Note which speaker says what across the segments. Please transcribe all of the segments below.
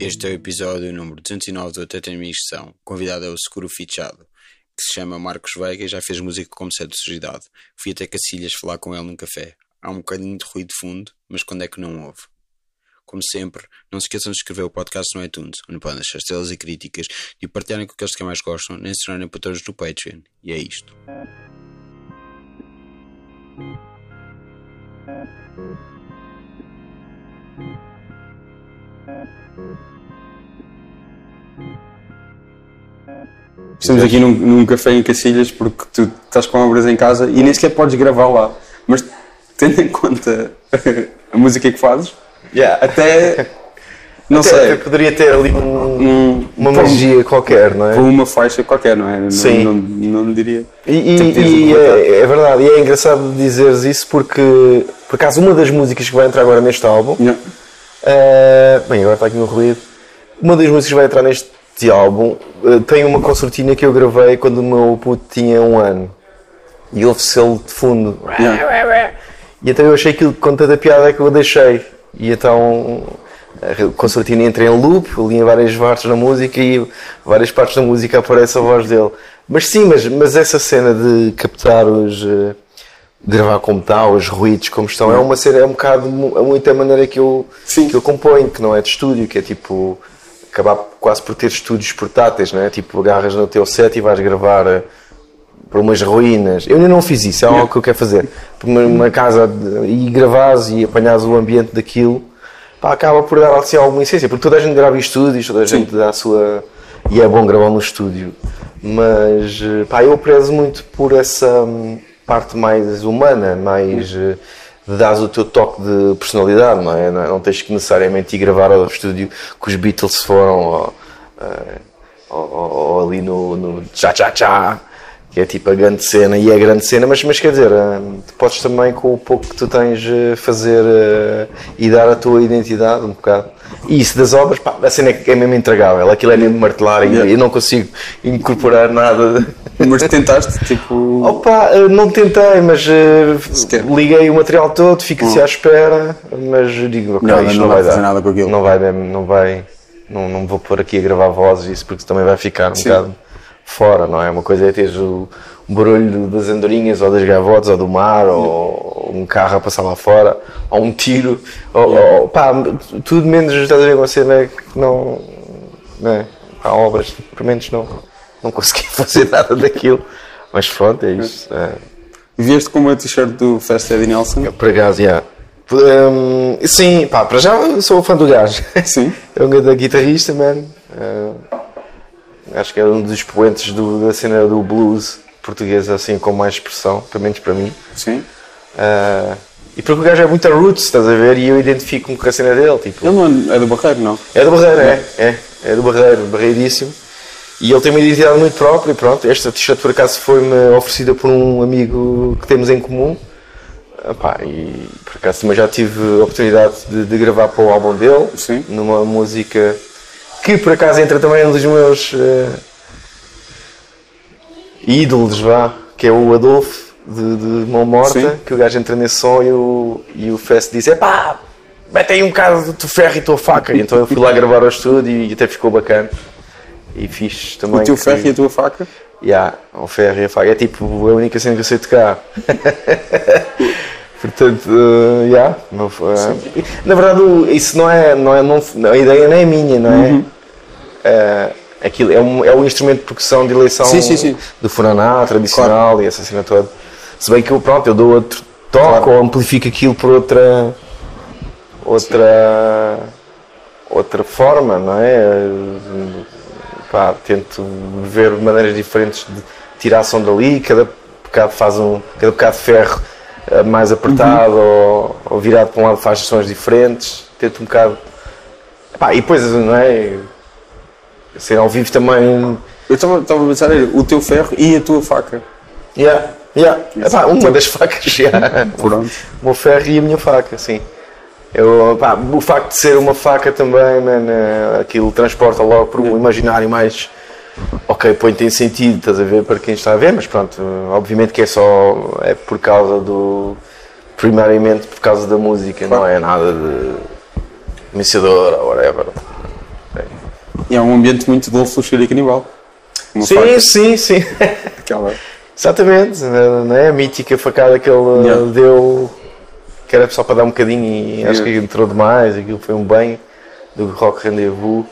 Speaker 1: Este é o episódio número 209 do Até Tem Missão. Convidado é o Seguro Fichado, que se chama Marcos Veiga e já fez música como certa sociedade. Fui até Cacilhas falar com ele num café. Há um bocadinho de ruído de fundo, mas quando é que não houve? Como sempre, não se esqueçam de escrever o podcast no iTunes, onde podem deixar estrelas e críticas e partilharem com aqueles que mais gostam, nem se tornarem patrões do Patreon. E é isto.
Speaker 2: Estamos aqui num, num café em Cacilhas porque tu estás com obras em casa e nem sequer podes gravar lá. Mas tendo em conta a música que fazes,
Speaker 3: Yeah.
Speaker 2: até. Não
Speaker 3: Até-
Speaker 2: sei.
Speaker 3: até poderia ter ali um-
Speaker 2: um-
Speaker 3: uma magia qualquer, não é?
Speaker 2: Com uma faixa qualquer, não é?
Speaker 3: Sim.
Speaker 2: Não, não, não diria.
Speaker 3: E, e-
Speaker 2: teres
Speaker 3: e é, é verdade, e é engraçado dizeres isso porque, por acaso, uma das músicas que vai entrar agora neste álbum,
Speaker 2: Yeah.
Speaker 3: eh, bem, agora está aqui um ruído, uma das músicas que vai entrar neste álbum eh, tem uma concertina que eu gravei quando o meu puto tinha um ano e ouve-se ele de fundo. E então eu achei aquilo com tanta piada que eu deixei. E então a concertina entra em loop, ali em várias partes da música e várias partes da música aparece a voz dele. Mas sim, mas, mas essa cena de captar os. eh, gravar como está, os ruídos como estão, é uma cena, é um bocado é muito a maneira que eu,
Speaker 2: Sim.
Speaker 3: que eu componho, que não é de estúdio, que é tipo acabar quase por ter estúdios portáteis, não é? Tipo, agarras no teu set e vais gravar eh, para umas ruínas. Eu ainda não fiz isso, é algo que eu quero fazer. Uma, uma casa e gravares e apanhares o ambiente daquilo, pá, acaba por dar assim alguma essência, porque toda a gente grava em estúdios, toda a gente dá a sua. E é bom gravar no estúdio. Mas, eh, pá, eu prezo muito por essa hum, parte mais humana, mais. eh, de dares o teu toque de personalidade, não é? Não, é? não tens que necessariamente ir gravar ao estúdio que os Beatles foram, ou, eh, ou- ou- ou ali no, no Tchá Tchá Tchá, que é tipo a grande cena, e é a grande cena, mas, mas quer dizer, tu podes também com o pouco que tu tens eh, fazer eh, e dar a tua identidade um bocado. E isso das obras, pá, a cena é, é mesmo intragável, aquilo é mesmo martelar e
Speaker 2: Yeah.
Speaker 3: eu não consigo incorporar nada.
Speaker 2: Mas tentaste, tipo.
Speaker 3: Opa, eh, não tentei, mas liguei o material todo, fica-se à espera, mas digo, ok,
Speaker 2: Não,
Speaker 3: isto
Speaker 2: não
Speaker 3: não,
Speaker 2: vai
Speaker 3: vai
Speaker 2: fazer
Speaker 3: dar.
Speaker 2: nada com aquilo.
Speaker 3: Não vai mesmo, não vai. Não, não vou pôr aqui a gravar vozes isso porque também vai ficar um
Speaker 2: Sim.
Speaker 3: bocado fora, não é? Uma coisa é teres o, barulho das andorinhas ou das gavotas ou do mar ou um carro a passar lá fora ou um tiro, ou, ou- pá, tudo menos estás a ver uma cena que não. não é? Há obras, pelo menos não, não consegui fazer nada daquilo. Mas pronto, é isso. É.
Speaker 2: Vieste com uma t-shirt do Fast Eddie Nelson?
Speaker 3: Por acaso, já. Hum, sim, pá, para já sou fã do gajo.
Speaker 2: Sim.
Speaker 3: É um grande guitarrista, man. Uh, acho que é um dos expoentes do- da cena do blues portuguesa, assim, com mais expressão, pelo menos para mim.
Speaker 2: Sim.
Speaker 3: Uh, e porque o gajo é muito a roots, estás a ver? E eu identifico-me com a cena dele, tipo.
Speaker 2: Ele não é, é do Barreiro, não?
Speaker 3: É do Barreiro, é. É, é do Barreiro, barreiríssimo. E ele tem uma identidade muito própria, e pronto. Esta t-shirt, por acaso, foi-me oferecida por um amigo que temos em comum. Epá, e por acaso também já tive a oportunidade de, de gravar para o álbum dele,
Speaker 2: Sim.
Speaker 3: numa música que por acaso entra também um dos meus eh, ídolos, vá, que é o Adolfo de, de Mão Morta,
Speaker 2: Sim.
Speaker 3: que o gajo entra nesse som e o, e o Fest diz: Epá, mete aí um bocado do teu ferro e tua faca. E então eu fui lá gravar ao estúdio e até ficou bacana. E fiz também.
Speaker 2: O teu
Speaker 3: que-
Speaker 2: ferro e a tua faca?
Speaker 3: Yeah, o ferro e a faca. É tipo a única cena que eu sei tocar. Portanto, uh, yeah, meu, uh, na verdade isso não é, não é não, a ideia não é minha, não é?
Speaker 2: Uhum.
Speaker 3: Uh, aquilo é um, é um instrumento de percussão de eleição
Speaker 2: Sim, sim, sim.
Speaker 3: do Furaná tradicional e essa cena toda. Se bem que eu, pronto, eu dou outro toque
Speaker 2: Claro.
Speaker 3: ou amplifico aquilo por outra outra outra forma, não é? Pá, tento ver maneiras diferentes de tirar som dali, cada bocado faz um, cada bocado de ferro eh, mais apertado ou, ou virado para um lado faz sons diferentes, tento um bocado Pá, e depois, não é? Ser ao vivo também
Speaker 2: Eu estava a pensar, o teu ferro e a tua faca.
Speaker 3: Yeah, yeah. Epá, uma das facas, yeah.
Speaker 2: Pronto.
Speaker 3: o meu ferro e a minha faca, sim. Eu, pá, o facto de ser uma faca também, man, eh, aquilo transporta logo para um imaginário mais. Ok, põe-te em sentido, estás a ver, para quem está a ver, mas pronto, obviamente que é só. é por causa do. primariamente por causa da música, não é nada de. iniciador ou whatever.
Speaker 2: E é um ambiente muito Dolfo Luxúria Canibal. Uma
Speaker 3: Sim,
Speaker 2: faca,
Speaker 3: sim, sim.
Speaker 2: aquela.
Speaker 3: Exatamente, não é? A mítica facada que ele
Speaker 2: Yeah.
Speaker 3: deu, que era só para dar um bocadinho e acho que entrou demais, aquilo foi um banho do Rock Rendezvous.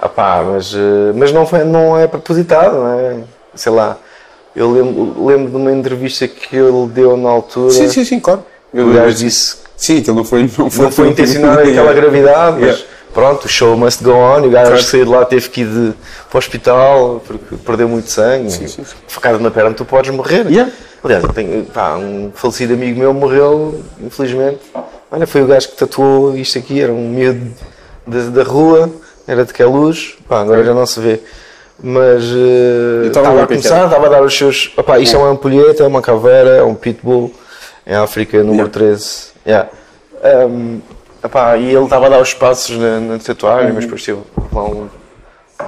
Speaker 3: Ah pá, mas, eh, mas não, foi, não é propositado, não é? Sei lá, eu lembro, lembro de uma entrevista que ele deu na altura,
Speaker 2: Sim, sim, sim, claro.
Speaker 3: o gajo disse
Speaker 2: Sim, aquilo não foi. Não foi,
Speaker 3: não foi intencionado aquela gravidade, mas
Speaker 2: Yeah.
Speaker 3: Pronto, o show must go on, e o gajo
Speaker 2: Claro.
Speaker 3: que saiu de lá teve que ir de, para o hospital porque perdeu muito sangue.
Speaker 2: sim, sim.
Speaker 3: Facada na perna, tu podes morrer.
Speaker 2: Yeah.
Speaker 3: Aliás, tenho, pá, um falecido amigo meu morreu, infelizmente. Olha, foi o gajo que tatuou isto aqui, era um miúdo da, rua, era de que luz, pá, agora já não se vê. Mas eh,
Speaker 2: estava a é
Speaker 3: começar, estava a dar os seus. Opá, isto é uma ampulheta, é uma caveira, é um pitbull, em África, número 13. Yeah. Um, opá, e ele estava a dar os passos na, na tatuagem,
Speaker 2: Uhum.
Speaker 3: mas depois teve lá um-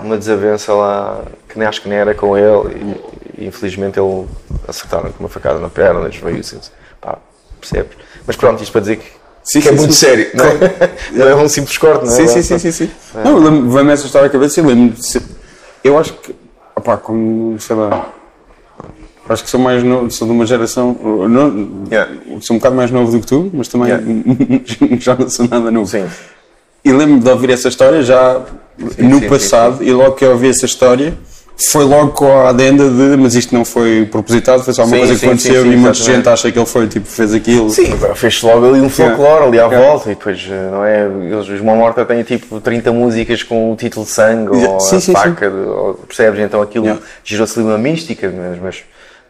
Speaker 3: uma desavença lá que nem acho que nem era com ele e, e infelizmente ele acertaram com uma facada na perna, desveio assim, pá, percebes? Mas pronto, isto para dizer que,
Speaker 2: Sim,
Speaker 3: que é
Speaker 2: sim,
Speaker 3: muito
Speaker 2: sim.
Speaker 3: sério, não é? não é um simples corte, não é?
Speaker 2: Sim, sim, sim, sim, sim. Não, eu lembro- vem-me essa história à cabeça e lembro de ser- Eu acho que, opá, como, sei lá, acho que sou mais novo, sou de uma geração, não,
Speaker 3: Yeah.
Speaker 2: sou um bocado mais novo do que tu, mas também já não sou nada novo.
Speaker 3: Sim.
Speaker 2: E lembro de ouvir essa história já no
Speaker 3: sim,
Speaker 2: passado e logo que eu ouvi essa história foi logo com a adenda de mas isto não foi propositado, foi só uma
Speaker 3: Sim,
Speaker 2: coisa que
Speaker 3: sim,
Speaker 2: aconteceu
Speaker 3: sim, sim,
Speaker 2: e muita gente acha que ele foi tipo, fez aquilo.
Speaker 3: Sim, fez-se logo ali um folclore ali à
Speaker 2: Yeah.
Speaker 3: volta e depois, eh, não é? Eles, os Mão Morta têm tipo 30 músicas com o título de sangue
Speaker 2: Yeah.
Speaker 3: ou
Speaker 2: Sim,
Speaker 3: a
Speaker 2: sim,
Speaker 3: faca, de- ou- percebes? Então aquilo
Speaker 2: Yeah.
Speaker 3: girou-se ali uma mística, mas, mas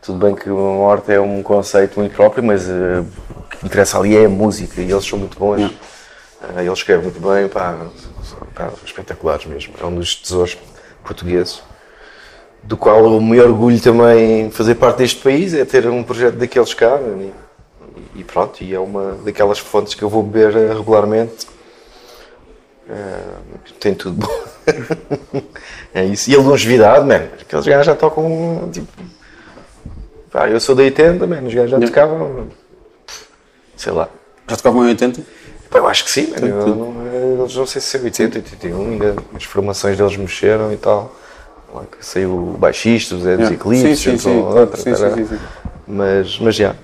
Speaker 3: tudo bem que o Mão Morta é um conceito muito próprio, mas eh, o que interessa ali é a música e eles são muito bons. Eh, eles escrevem muito bem, pá, são pá, espetaculares mesmo. É um dos tesouros portugueses do qual eu me orgulho também fazer parte deste país, é ter um projeto daqueles cá e, e pronto, e é uma daquelas fontes que eu vou beber eh, regularmente. Eh, tem tudo bom. é isso. E a longevidade, mano, aqueles gajos já tocam tipo. Pá, eu sou da 80, mano, os gajos já tocavam. Sei lá.
Speaker 2: Já tocavam em 80?
Speaker 3: Pá, eu acho que sim, mano. Eu não, eles não sei se é 80, 81, ainda as formações deles mexeram e tal. Lá que saiu o baixista, o Zé dos. Eclipses,
Speaker 2: Sim, sim, sim,
Speaker 3: entrou
Speaker 2: claro,
Speaker 3: outra,
Speaker 2: sim, sim,
Speaker 3: tará.
Speaker 2: sim, sim.
Speaker 3: Mas, mas já.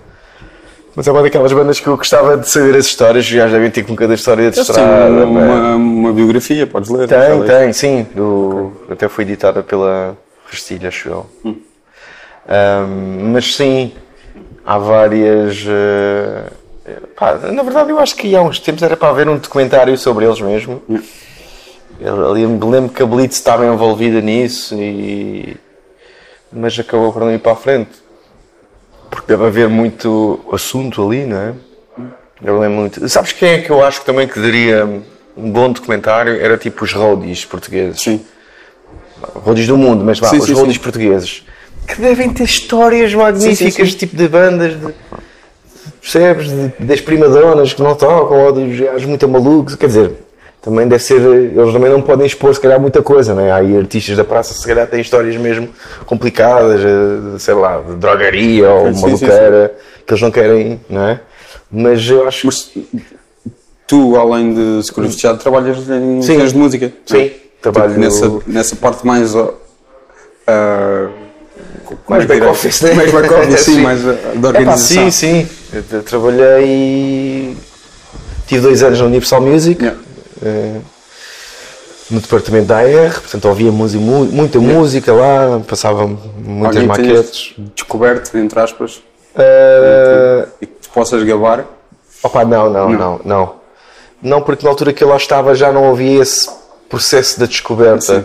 Speaker 3: Mas é uma daquelas bandas que eu gostava de saber as histórias, gajos devem ter com cada história de estrada.
Speaker 2: uma,
Speaker 3: man.
Speaker 2: uma, uma biografia, podes ler.
Speaker 3: Tem, tem, sim. Do, Até foi editada pela Restilha, acho eu.
Speaker 2: Hum.
Speaker 3: Ahm, mas sim, há várias. eh, pá, na verdade, eu acho que há uns tempos era para haver um documentário sobre eles mesmo. Eu ali me lembro que a Blitz estava envolvida nisso, e... mas acabou por não ir para a frente. Porque deve haver muito assunto ali, não é? Eu lembro muito. Sabes quem é que eu acho que também que daria um bom documentário? Era tipo os roadies portugueses.
Speaker 2: Sim.
Speaker 3: Roadies do mundo, mas vá,
Speaker 2: Sim,
Speaker 3: os
Speaker 2: sim,
Speaker 3: roadies
Speaker 2: sim.
Speaker 3: portugueses. Que devem ter histórias magníficas,
Speaker 2: sim.
Speaker 3: tipo de bandas, de, percebes? De- das primadonas que não tocam, ou dos gajos muito malucos. Quer dizer, também deve ser. Eles também não podem expor, se calhar, muita coisa, não é? Há aí artistas da praça, se calhar, têm histórias mesmo complicadas, eh, sei lá, de drogaria ou
Speaker 2: Sim, sim,
Speaker 3: maluqueira, que eles não querem, não é? Mas eu acho
Speaker 2: Mas tu, além de seguro fechado, trabalhas em
Speaker 3: Sim.
Speaker 2: de música.
Speaker 3: Sim,
Speaker 2: é?
Speaker 3: trabalho
Speaker 2: Tipo, nessa, nessa parte mais. ah,
Speaker 3: Mais
Speaker 2: é
Speaker 3: back-office, né?
Speaker 2: Mais back-office, sim,
Speaker 3: Sim.
Speaker 2: mais ah, da
Speaker 3: Epá,
Speaker 2: organização.
Speaker 3: sim, sim. Eu tra- trabalhei. Tive dois anos na Universal Music,
Speaker 2: Yeah.
Speaker 3: eh, no departamento da AR, portanto ouvia música, mu- muita música lá, passava muitas
Speaker 2: Alguém
Speaker 3: maquetes.
Speaker 2: descoberto, entre aspas,
Speaker 3: Eh,
Speaker 2: e que te possas gabar.
Speaker 3: opa, não, não, não, não. Não, porque na altura que eu lá estava já não havia esse processo da descoberta.
Speaker 2: Sim.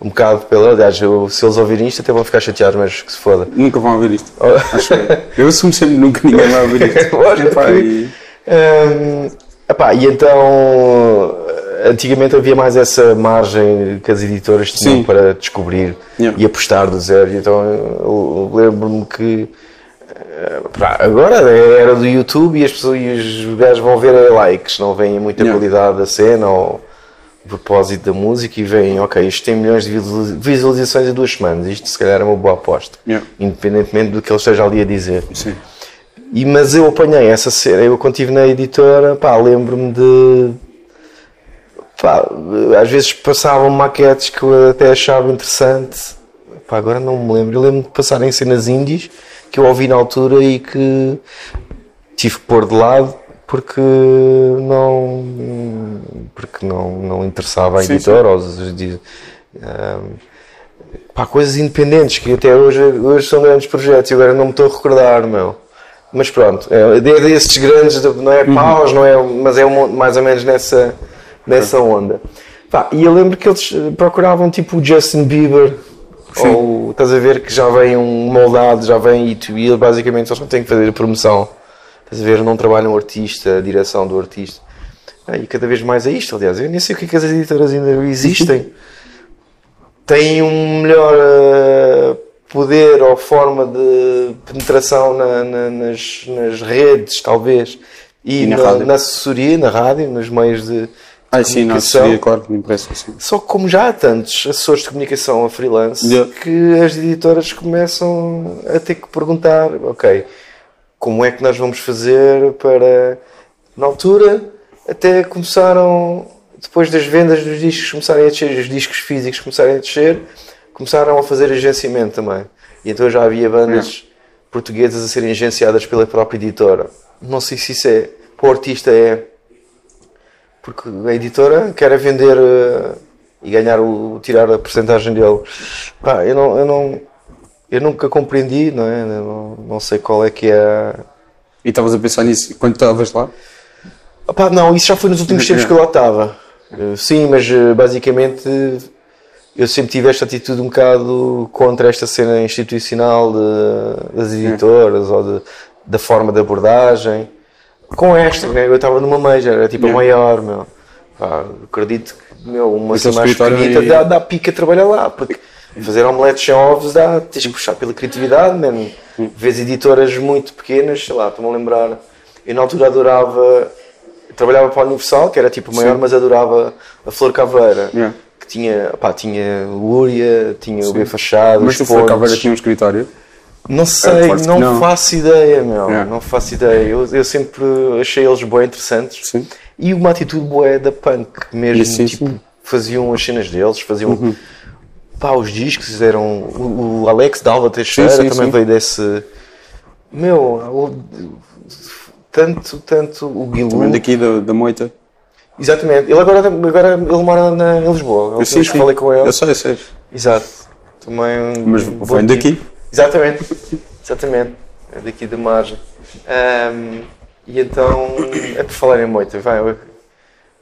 Speaker 3: Um bocado pela. Aliás, eu- se eles ouvirem isto até vão ficar chateados, mas que se foda.
Speaker 2: Nunca vão ouvir isto.
Speaker 3: Oh.
Speaker 2: Acho eu. Eu assumo sempre que nunca ninguém vai ouvir isto.
Speaker 3: Lógico
Speaker 2: Epá,
Speaker 3: que-
Speaker 2: e-
Speaker 3: Hum, epá, e então, antigamente havia mais essa margem que as editoras tinham
Speaker 2: Sim.
Speaker 3: para descobrir
Speaker 2: Yeah.
Speaker 3: e apostar do zero. Então, lembro-me que agora é era do YouTube e as pessoas e os gajos vão ver likes, não veem muita
Speaker 2: Yeah.
Speaker 3: qualidade da cena ou o propósito da música e veem, ok, isto tem milhões de visualiz- visualizações em duas semanas, isto se calhar é uma boa aposta,
Speaker 2: Yeah.
Speaker 3: independentemente do que ele esteja ali a dizer.
Speaker 2: Sim.
Speaker 3: E, mas eu apanhei essa cena, eu quando estive na editora, pá, lembro-me de. Pá, às vezes passavam maquetes que eu até achava interessante. Pá, agora não me lembro. Eu lembro de passarem cenas indies que eu ouvi na altura e que tive que pôr de lado porque não. porque não, não interessava a
Speaker 2: Sim,
Speaker 3: editora. ou os- os- ahm, pá, coisas independentes que até hoje, hoje são grandes projetos e agora não me estou a recordar, meu. Mas pronto, é é desses grandes, não é paus, não é, mas é um- mais ou menos nessa, nessa onda. Pá, e eu lembro que eles eh, procuravam tipo o Justin Bieber, ou estás a ver que já vem um moldado, já vem e, tu, e basicamente eles não têm que fazer a promoção. Estás a ver, não trabalham o artista, a direção do artista. Ah, e cada vez mais é isto, aliás. Eu nem sei o que é que as editoras ainda existem. Têm um melhor eh, poder ou forma de penetração na- na- nas, nas redes, talvez, e,
Speaker 2: E na
Speaker 3: na, na assessoria, na rádio, nos meios de,
Speaker 2: Ah, sim,
Speaker 3: comunicação.
Speaker 2: seria, claro, me parece assim.
Speaker 3: Só que como já há tantos assessores de comunicação a freelance,
Speaker 2: Yeah.
Speaker 3: que as editoras começam a ter que perguntar, ok, como é que nós vamos fazer para... Na altura, até começaram, depois das vendas dos discos começarem a descer, os discos físicos começarem a descer, começaram a fazer agenciamento também. E então já havia bandas portuguesas a serem agenciadas pela própria editora. Não sei se isso é, para o artista é porque a editora quer é vender eh, e ganhar o tirar a porcentagem dele. Pá, eu não, eu não eu nunca compreendi, não é? Não, não sei qual é que é.
Speaker 2: E estavas a pensar nisso quando estavas lá?
Speaker 3: Opá, não, isso já foi nos últimos tempos que eu lá estava. Eh, Sim, mas eh, basicamente eu sempre tive esta atitude um bocado contra esta cena institucional de- das editoras ou de- da forma de abordagem. Com esta, né? eu estava numa major, era tipo a maior, meu. Acredito que meu, uma
Speaker 2: Aquele
Speaker 3: mais pequenita
Speaker 2: aí-
Speaker 3: dá, dá pica a trabalhar lá, porque fazer omeletes sem ovos dá, tens que puxar pela criatividade, man. Vês editoras muito pequenas, sei lá, estou-me a lembrar. Eu na altura adorava, trabalhava para a Universal, que era tipo a maior, mas adorava a Flor Caveira.
Speaker 2: Yeah.
Speaker 3: Que tinha, pá, tinha o Lúria, tinha o B Fachado,
Speaker 2: Mas foi
Speaker 3: Pontes.
Speaker 2: Caveira tinha um escritório?
Speaker 3: Não sei, não,
Speaker 2: não.
Speaker 3: faço ideia, meu.
Speaker 2: Yeah.
Speaker 3: Não faço ideia. Eu, eu sempre achei eles bem interessantes.
Speaker 2: Sim.
Speaker 3: E uma atitude boa da punk, mesmo.
Speaker 2: Sim,
Speaker 3: tipo,
Speaker 2: sim. Uhum.
Speaker 3: faziam as cenas deles, faziam. Pá, os discos eram. O, o Alex Dalva Teixeira
Speaker 2: Sim, sim,
Speaker 3: também
Speaker 2: sim.
Speaker 3: veio desse. Meu, o- tanto, tanto o Guilu.
Speaker 2: Também daqui da, da Moita.
Speaker 3: Exatamente. Ele agora, agora ele mora na, em Lisboa. Eu
Speaker 2: sim,
Speaker 3: sim, falei com ele.
Speaker 2: Eu sei, eu sei.
Speaker 3: Exato. Também.
Speaker 2: Mas
Speaker 3: um
Speaker 2: vem
Speaker 3: tipo.
Speaker 2: daqui?
Speaker 3: Exatamente, exatamente. É daqui da margem. Ahm, e então, é por falar em moita, vai.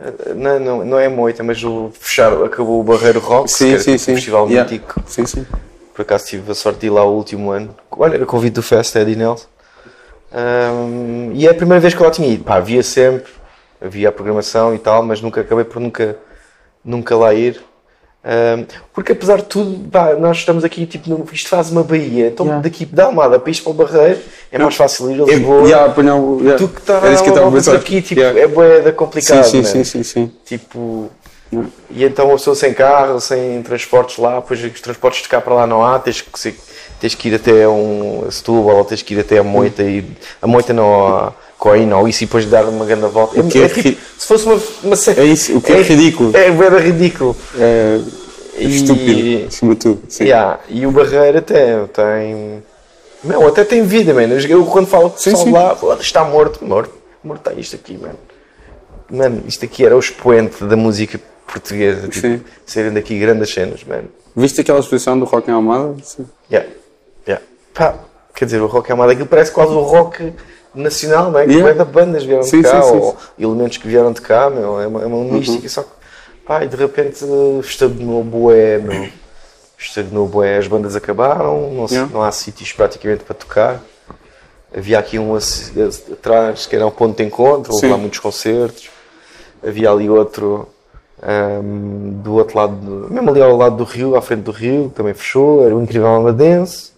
Speaker 3: Eu- não, não, não é moita, mas o fechar, acabou o Barreiro Rock, que
Speaker 2: Sim,
Speaker 3: era
Speaker 2: sim,
Speaker 3: tipo
Speaker 2: sim.
Speaker 3: um festival
Speaker 2: Yeah.
Speaker 3: mítico.
Speaker 2: Sim, sim.
Speaker 3: Por acaso tive a sorte de ir lá o último ano. Olha, era convite do Fest, Eddie Nelson. Ahm, e é a primeira vez que eu lá tinha ido. Pá, havia sempre, havia a programação e tal, mas nunca acabei por nunca, nunca lá ir. Ahm, porque apesar de tudo, pá, nós estamos aqui, tipo, no- isto faz uma baía. Então
Speaker 2: Yeah.
Speaker 3: daqui da Almada para isto para o Barreiro é mais fácil ir a
Speaker 2: É,
Speaker 3: Lisboa.
Speaker 2: yeah, apanhar o- yeah.
Speaker 3: Tu que está
Speaker 2: Era isso que eu estava a pensar.
Speaker 3: aqui, tipo,
Speaker 2: Yeah.
Speaker 3: é boeda complicado.
Speaker 2: Sim, sim,
Speaker 3: né?
Speaker 2: sim, sim, sim.
Speaker 3: Tipo, e então a pessoa sem carro, sem transportes lá, depois os transportes de cá para lá não há, tens que, tens que ir até um Setúbal ou tens que ir até a Moita e a Moita não há Coina ou isso e depois dar uma grande volta.
Speaker 2: O que é
Speaker 3: tipo,
Speaker 2: ri-
Speaker 3: se fosse uma, uma série-
Speaker 2: É isso, o que é ridículo.
Speaker 3: É boeda ridículo.
Speaker 2: É
Speaker 3: E-
Speaker 2: estúpido, acima de tudo. Sim.
Speaker 3: Yeah, E o Barreiro até tem. Meu, até tem vida, mano. Eu quando falo
Speaker 2: Sim, sim.
Speaker 3: lá, "Foda, está morto, morto. Morto está isto aqui, mano. Mano, isto aqui era o expoente da música portuguesa. Tipo,
Speaker 2: Sim.
Speaker 3: serem daqui grandes cenas, mano.
Speaker 2: Viste aquela exposição do Rock em Almada? Sim.
Speaker 3: Yeah. Yeah. Pá, quer dizer, o rock é amado. Aquilo parece quase o rock nacional, não é? Que
Speaker 2: Yeah.
Speaker 3: da bandas vieram
Speaker 2: Sim,
Speaker 3: de cá,
Speaker 2: sim, sim,
Speaker 3: ou elementos que vieram de cá, meu. É uma, é uma mística, só que, e de repente estagnou bué, meu. Estagnou bué, as bandas acabaram, não,
Speaker 2: Yeah.
Speaker 3: não há sítios praticamente para tocar. Havia aqui um atrás que era um ponto de encontro, houve lá muitos concertos. Havia ali outro ahm, do outro lado, do- mesmo ali ao lado do rio, à frente do rio, que também fechou, era o Incrível Almadense.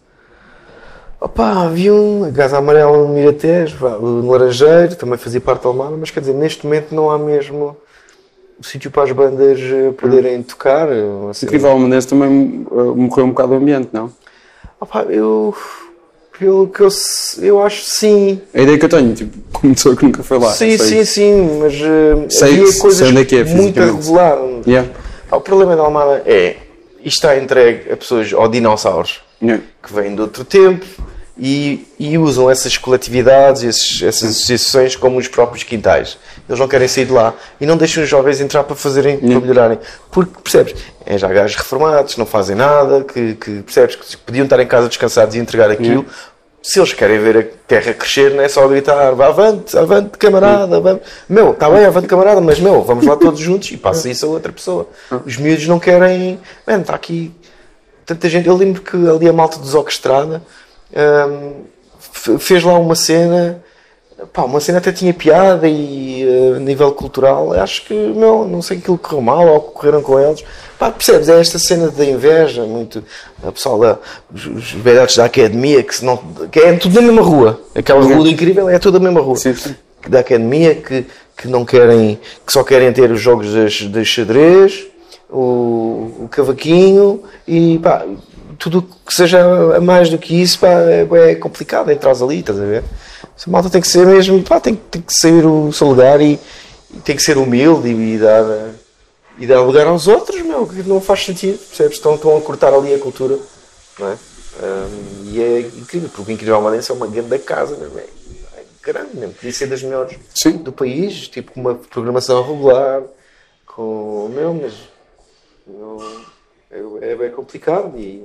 Speaker 3: Opa, havia um, a Gás Amarela no Miratejo, no Laranjeiro, também fazia parte da Almada, mas quer dizer, neste momento não há mesmo sítio para as bandas eh, poderem tocar. eh, assim.
Speaker 2: Incrível Almanense também eh, morreu um bocado o ambiente, não?
Speaker 3: Opa, eu, pelo que eu, eu acho sim.
Speaker 2: A ideia que eu tenho, tipo, como pessoa que nunca foi lá.
Speaker 3: sim,
Speaker 2: sei.
Speaker 3: sim, sim, mas eh,
Speaker 2: Sei-
Speaker 3: havia
Speaker 2: sei
Speaker 3: coisas
Speaker 2: onde é que é,
Speaker 3: muito
Speaker 2: fisicamente.
Speaker 3: irregular.
Speaker 2: Yeah.
Speaker 3: Pá, o problema da Almada é, isto está entregue a pessoas, ou dinossauros,
Speaker 2: Yeah.
Speaker 3: que vêm de outro tempo e, e usam essas coletividades, esses- essas associações como os próprios quintais. Eles não querem sair de lá e não deixam os jovens entrar para fazerem, para melhorarem. Porque, percebes, é já gajos reformados, não fazem nada, que, que percebes, que podiam estar em casa descansados e entregar aquilo. Se eles querem ver a terra crescer, não é só gritar, vá avante, avante camarada, avante. meu, está bem, avante camarada, mas meu, vamos lá todos juntos e passa isso a outra pessoa. Os miúdos não querem, mano, está aqui tanta gente. Eu lembro que ali a malta desorquestrada fe- fez lá uma cena. Pá, uma cena até tinha piada e eh, a nível cultural, acho que, meu, não sei aquilo correu mal ou correram com eles. Pá, percebes? É esta cena da inveja, muito. A pessoal da, os, os velhotes da academia, que, se não, que é tudo na mesma rua. Aquela rua incrível é tudo a mesma rua.
Speaker 2: Sim, sim.
Speaker 3: Da academia, que, que não querem, que só querem ter os jogos das, de xadrez, o, o cavaquinho e pá, tudo que seja a mais do que isso pá, é, é complicado entrar ali, estás a ver? Essa malta tem que ser mesmo, pá, tem, tem que saber o seu lugar e, e tem que ser humilde e, dar, e dar lugar aos outros, meu, que não faz sentido, percebes? Estão, estão a cortar ali a cultura, não é? Hum, e é incrível, porque o Incrível Almadense é uma grande casa, mesmo, é, é grande mesmo, podia ser das melhores
Speaker 2: Sim.
Speaker 3: do país, tipo com uma programação regular, com meu, mas é, é bem complicado e,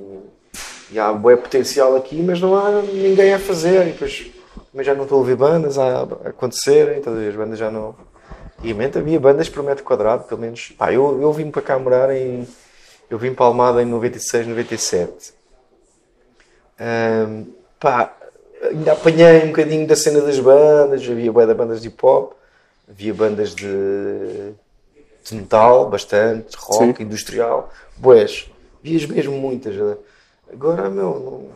Speaker 3: e há bom potencial aqui, mas não há ninguém a fazer. E depois também já não estou a ouvir bandas a, acontecerem, então, as bandas já não. Antigamente havia bandas por metro quadrado, pelo menos. Pá, eu, eu vim para cá morar em. Eu vim para Almada em 96, 97. Ahm, pá, ainda apanhei um bocadinho da cena das bandas, havia bué de bandas de hip hop, havia bandas de, de metal, bastante, rock, industrial, boés, vias mesmo muitas. né? Agora, meu,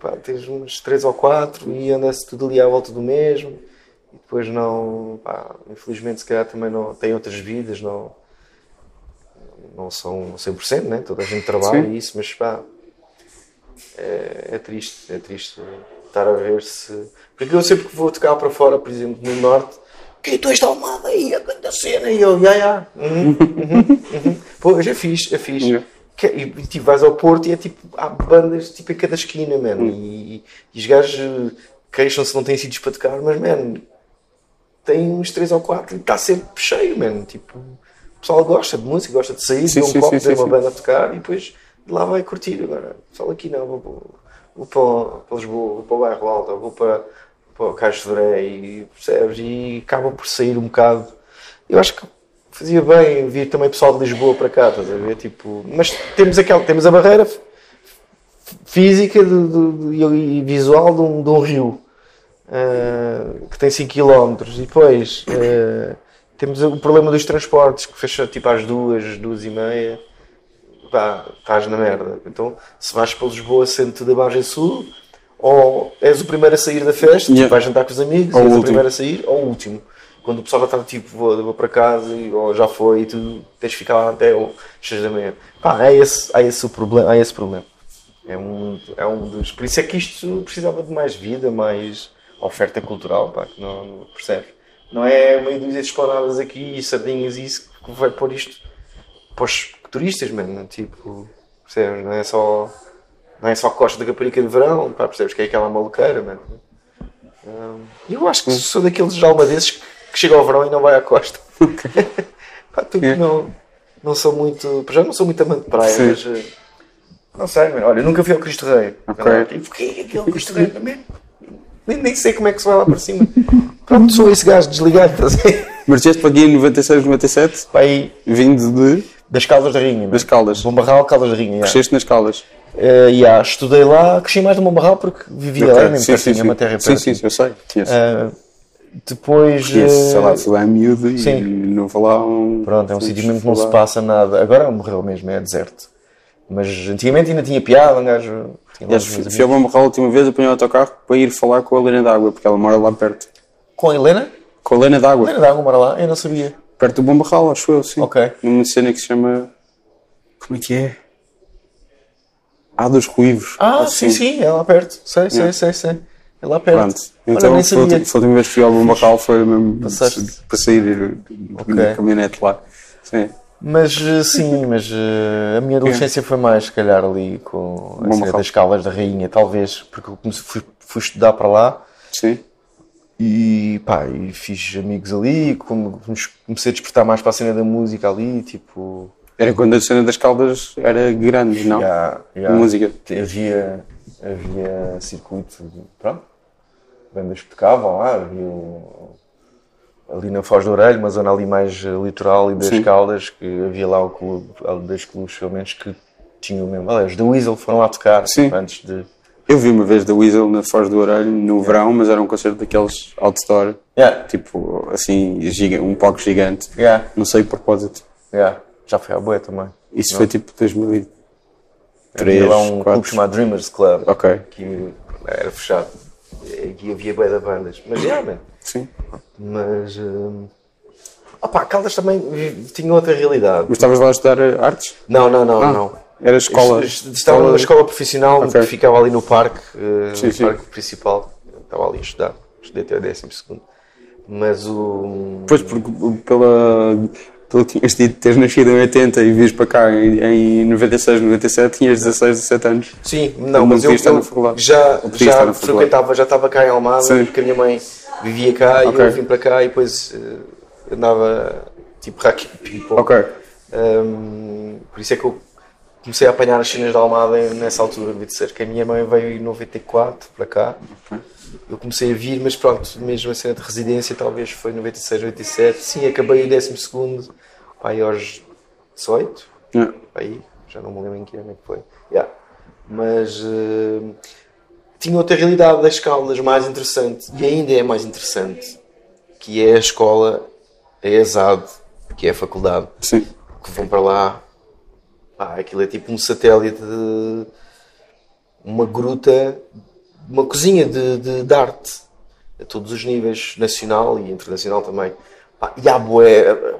Speaker 3: pá, tens uns três ou quatro e anda-se tudo ali à volta do mesmo. E depois não, pá, infelizmente, se calhar também não têm outras vidas, não, não são 100%, né? Toda a gente trabalha
Speaker 2: Sim.
Speaker 3: isso, mas pá, é, é triste, é triste estar a ver se. Porque eu sempre que vou tocar para fora, por exemplo, no Norte, que tu és da Almada aí, a grande cena, e eu, ya, ya, uhum, uhum, uhum. Pô, já fiz, já fiz.
Speaker 2: Yeah.
Speaker 3: Que- E, e tipo, vais ao Porto e é tipo, há bandas tipo, em cada esquina, mano. E, e os gajos eh, queixam-se que não têm sítios para tocar, mas, mano, tem uns 3 ou 4 e está sempre cheio, mano. Tipo, o pessoal gosta de música, gosta de sair,
Speaker 2: Sim,
Speaker 3: ver um
Speaker 2: sim,
Speaker 3: copo,
Speaker 2: sim,
Speaker 3: uma
Speaker 2: sim.
Speaker 3: banda a tocar e depois de lá vai curtir. Agora, o pessoal aqui não, vou, vou, vou para, para Lisboa, vou para o bairro Alto, vou para, para o Dré e percebes? E acaba por sair um bocado. Eu acho que fazia bem vir também pessoal de Lisboa para cá, estás a ver? Tipo, mas temos, aquela, temos a barreira física e visual de um, de um rio uh, que tem 5 km e depois uh, temos o problema dos transportes que fecha tipo às duas, duas e meia pá, estás na merda então se vais para Lisboa centro da margem sul ou és o primeiro a sair da festa
Speaker 2: Yeah.
Speaker 3: vais jantar com os amigos
Speaker 2: Ou
Speaker 3: és
Speaker 2: o
Speaker 3: o primeiro a sair ou o último quando o pessoal já está tipo vou, vou para casa e- ou já foi e tu tens de ficar lá até o 6 da manhã pá, é esse, é esse o problema é esse problema é um, é um dos. Por isso é que isto precisava de mais vida, mais oferta cultural, pá, que não, não percebes? Não é meio dúzia de espanadas aqui e sardinhas e isso que vai pôr isto para os turistas, mano. Tipo, percebes? Não é só. Não é só Costa da Caparica de verão, pá, percebes que é aquela maluqueira, mano. Hum, eu acho que sou daqueles almadenses que chega ao verão e não vai à costa. pá, tu,
Speaker 2: Yeah.
Speaker 3: não, não sou muito. Já não sou muito amante de praia,
Speaker 2: Sim.
Speaker 3: mas. eh, não sei, mano. Olha, eu nunca vi ao Cristo Rei.
Speaker 2: Ok.
Speaker 3: Tipo, o que é aquele Cristo Rei também? Nem, nem sei como é que se vai lá para cima. Pronto, sou esse gajo desligado, estás a
Speaker 2: para aqui em 96, 97,
Speaker 3: Vai
Speaker 2: vindo de.
Speaker 3: Das Caldas da Rainha.
Speaker 2: das. Caldas.
Speaker 3: Bom Barral, Caldas da Rainha. Yeah.
Speaker 2: Cresceste nas Caldas.
Speaker 3: Uh, yeah, estudei lá, cresci mais no Bom Barral porque vivia lá, mesmo
Speaker 2: sim,
Speaker 3: pertinho,
Speaker 2: sim,
Speaker 3: é uma terra
Speaker 2: Sim,
Speaker 3: perto.
Speaker 2: sim, sim, eu sei. Conheço.
Speaker 3: Uh, depois.
Speaker 2: Conheço, sei lá,
Speaker 3: uh,
Speaker 2: fui lá em miúdo
Speaker 3: sim.
Speaker 2: e não um.
Speaker 3: Pronto, é um sítio mesmo que não se passa nada. Agora morreu mesmo, é deserto. Mas antigamente ainda tinha piada, um gajo. Meus
Speaker 2: fui ao
Speaker 3: amigos.
Speaker 2: Bambarral a última vez, apanhei o autocarro para ir falar com a Helena d'Água, porque ela mora lá perto.
Speaker 3: Com a Helena?
Speaker 2: Com a Helena d'Água,
Speaker 3: Helena d'água, mora lá, eu não sabia.
Speaker 2: Perto do Bambarral, acho eu, sim.
Speaker 3: Ok.
Speaker 2: Numa cena que se chama. Como é que é? Ah, dos Ruivos.
Speaker 3: Ah,
Speaker 2: Assim.
Speaker 3: sim, sim, é lá perto. Sei, sei,
Speaker 2: Yeah.
Speaker 3: sei, sei. É lá perto.
Speaker 2: Pronto. Então, foi foi a última vez que fui ao Bambarral, foi mesmo
Speaker 3: Passaste.
Speaker 2: para sair
Speaker 3: Ok.
Speaker 2: na caminhonete lá. Sim.
Speaker 3: Mas eh, sim, mas eh, a minha adolescência foi mais, se calhar, ali com a cena das Caldas da Rainha, talvez, porque eu fui, fui estudar para lá
Speaker 2: Sim.
Speaker 3: E pá, e fiz amigos ali, come- comecei a despertar mais para a cena da música ali, tipo.
Speaker 2: Era quando a cena das caldas era grande, não?
Speaker 3: já- já
Speaker 2: Música.
Speaker 3: Havia, havia circuito, pronto, bandas que tocavam lá, havia o- ali na Foz do Orelho, uma zona ali mais eh, litoral e das
Speaker 2: Sim.
Speaker 3: Caldas, que havia lá o clube, dois clubes pelo menos que tinham mesmo. Aliás, os The Weasel foram lá tocar antes de.
Speaker 2: Eu vi uma vez da Weasel na Foz do Orelho no verão, mas era um concerto daqueles outdoor,
Speaker 3: Yeah,
Speaker 2: tipo assim, giga- um pouco gigante.
Speaker 3: yeah,
Speaker 2: Não sei de propósito.
Speaker 3: yeah. Já foi à boia também.
Speaker 2: Isso foi tipo 2003,
Speaker 3: Havia lá um clube
Speaker 2: 4.
Speaker 3: chamado Dreamers Club,
Speaker 2: Ok,
Speaker 3: que era fechado. E aqui havia boia de bandas. Mas, man.
Speaker 2: sim.
Speaker 3: Mas. hum, Opa, Caldas também tinha outra realidade.
Speaker 2: Mas estavas lá a estudar artes?
Speaker 3: Não, não, não,
Speaker 2: Ah,
Speaker 3: não.
Speaker 2: Era escola.
Speaker 3: Est- Estava numa escola profissional
Speaker 2: Ok.
Speaker 3: que ficava ali no parque, eh,
Speaker 2: Sim,
Speaker 3: no
Speaker 2: sim.
Speaker 3: parque principal. Estava ali a estudar. Estudei até o décimo segundo. Mas o.
Speaker 2: Pois, porque pela. Pelo que tinhas dito, teres nascido em 80 e vires para cá em, em 96, 97, tinhas 16, 17 anos.
Speaker 3: Sim, não, mas eu, eu já, já frequentava, já estava cá em Almada,
Speaker 2: Sim.
Speaker 3: porque a minha mãe vivia cá e
Speaker 2: Ok.
Speaker 3: eu vim para cá e depois eh, andava tipo racket people.
Speaker 2: Ok.
Speaker 3: Um, por isso é que eu comecei a apanhar as cenas da Almada nessa altura. Devia dizer que a minha mãe veio em 94 para cá. Eu comecei a vir, mas pronto, mesmo a cena de residência talvez foi 96, 97. Sim, acabei o 12 segundo, aí aos 18,
Speaker 2: Yeah.
Speaker 3: aí, já não me lembro em que ano é que foi. Yeah. Mas eh, tinha outra realidade das escalas mais interessante, e ainda é mais interessante, que é a escola, a ESAD, que é a faculdade
Speaker 2: Sim.
Speaker 3: que vão para lá. Pá, aquilo é tipo um satélite de uma gruta, uma cozinha de, de, de arte a todos os níveis, nacional e internacional também. Pá, e há boé.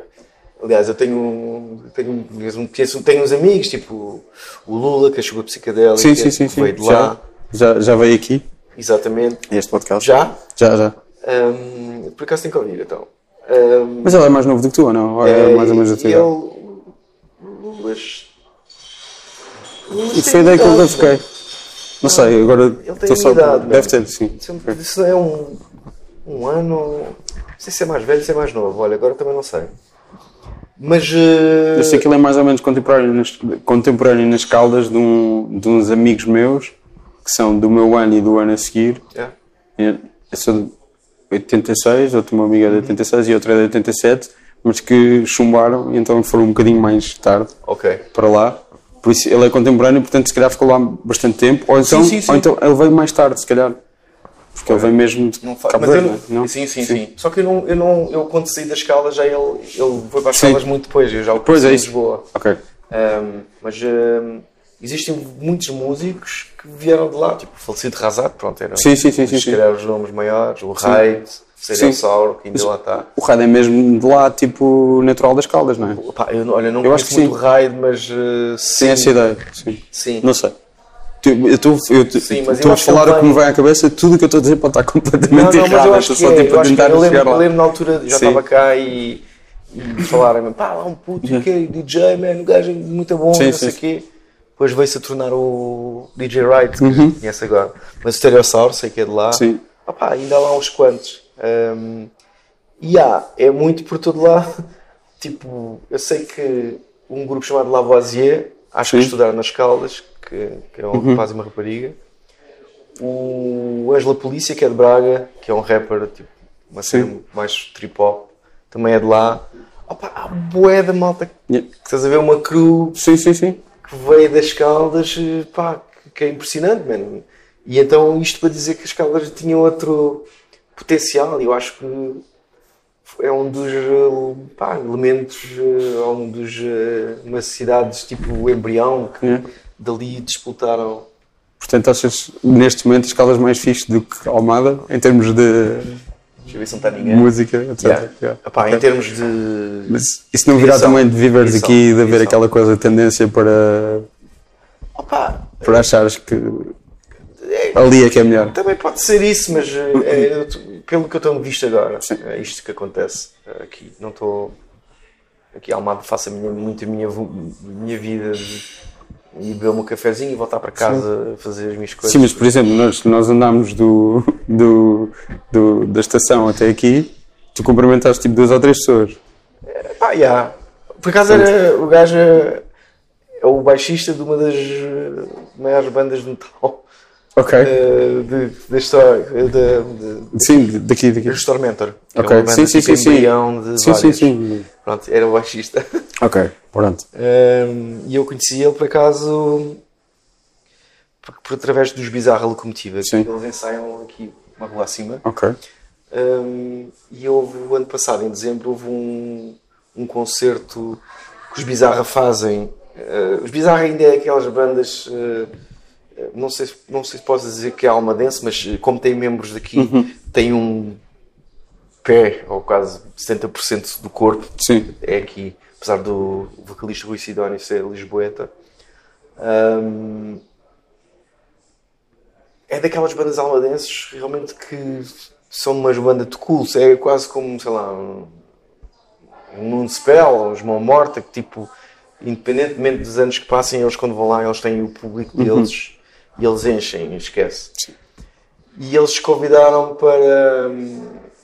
Speaker 3: Aliás, eu tenho, tenho, conheço- tenho uns amigos, tipo o Lula, que chegou a psicadélica,
Speaker 2: Sim, sim, sim.
Speaker 3: que
Speaker 2: sim.
Speaker 3: veio de
Speaker 2: Já,
Speaker 3: lá.
Speaker 2: já, já veio aqui,
Speaker 3: Exatamente.
Speaker 2: este podcast.
Speaker 3: Já?
Speaker 2: Já, já.
Speaker 3: Hum, por acaso tenho que ouvir, então. Hum,
Speaker 2: Mas ele é mais novo do que tu, ou não? Ou é, mais ou menos da tua
Speaker 3: e
Speaker 2: idade?
Speaker 3: ele. Lulas.
Speaker 2: E foi daí que eu fiquei. Não sei, agora
Speaker 3: tem
Speaker 2: estou só.
Speaker 3: idade,
Speaker 2: Deve ter, sim.
Speaker 3: Isso, é um, um ano. Não sei se é mais velho, se é mais novo. Olha, agora também não sei. Mas. eh,
Speaker 2: Eu sei que ele é mais ou menos contemporâneo nas, contemporâneo nas caldas de, um, de uns amigos meus que são do meu ano e do ano a seguir.
Speaker 3: é.
Speaker 2: Eu sou de 86, outro meu amigo é de 86 e outro é de 87, mas que chumbaram e então foram um bocadinho mais tarde
Speaker 3: Ok.
Speaker 2: para lá. Por isso ele é contemporâneo, portanto se calhar ficou lá bastante tempo. Ou então,
Speaker 3: sim, sim.
Speaker 2: Ou então ele veio mais tarde, se calhar. Porque ele veio mesmo de
Speaker 3: Não
Speaker 2: Cabo Verde,
Speaker 3: não,
Speaker 2: não?
Speaker 3: Sim, sim, sim, Só que eu não, eu não, eu quando saí da escala já ele, ele foi para as
Speaker 2: Sim.
Speaker 3: escalas muito depois, eu já o
Speaker 2: Pois
Speaker 3: conheci
Speaker 2: é
Speaker 3: em. Lisboa.
Speaker 2: Ok.
Speaker 3: Um, mas um, existem muitos músicos que vieram de lá, tipo falecido Razat, pronto, eram
Speaker 2: Sim, sim, sim, sim,
Speaker 3: se
Speaker 2: sim.
Speaker 3: calhar os nomes maiores, o Raid, o Serial
Speaker 2: Sim.
Speaker 3: Sauro, que ainda lá está.
Speaker 2: O rádio é mesmo de lá, tipo, natural das caldas, não é?
Speaker 3: Opa, eu, olha, não
Speaker 2: Eu acho que
Speaker 3: muito o Raid, mas uh,
Speaker 2: Sim, essa ideia. Sim.
Speaker 3: sim.
Speaker 2: Não sei. Tu- Eu estou eu
Speaker 3: Sim, mas eu
Speaker 2: a falar o que me vai à cabeça, tudo o que eu estou a dizer pode estar completamente
Speaker 3: Não, não, mas
Speaker 2: errado.
Speaker 3: eu
Speaker 2: estou
Speaker 3: que
Speaker 2: só
Speaker 3: é,
Speaker 2: tipo,
Speaker 3: eu,
Speaker 2: a tentar
Speaker 3: eu, lembro, eu lembro na altura, já
Speaker 2: Sim.
Speaker 3: estava cá e, e falaram pá, lá um puto que é DJ, man, o gajo é muito bom,
Speaker 2: Sim,
Speaker 3: não
Speaker 2: sim,
Speaker 3: sei o
Speaker 2: sim.
Speaker 3: quê. Depois veio-se a tornar o DJ Wright, que conhece agora. Mas o Stereossauro, sei que é de lá.
Speaker 2: Uhum. Sim.
Speaker 3: Opá, ainda há lá uns quantos. Um, e há, é muito por todo lado. Tipo, eu sei que um grupo chamado Lavoisier, acho que
Speaker 2: Sim. Uhum.
Speaker 3: estudaram nas Caldas, que, que é um rapaz e uma rapariga. O Angela Polícia, que é de Braga, que é um rapper, tipo, uma cena mais trip-hop, também é de lá. Opa, há bué da malta que
Speaker 2: Yeah.
Speaker 3: estás a ver uma crew
Speaker 2: Sim, sim, sim.
Speaker 3: que veio das Caldas, pá, que- que é impressionante, mano. E então isto para dizer que as Caldas tinham outro potencial, e eu acho que é um dos eh, pá, elementos, é um dos eh, umas cidades tipo embrião que
Speaker 2: Yeah.
Speaker 3: dali disputaram.
Speaker 2: Portanto, achas neste momento escalas mais fixe do que Almada em termos de
Speaker 3: Deixa eu ver se não está ninguém.
Speaker 2: música, etc.
Speaker 3: Yeah.
Speaker 2: Yeah.
Speaker 3: Epá, Em termos de.
Speaker 2: Mas isso não virá
Speaker 3: Criação.
Speaker 2: também de viveres
Speaker 3: Criação.
Speaker 2: aqui e de haver aquela coisa, tendência para,
Speaker 3: Opá,
Speaker 2: para achares que ali é que é melhor.
Speaker 3: Também pode ser isso, mas é, pelo que eu tenho visto agora,
Speaker 2: Sim.
Speaker 3: é isto que acontece eh, aqui. Não estou. Aqui Almada faço a minha, muito a minha, minha vida de ir beber meu cafezinho e voltar para casa fazer as minhas coisas.
Speaker 2: Sim, mas por exemplo, nós, nós andámos do, do, do- da estação até aqui, tu cumprimentaste tipo duas ou três pessoas.
Speaker 3: Pá, já. Por acaso era o gajo é, é o baixista de uma das maiores bandas de metal
Speaker 2: Ok.
Speaker 3: eh, de- da história de, de,
Speaker 2: Sim, daqui, daqui.
Speaker 3: de Stormentor. que
Speaker 2: Ok,
Speaker 3: é
Speaker 2: sim, sim,
Speaker 3: tipo
Speaker 2: sim, sim.
Speaker 3: de
Speaker 2: Sim, sim,
Speaker 3: várias.
Speaker 2: sim.
Speaker 3: Pronto, era o baixista.
Speaker 2: Ok, pronto.
Speaker 3: Um, e eu conheci ele por acaso por, por através dos Bizarra Locomotiva. que
Speaker 2: Sim.
Speaker 3: Eles ensaiam aqui uma rua acima.
Speaker 2: Ok.
Speaker 3: Um, e houve o ano passado, em dezembro, houve um, um concerto que os Bizarra fazem. Uh, os Bizarra ainda é aquelas bandas. uh, não sei, se- não sei se posso dizer que é almadense, mas uh, como tem membros daqui, tem um pé, ou quase 70% do corpo,
Speaker 2: Sim.
Speaker 3: é aqui, apesar do vocalista Rui Sidónio ser lisboeta. Hum, é daquelas bandas almadenses realmente que são umas bandas de culto. É quase como, sei lá, um, um Spell, uns Mão Morta, que tipo, independentemente dos anos que passem, eles quando vão lá, eles têm o público deles e eles enchem, esquece. E eles convidaram para,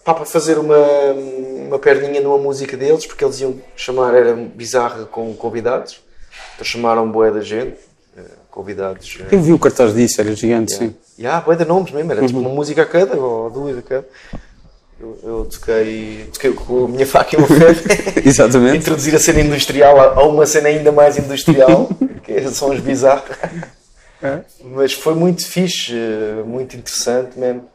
Speaker 3: pá, para fazer uma, uma perninha numa música deles, porque eles iam chamar, era bizarra com convidados. Então chamaram boé da gente, eh, convidados. eh,
Speaker 2: Eu vi o cartaz disso, era gigante, sim.
Speaker 3: e há bué de nomes mesmo, era tipo uma música a cada, ou duas a cada. Eu, eu toquei, toquei com a minha faca e meu ferro.
Speaker 2: Exatamente.
Speaker 3: Introduzir a cena industrial a uma cena ainda mais industrial, que são os bizarros.
Speaker 2: É.
Speaker 3: Mas foi muito fixe, eh, muito interessante mesmo.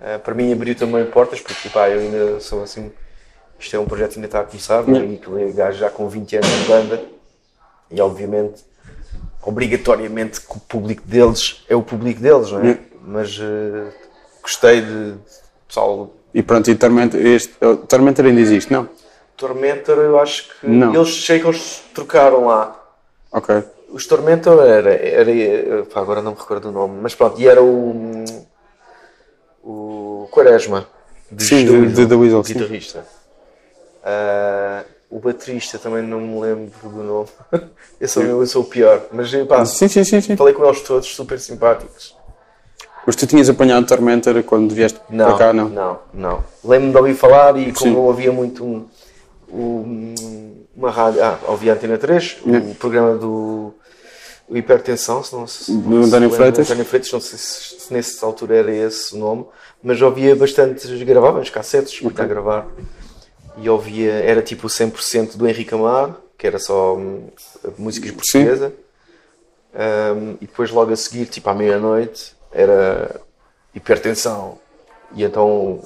Speaker 3: Eh, Para mim abriu também portas, porque pá, eu ainda sou assim. Isto é um projeto que ainda está a começar, e aquele gajo já com 20 anos de banda, e obviamente, obrigatoriamente, que o público deles é o público deles, não é? Mas eh, gostei de. Pessoal,
Speaker 2: E pronto, e Tormentor, este, Tormentor ainda existe, não?
Speaker 3: Tormentor, eu acho que.
Speaker 2: Não.
Speaker 3: Eles sei que eles trocaram lá.
Speaker 2: Ok.
Speaker 3: Os Tormentor era, era pá, agora não me recordo o nome, mas pronto, e era o. o Quaresma. dos
Speaker 2: Sim,
Speaker 3: The
Speaker 2: de-
Speaker 3: Weasel,
Speaker 2: de The Weasel,
Speaker 3: o guitarrista. Ah, o baterista também não me lembro do nome. eu, sou, eu sou o pior, mas pá,
Speaker 2: Sim, sim, sim, sim.
Speaker 3: falei com eles todos, super simpáticos.
Speaker 2: Mas tu tinhas apanhado Tormentor quando vieste
Speaker 3: Não,
Speaker 2: para cá, não?
Speaker 3: não, não. Lembro-me de ouvir falar e como
Speaker 2: Sim.
Speaker 3: eu ouvia muito um, um- uma rádio, ah, ouvia a Antena 3,
Speaker 2: Yeah.
Speaker 3: o programa do o Hipertensão, se não se,
Speaker 2: Do António Freitas.
Speaker 3: António Freitas, não sei se, se nessa altura era esse o nome, mas ouvia bastante, gravava uns cassetes a gravar e ouvia, era tipo 100% do Henrique Amar, que era só hum, músicas portuguesas. Um, e depois logo a seguir, tipo à meia-noite, era hipertensão. E então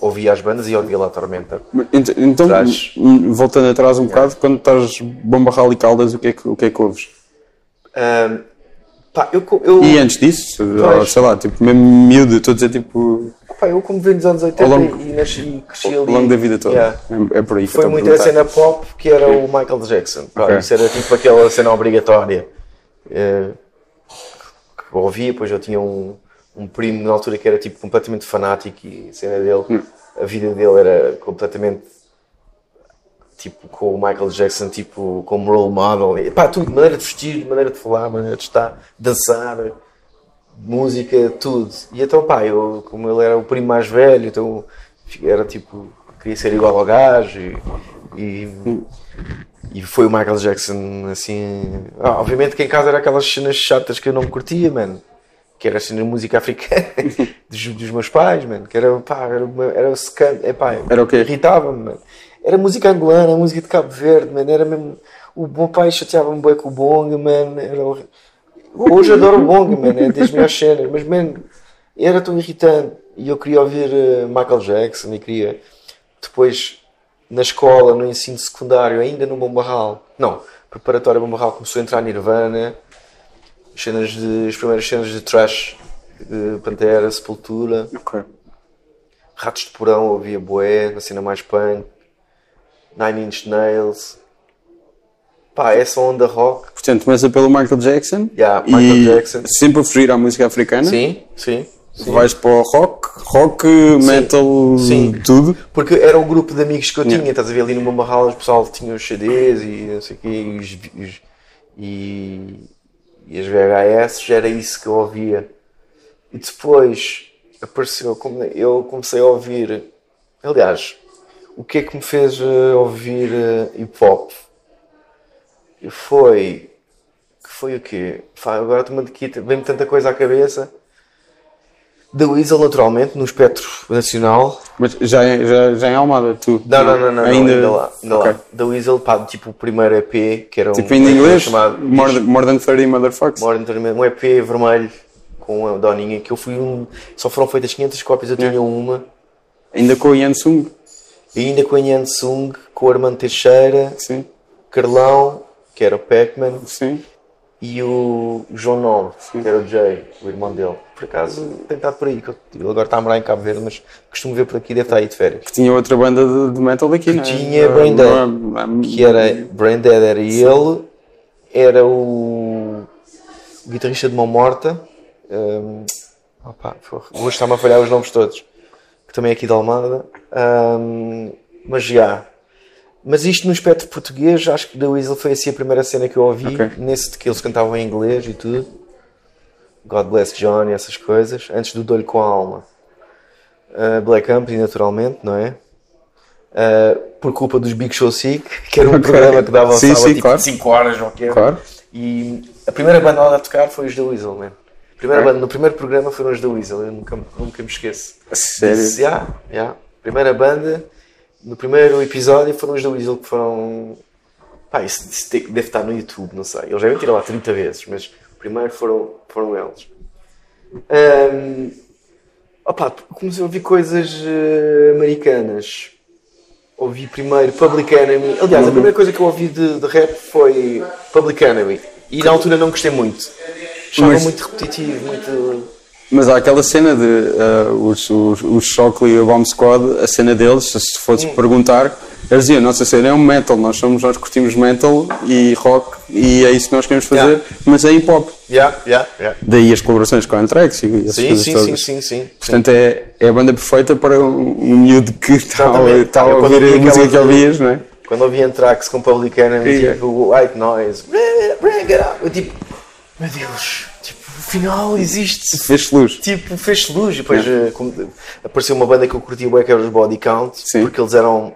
Speaker 3: ouvia as bandas e ouvia lá a Tormenta.
Speaker 2: Ent- Então,
Speaker 3: Traz.
Speaker 2: voltando atrás um bocado, quando estás bomba rala e caldas, o que é que, o que, é que ouves?
Speaker 3: Um, pá, eu, eu,
Speaker 2: E antes disso, sei lá, tipo, mesmo miúdo, estou a dizer tipo,
Speaker 3: pá, eu como venho dos anos 80
Speaker 2: Ao longo-
Speaker 3: e nasci e cresci
Speaker 2: ao
Speaker 3: ali.
Speaker 2: longo da vida toda.
Speaker 3: Yeah.
Speaker 2: É, é por aí
Speaker 3: Foi muito a cena pop que era o Michael Jackson. Pá,
Speaker 2: Ok.
Speaker 3: Isso era tipo aquela cena obrigatória. eh, que ouvia, depois eu tinha um, um primo na altura que era tipo completamente fanático e a cena dele,
Speaker 2: Hum.
Speaker 3: a vida dele era completamente tipo com o Michael Jackson tipo como role model. E, pá, tudo, maneira de vestir, maneira de falar, maneira de estar, dançar, música, tudo. E então, pá, eu, como ele era o primo mais velho, então era tipo, queria ser igual ao gajo e, e, e foi o Michael Jackson assim. Ah, obviamente que em casa era aquelas cenas chatas que eu não curtia, mano. Que era assim, música africana dos, dos meus pais, mano. Que era, pá, era, uma, era, secan- pá,
Speaker 2: Era o quê?
Speaker 3: Irritava-me, mano. Era música angolana, música de Cabo Verde, mano. Era mesmo. O meu pai chateava-me bem com o bonga, mano. Era Hoje adoro o bonga, mano. É das melhores cenas. Mas, mano, era tão irritante. E eu queria ouvir eh, Michael Jackson e queria. depois na escola, no ensino secundário, ainda no Bombarral, não, preparatório Bombarral, começou a entrar Nirvana, cenas de, as primeiras cenas de trash, de Pantera, Sepultura,
Speaker 2: Ok.
Speaker 3: Ratos de Porão, ouvia Boé, na cena mais punk, Nine Inch Nails, pá, essa onda rock,
Speaker 2: Portanto, começa pelo Michael Jackson.
Speaker 3: Yeah, Michael
Speaker 2: e
Speaker 3: Jackson.
Speaker 2: Sempre a fugir à música africana.
Speaker 3: sim, sim, sim.
Speaker 2: Vais para o rock, rock, metal,
Speaker 3: Sim.
Speaker 2: tudo.
Speaker 3: Porque era o grupo de amigos que eu tinha, estás a ver ali no Mambarral, o pessoal tinha os CDs e não sei o quê, e, os- e, e as VHS, era isso que eu ouvia. E depois apareceu, eu comecei a ouvir, aliás, o que é que me fez eh, ouvir eh, hip hop? Foi, que foi o quê? Agora estou-me aqui, vem-me tanta coisa à cabeça. The Weasel, naturalmente, no espectro nacional.
Speaker 2: Mas já, é- já, já em Almada, tu?
Speaker 3: Não, não, não, não,
Speaker 2: ainda,
Speaker 3: ainda, lá. Ainda
Speaker 2: Ok.
Speaker 3: lá. The Weasel, pá, tipo o primeiro EP, que era um,
Speaker 2: Tipo em inglês?
Speaker 3: chamado
Speaker 2: More, than- more than 30 motherfuckers?
Speaker 3: More Than- um EP vermelho com a Doninha, que eu fui um. Só foram feitas 500 cópias, eu tinha
Speaker 2: Yeah.
Speaker 3: uma.
Speaker 2: Ainda com o Yansung?
Speaker 3: E ainda com a Yan Sung, com o Armando Teixeira,
Speaker 2: Sim,
Speaker 3: Carlão, que era o Pac-Man,
Speaker 2: sim.
Speaker 3: e o João Nome, que era o Jay, o irmão dele. Por acaso, tem estado por aí, que eu- ele agora está a morar em Cabo Verde, mas costumo ver por aqui, deve estar aí de férias.
Speaker 2: Que tinha outra banda de, de metal daqui, não é?
Speaker 3: tinha Brain Dead. que era Brain Dead era ele, era o guitarrista de Mão Morta. opá, porra, hoje está-me a falhar os nomes todos, que também é aqui de Almada. hum, mas já. Mas isto no espectro português, acho que The Weasel foi assim a primeira cena que eu ouvi,
Speaker 2: Ok.
Speaker 3: nesse de que eles cantavam em inglês e tudo. God Bless John e essas coisas, antes do Dolho com a Alma. Uh, Black Company, naturalmente, não é? Uh, por culpa dos Big Show Sick, que era um
Speaker 2: Ok.
Speaker 3: programa que dava
Speaker 2: Sim,
Speaker 3: tipo
Speaker 2: claro.
Speaker 3: 5 horas ou o que é.
Speaker 2: Claro.
Speaker 3: E a primeira banda a tocar foi os The Weasel, man. Primeira banda, no primeiro programa foram os The Weasel, eu nunca, nunca me esqueço.
Speaker 2: Sério?
Speaker 3: Disse, "Ya, ya." Primeira banda, no primeiro episódio foram os The Weasel que foram. Pá, isso, isso deve estar no YouTube, não sei. Eles devem tirar lá 30 vezes, mas primeiro foram, foram eles. Ahm, opa, comecei a ouvir coisas eh, americanas. Ouvi primeiro Public Enemy. Aliás, a primeira coisa que eu ouvi de, de rap foi Public Enemy. E na altura não gostei muito. Achava muito repetitivo, muito.
Speaker 2: Mas há aquela cena de uh, os, os, os Shockley e o Bomb Squad, a cena deles, se fosse
Speaker 3: Hum.
Speaker 2: perguntar, eles diziam: nossa cena é um metal, nós somos, nós curtimos metal e rock e é isso que nós queremos fazer,
Speaker 3: Yeah.
Speaker 2: mas é hip hop.
Speaker 3: Yeah, yeah, yeah.
Speaker 2: Daí as colaborações com a Anthrax e
Speaker 3: Sim, sim,
Speaker 2: todas.
Speaker 3: sim, sim, sim.
Speaker 2: Portanto, é, é a banda perfeita para um, um miúdo que está a, está ouvir a música
Speaker 3: aquela
Speaker 2: que ouvias, não é?
Speaker 3: Quando ouvi Anthrax com Public Enemy,
Speaker 2: Yeah.
Speaker 3: tipo, White Noise, bring it up. Eu tipo, meu Deus, tipo, o final existe.
Speaker 2: Fez luz.
Speaker 3: Tipo, fez luz. E depois eh, como- apareceu uma banda que eu curtia bem, que era os Body Count,
Speaker 2: Sim.
Speaker 3: porque eles eram.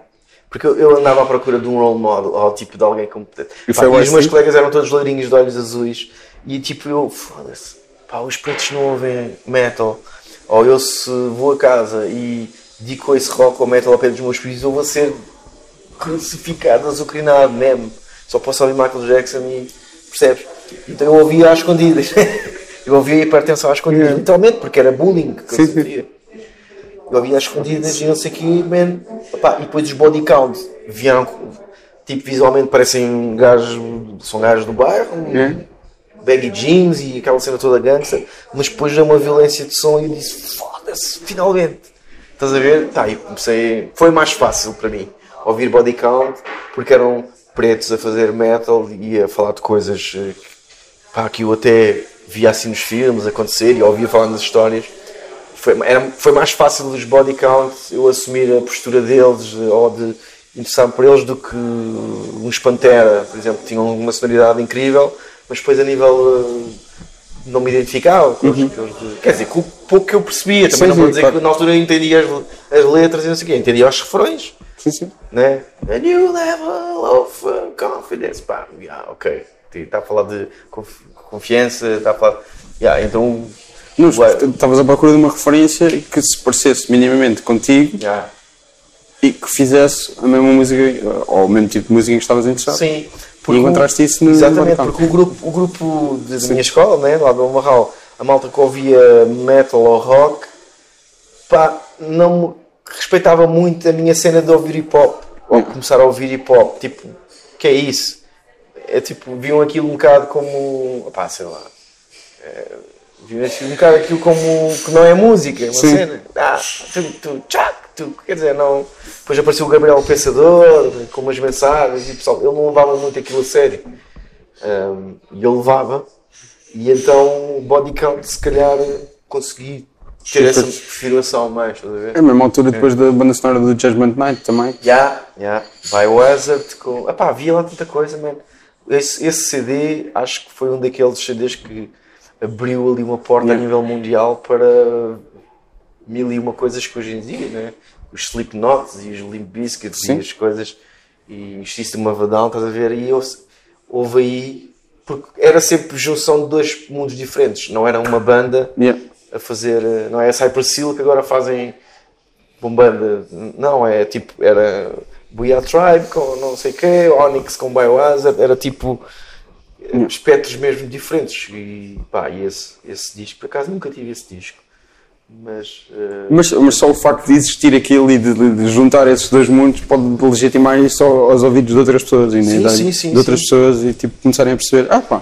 Speaker 3: Porque eu- eu andava à procura de um role model, ou tipo de alguém competente.
Speaker 2: E
Speaker 3: Pá, e os meus colegas eram todos loirinhos de olhos azuis, e tipo, eu, foda-se, pá, os pretos não ouvem metal. Ou eu, se vou a casa e digo esse rock ou metal ao pé dos meus filhos, eu vou ser crucificado, azucrinado mesmo. Só posso ouvir Michael Jackson e percebes? Então eu ouvia às escondidas. eu ouvia hipertensão às escondidas,
Speaker 2: Yeah.
Speaker 3: literalmente, porque era bullying que eu sofria. Eu ouvia às escondidas e não sei o quê, man. Epá, e depois os body count vieram, tipo, visualmente parecem gajos, são gajos do bairro,
Speaker 2: É.
Speaker 3: baggy jeans e aquela cena toda gangsta, mas depois já uma violência de som e eu disse, foda-se, finalmente. Estás a ver? Tá, e comecei, foi mais fácil para mim ouvir body count, porque eram pretos a fazer metal e a falar de coisas eh, pá, que eu até via assim nos filmes acontecer e ouvia falar nas histórias. Foi, era, foi mais fácil dos body count eu assumir a postura deles eh, ou de interessar por eles do que uns Pantera, por exemplo, tinham uma sonoridade incrível, mas depois a nível eh, não me identificava com com eles. quer dizer, com o pouco que eu percebia, também
Speaker 2: Sim,
Speaker 3: não vou dizer
Speaker 2: claro.
Speaker 3: que na altura eu entendia as, as letras e não sei o quê, entendia os refrões,
Speaker 2: Sim, sim.
Speaker 3: né? A new level of confidence, pá, yeah, ok, está a falar de conf- confiança, está a falar, yeah, então,
Speaker 2: Não, estavas à procura de uma referência que se parecesse minimamente contigo
Speaker 3: yeah.
Speaker 2: e que fizesse a mesma música ou o mesmo tipo de música que estavas interessado.
Speaker 3: Sim.
Speaker 2: E encontraste isso no
Speaker 3: Exatamente, porque o grupo, o grupo da minha escola, né, lá do Marral, a malta que ouvia metal ou rock, pá, não, respeitava muito a minha cena de ouvir hip hop. Ou começar a ouvir hip hop. Tipo, que é isso? É tipo, viam aquilo um bocado como. Opá, sei lá. É, viam um bocado aquilo como. que não é música, é uma
Speaker 2: Sim.
Speaker 3: cena. Ah, tu, tu, tchac, tu. Quer dizer, não. Depois apareceu o Gabriel Pensador, com umas mensagens e pessoal, ele não levava muito aquilo a sério. Um, e eu levava. E então, o body count, se calhar, consegui ter essa afirmação mais, estás a ver?
Speaker 2: É a mesma altura depois da banda sonora do Judgment Night também.
Speaker 3: Já, já. Biohazard com. Epá, havia lá tanta coisa, man. Esse, esse CD acho que foi um daqueles CDs que abriu ali uma porta a
Speaker 2: Yeah.
Speaker 3: nível mundial para mil e uma coisas que hoje em dia, né? Os Slipknots e os Limp Bizkits
Speaker 2: Sim.
Speaker 3: e as coisas e o System of a Down, estás a ver? E eu, houve aí. Porque era sempre junção de dois mundos diferentes, não era uma banda
Speaker 2: Yeah.
Speaker 3: a fazer. Não é a Cypress Hill que agora fazem com banda. Não, é tipo. Era We Are Tribe com não sei o quê, Onyx com Biohazard, era tipo. eh, espectros mesmo diferentes. E pá, e esse, esse disco, por acaso nunca tive esse disco. Mas. eh,
Speaker 2: Mas, mas só o facto de existir aquilo e de, de- de juntar esses dois mundos pode legitimar isso ao- aos ouvidos de outras pessoas e
Speaker 3: Sim,
Speaker 2: idade
Speaker 3: sim, sim,
Speaker 2: de outras pessoas e tipo, começarem a perceber, ah pá,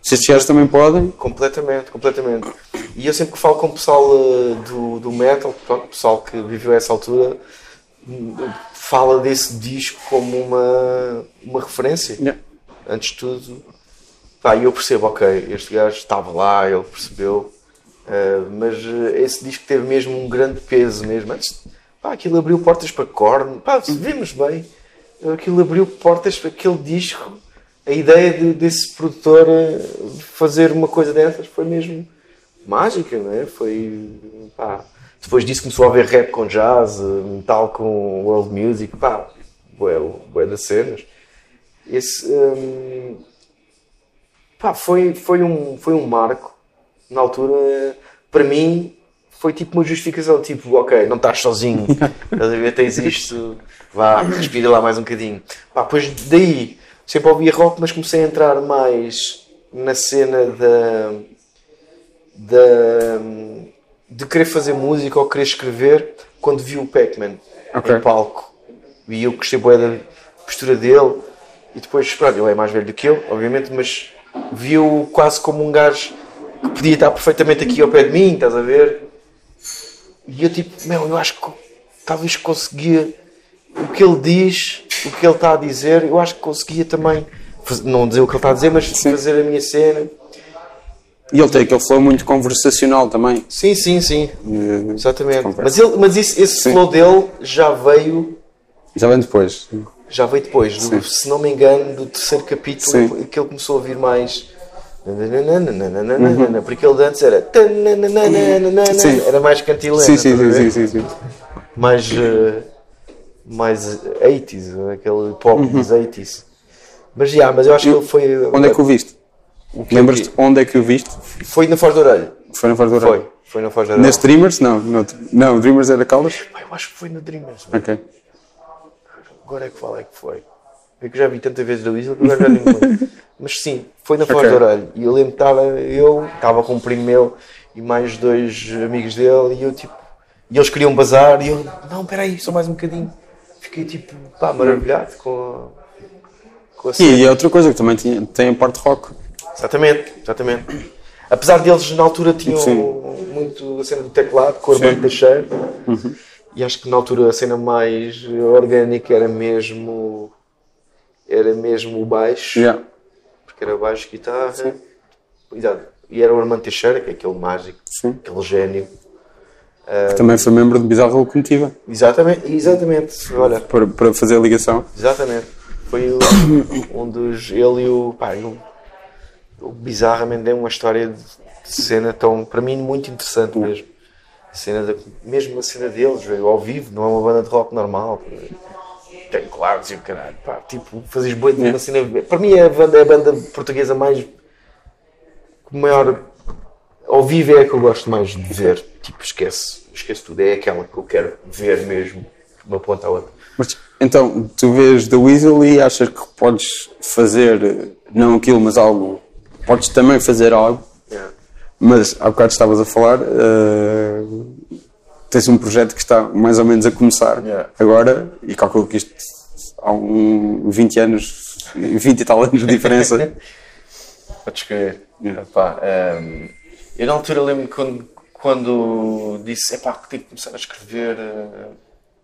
Speaker 2: se estes gajos também podem,
Speaker 3: Completamente, completamente. E eu sempre que falo com o pessoal eh, do, do metal, o pessoal que viveu essa altura, hum, fala desse disco como uma, uma referência.
Speaker 2: Yeah.
Speaker 3: Antes de tudo, pá, eu percebo, ok, este gajo estava lá, ele percebeu, eh, mas eh, esse disco teve mesmo um grande peso mesmo. Antes, pá, aquilo abriu portas para Korn, pá, vimos bem, aquilo abriu portas para aquele disco. A ideia de- desse produtor eh, fazer uma coisa dessas foi mesmo mágica, não é? Foi, pá, depois disso começou a haver rap com jazz, metal com world music, pá, bué, bué das cenas. Esse, hum, pá, foi, foi, um, foi um marco. Na altura, para mim, foi tipo uma justificação, tipo, ok, não estás sozinho, estás a ver, tens isto, vá, respira lá mais um bocadinho. Pá, depois daí, sempre ouvia rock, mas comecei a entrar mais na cena da, da de querer fazer música ou querer escrever quando vi o Pac-Man
Speaker 2: Ok.
Speaker 3: em palco. E eu gostei bué da postura dele. E depois, pronto, ele é mais velho do que eu, obviamente, mas vi-o quase como um gajo que podia estar perfeitamente aqui ao pé de mim, estás a ver? E eu tipo, meu, eu acho que talvez conseguia o que ele diz, o que ele está a dizer, eu acho que conseguia também não dizer o que ele está a dizer, mas fazer a minha cena.
Speaker 2: E ele tem aquele flow muito conversacional também.
Speaker 3: Sim, sim, sim.
Speaker 2: Eh,
Speaker 3: Exatamente. Mas, ele, mas esse
Speaker 2: Sim.
Speaker 3: flow dele já veio,
Speaker 2: Já vem depois.
Speaker 3: já veio depois, do- se não me engano, do terceiro capítulo,
Speaker 2: Sim.
Speaker 3: que ele começou a ouvir mais. nananana, Porque ele de antes era.
Speaker 2: Sim.
Speaker 3: Era mais cantilena.
Speaker 2: Sim, sim, sim, sim, sim.
Speaker 3: Mais. eh, mais 80s, aquele pop dos 80s. Mas já, mas eu acho que ele foi.
Speaker 2: Uhum. Onde é que o viste?
Speaker 3: Que
Speaker 2: Lembras-te onde é que o viste?
Speaker 3: Foi na Foz da Orelha.
Speaker 2: Foi na Foz do Orelha?
Speaker 3: Foi. Foi na Foz da Orelha.
Speaker 2: Nesse Dreamers? Não, no, não, Dreamers era Caldas?
Speaker 3: Pá, eu acho que foi no Dreamers.
Speaker 2: Ok.
Speaker 3: Agora é que fala é que foi. É que eu já vi tanta vezes da Weasel que agora já lembro. Mas sim, foi na Foz
Speaker 2: Ok.
Speaker 3: da Orelha. E eu lembro que estava eu, estava com um primo meu e mais dois amigos dele e eu tipo. E eles queriam bazar e eu, não, peraí, só mais um bocadinho. Fiquei tipo, pá, maravilhado com a. Com a.
Speaker 2: E, e outra coisa que também tinha, tem a parte rock.
Speaker 3: Exatamente, exatamente. Apesar deles na altura tinham
Speaker 2: Sim.
Speaker 3: muito a cena do teclado com o Armando Teixeira. E acho que na altura a cena mais orgânica era mesmo era mesmo o baixo,
Speaker 2: Yeah.
Speaker 3: porque era baixo guitarra. Exato. E era o Armando Teixeira, que é aquele mágico,
Speaker 2: Sim.
Speaker 3: aquele gênio.
Speaker 2: Que também foi membro de Bizarra Locomotiva
Speaker 3: Exatamente, exatamente. Olha,
Speaker 2: para, para fazer a ligação.
Speaker 3: Exatamente. Foi o- um dos. Ele e o. Pá, bizarramente dei uma história de cena tão. para mim, muito interessante mesmo. A cena da, mesmo a cena deles, veio ao vivo, não é uma banda de rock normal. Tem claros e o caralho. Pá, tipo, fazes boi de uma cena. Para mim, é a banda, é a banda portuguesa mais. com maior. ao vivo é a que eu gosto mais de ver. Tipo, esquece. Esquece tudo. É aquela que eu quero ver mesmo, de uma ponta à outra.
Speaker 2: Mas, então, tu vês The Weasel e achas que podes fazer, não aquilo, mas algo. Podes também fazer algo,
Speaker 3: Yeah.
Speaker 2: mas há bocado estavas a falar. eh, tens um projeto que está mais ou menos a começar
Speaker 3: Yeah.
Speaker 2: agora e calculo que isto há um 20 anos, 20 e tal anos de diferença.
Speaker 3: Podes crer. Epá, ehm, eu na altura lembro-me quando, quando disse epá, que tenho que começar a escrever eh,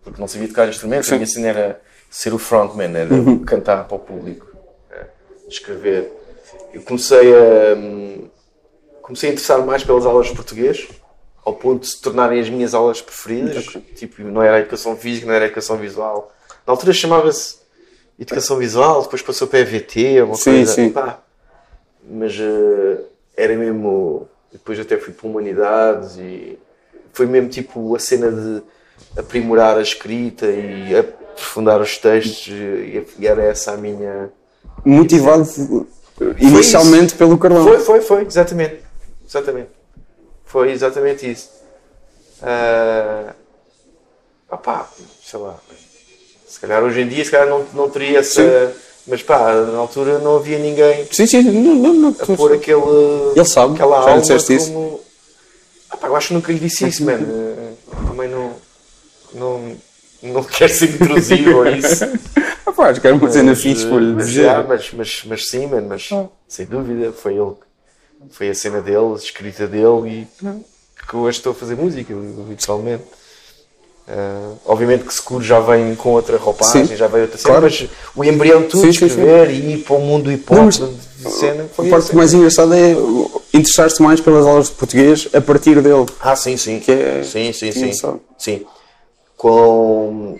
Speaker 3: porque não sabia tocar instrumentos, a minha cena era ser o frontman, era cantar para o público, eh, escrever. Eu comecei a comecei a interessar mais pelas aulas de português, ao ponto de se tornarem as minhas aulas preferidas. Tipo, não era a educação física, não era a educação visual. Na altura chamava-se educação visual, depois passou para EVT, uma
Speaker 2: Sim,
Speaker 3: coisa.
Speaker 2: sim.
Speaker 3: pá, mas eh, era mesmo. Depois até fui para humanidades e foi mesmo tipo a cena de aprimorar a escrita e aprofundar os textos e e era essa a minha.
Speaker 2: Motivado inicialmente pelo Carlão.
Speaker 3: Foi, foi, foi, exatamente. Exatamente. Foi exatamente isso. Ah, opá, sei lá. Se calhar hoje em dia se calhar não, não teria essa. Mas pá, na altura não havia ninguém
Speaker 2: Sim, sim, não, não, não.
Speaker 3: a pôr aquele.
Speaker 2: Ele sabe,
Speaker 3: aquela
Speaker 2: já lhe disseste isso.
Speaker 3: como. Ah, pá, eu acho que nunca lhe disse isso, mano. Também não. Não, não quero ser intrusivo ou isso.
Speaker 2: Ah, pá, acho que era uma cena
Speaker 3: Mas,
Speaker 2: fixe para lhe
Speaker 3: mas,
Speaker 2: dizer.
Speaker 3: mas, mas, mas sim, mano, mas
Speaker 2: Ah.
Speaker 3: sem dúvida foi ele. Foi a cena dele, a escrita dele e que hoje estou a fazer música, literalmente. Ah, obviamente que Securo já vem com outra roupagem,
Speaker 2: Sim,
Speaker 3: já veio outra cena,
Speaker 2: claro.
Speaker 3: mas o embrião de tudo,
Speaker 2: Sim, sim, sim.
Speaker 3: escrever e ir para o mundo hip hop de cena, foi
Speaker 2: A parte mais engraçada é interessar-te mais pelas aulas de português a partir dele.
Speaker 3: Ah, sim, sim.
Speaker 2: Que é-
Speaker 3: Sim, sim, sim. Sim. Com.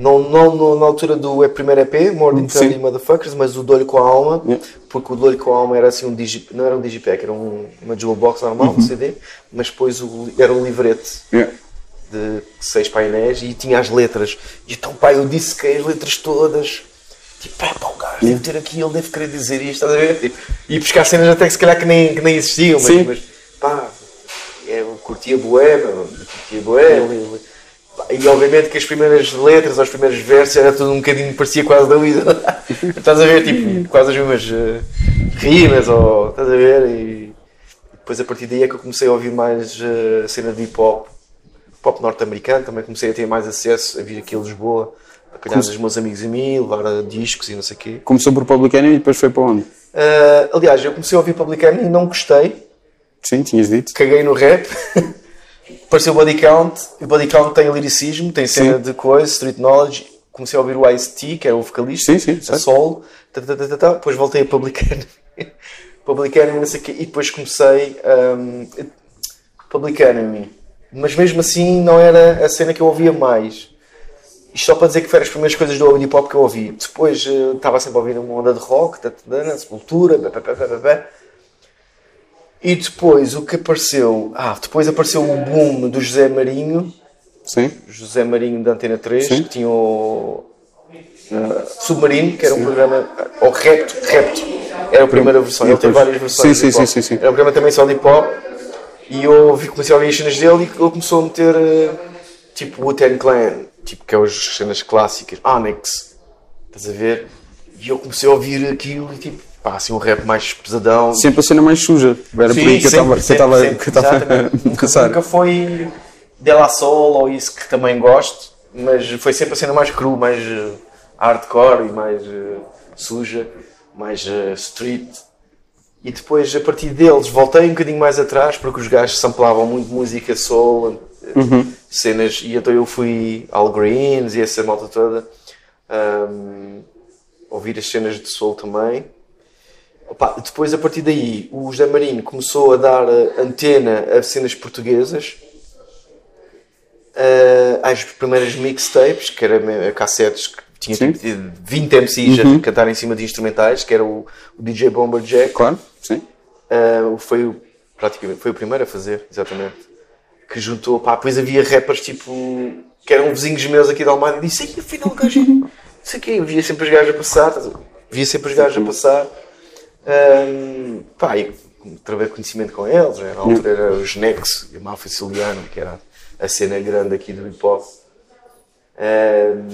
Speaker 3: Não, não no- na altura do é- primeiro EP, More Than. Friendly Motherfuckers, mas o Dolho com a Alma,
Speaker 2: Yeah.
Speaker 3: porque o Dolho com a Alma era assim um digi, não era um digipack, era um, uma jewelbox normal,
Speaker 2: Uhum.
Speaker 3: um CD, mas depois o, era um livrete
Speaker 2: Yeah.
Speaker 3: de seis painéis e tinha as letras. E então, pá, eu disse que as letras todas. Tipo, pá, pá, o gajo deve ter aqui, ele deve querer dizer isto, estás a ver? Tipo, E buscar cenas até que se calhar que nem, que nem existiam, mas, mas pá, é, eu curtia meu, curtia bué. E obviamente que as primeiras letras, os primeiros versos, era tudo um bocadinho, parecia quase da vida. estás a ver? Tipo, quase as mesmas eh, rimas, ou estás a ver? E depois a partir daí é que eu comecei a ouvir mais eh, a cena de hip hop pop norte-americano, também comecei a ter mais acesso a vir aqui a Lisboa, apanhar os meus amigos a mim, levar a discos e não sei o quê.
Speaker 2: Começou por Public Enemy e depois foi para onde?
Speaker 3: Ah, aliás, eu comecei a ouvir Publicano e não gostei,
Speaker 2: Sim, tinhas dito.
Speaker 3: caguei no rap. Apareceu o Body Count, e o Body Count tem liricismo, tem cena
Speaker 2: Sim.
Speaker 3: de coisa, street knowledge. Comecei a ouvir o Ice-T, que era o vocalista,
Speaker 2: Sim, sim,
Speaker 3: a solo, tá, tá, tá, tá, depois voltei a Publicano. Public Enemy, não sei o quê, e depois comecei um, Public Enemy. Mas mesmo assim não era a cena que eu ouvia mais. Isto só para dizer que foram as primeiras coisas do hip hop que eu ouvi. Depois eh, estava sempre a ouvir uma onda de rock, tá, Sepultura, pá, pá, pá, pá, pá, pá. E depois o que apareceu? Ah, depois apareceu o boom do José Marinho,
Speaker 2: Sim.
Speaker 3: José Marinho da Antena 3,
Speaker 2: Sim.
Speaker 3: que tinha o uh, Submarino, que era um programa, ou Repto, Repto, era a primeira versão, ele tem várias versões.
Speaker 2: Sim, sim, sim, sim, sim.
Speaker 3: Era um programa também só de hip hop, e eu ouvi- comecei a ouvir as cenas dele e ele começou a meter uh, tipo Wu-Tang Clan, tipo que é as cenas clássicas, Onyx, estás a ver? E eu comecei a ouvir aquilo e tipo, pá, assim um rap mais pesadão.
Speaker 2: Sempre a cena mais suja. Era por aí que
Speaker 3: sempre,
Speaker 2: eu estava a
Speaker 3: Nunca,
Speaker 2: pensar.
Speaker 3: nunca foi De La Soul ou isso que também gosto, mas foi sempre a cena mais cru, mais eh, hardcore e mais eh, suja, mais eh, street. E depois, a partir deles, voltei um bocadinho mais atrás, porque os gajos samplavam muito música soul, eh, cenas, e então eu fui Al Greens e essa malta toda, ahm, ouvir as cenas de soul também. Opa, depois, a partir daí, o José Marinho começou a dar eh, antena a cenas portuguesas, eh, às primeiras mixtapes, que eram cassetes que tinha
Speaker 2: Sim.
Speaker 3: tipo, 20 MCs a cantar em cima de instrumentais, que era o, o DJ Bomber Jack.
Speaker 2: Claro, sim.
Speaker 3: Uh, foi o, praticamente foi o primeiro a fazer, exatamente. Que juntou, pá, depois havia rappers tipo que eram vizinhos meus aqui da Almada e disse: Ei, afinal, gajo, não sei o quê, eu via sempre os gajos a passar, via sempre os gajos a passar. Um, pá, e travei conhecimento com eles, na altura era os Nex e a Máfia Siciliana, que era a cena grande aqui do hip hop. Um,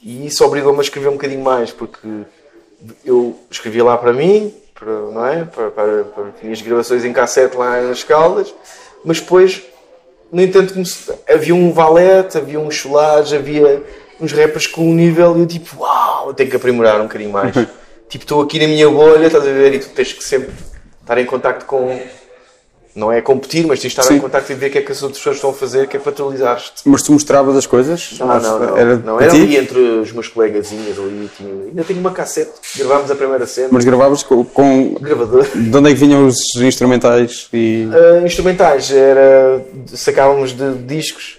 Speaker 3: e isso obrigou-me a escrever um bocadinho mais, porque eu escrevia lá para mim, para, não é? para, para, para tinha as gravações em cassete lá nas Caldas, mas depois no entanto, havia um valete, havia um cholage, havia uns rappers com um nível e eu tipo, uau, tenho que aprimorar um bocadinho mais. tipo, estou aqui na minha bolha, estás a ver, e tu tens que sempre estar em contacto com. Não é competir, mas tens de estar
Speaker 2: Sim.
Speaker 3: em contacto e ver o que é que as outras pessoas estão a fazer, que é para atualizares-te.
Speaker 2: Mas tu mostravas as coisas?
Speaker 3: Não, não, não.
Speaker 2: Era,
Speaker 3: não, era ali entre os meus colegazinhos ali. Tinha, ainda tenho uma cassete, gravámos a primeira cena.
Speaker 2: Mas gravavas com, com-
Speaker 3: Gravador.
Speaker 2: De onde é que vinham os instrumentais? E...
Speaker 3: Uh, instrumentais, era. sacávamos de discos,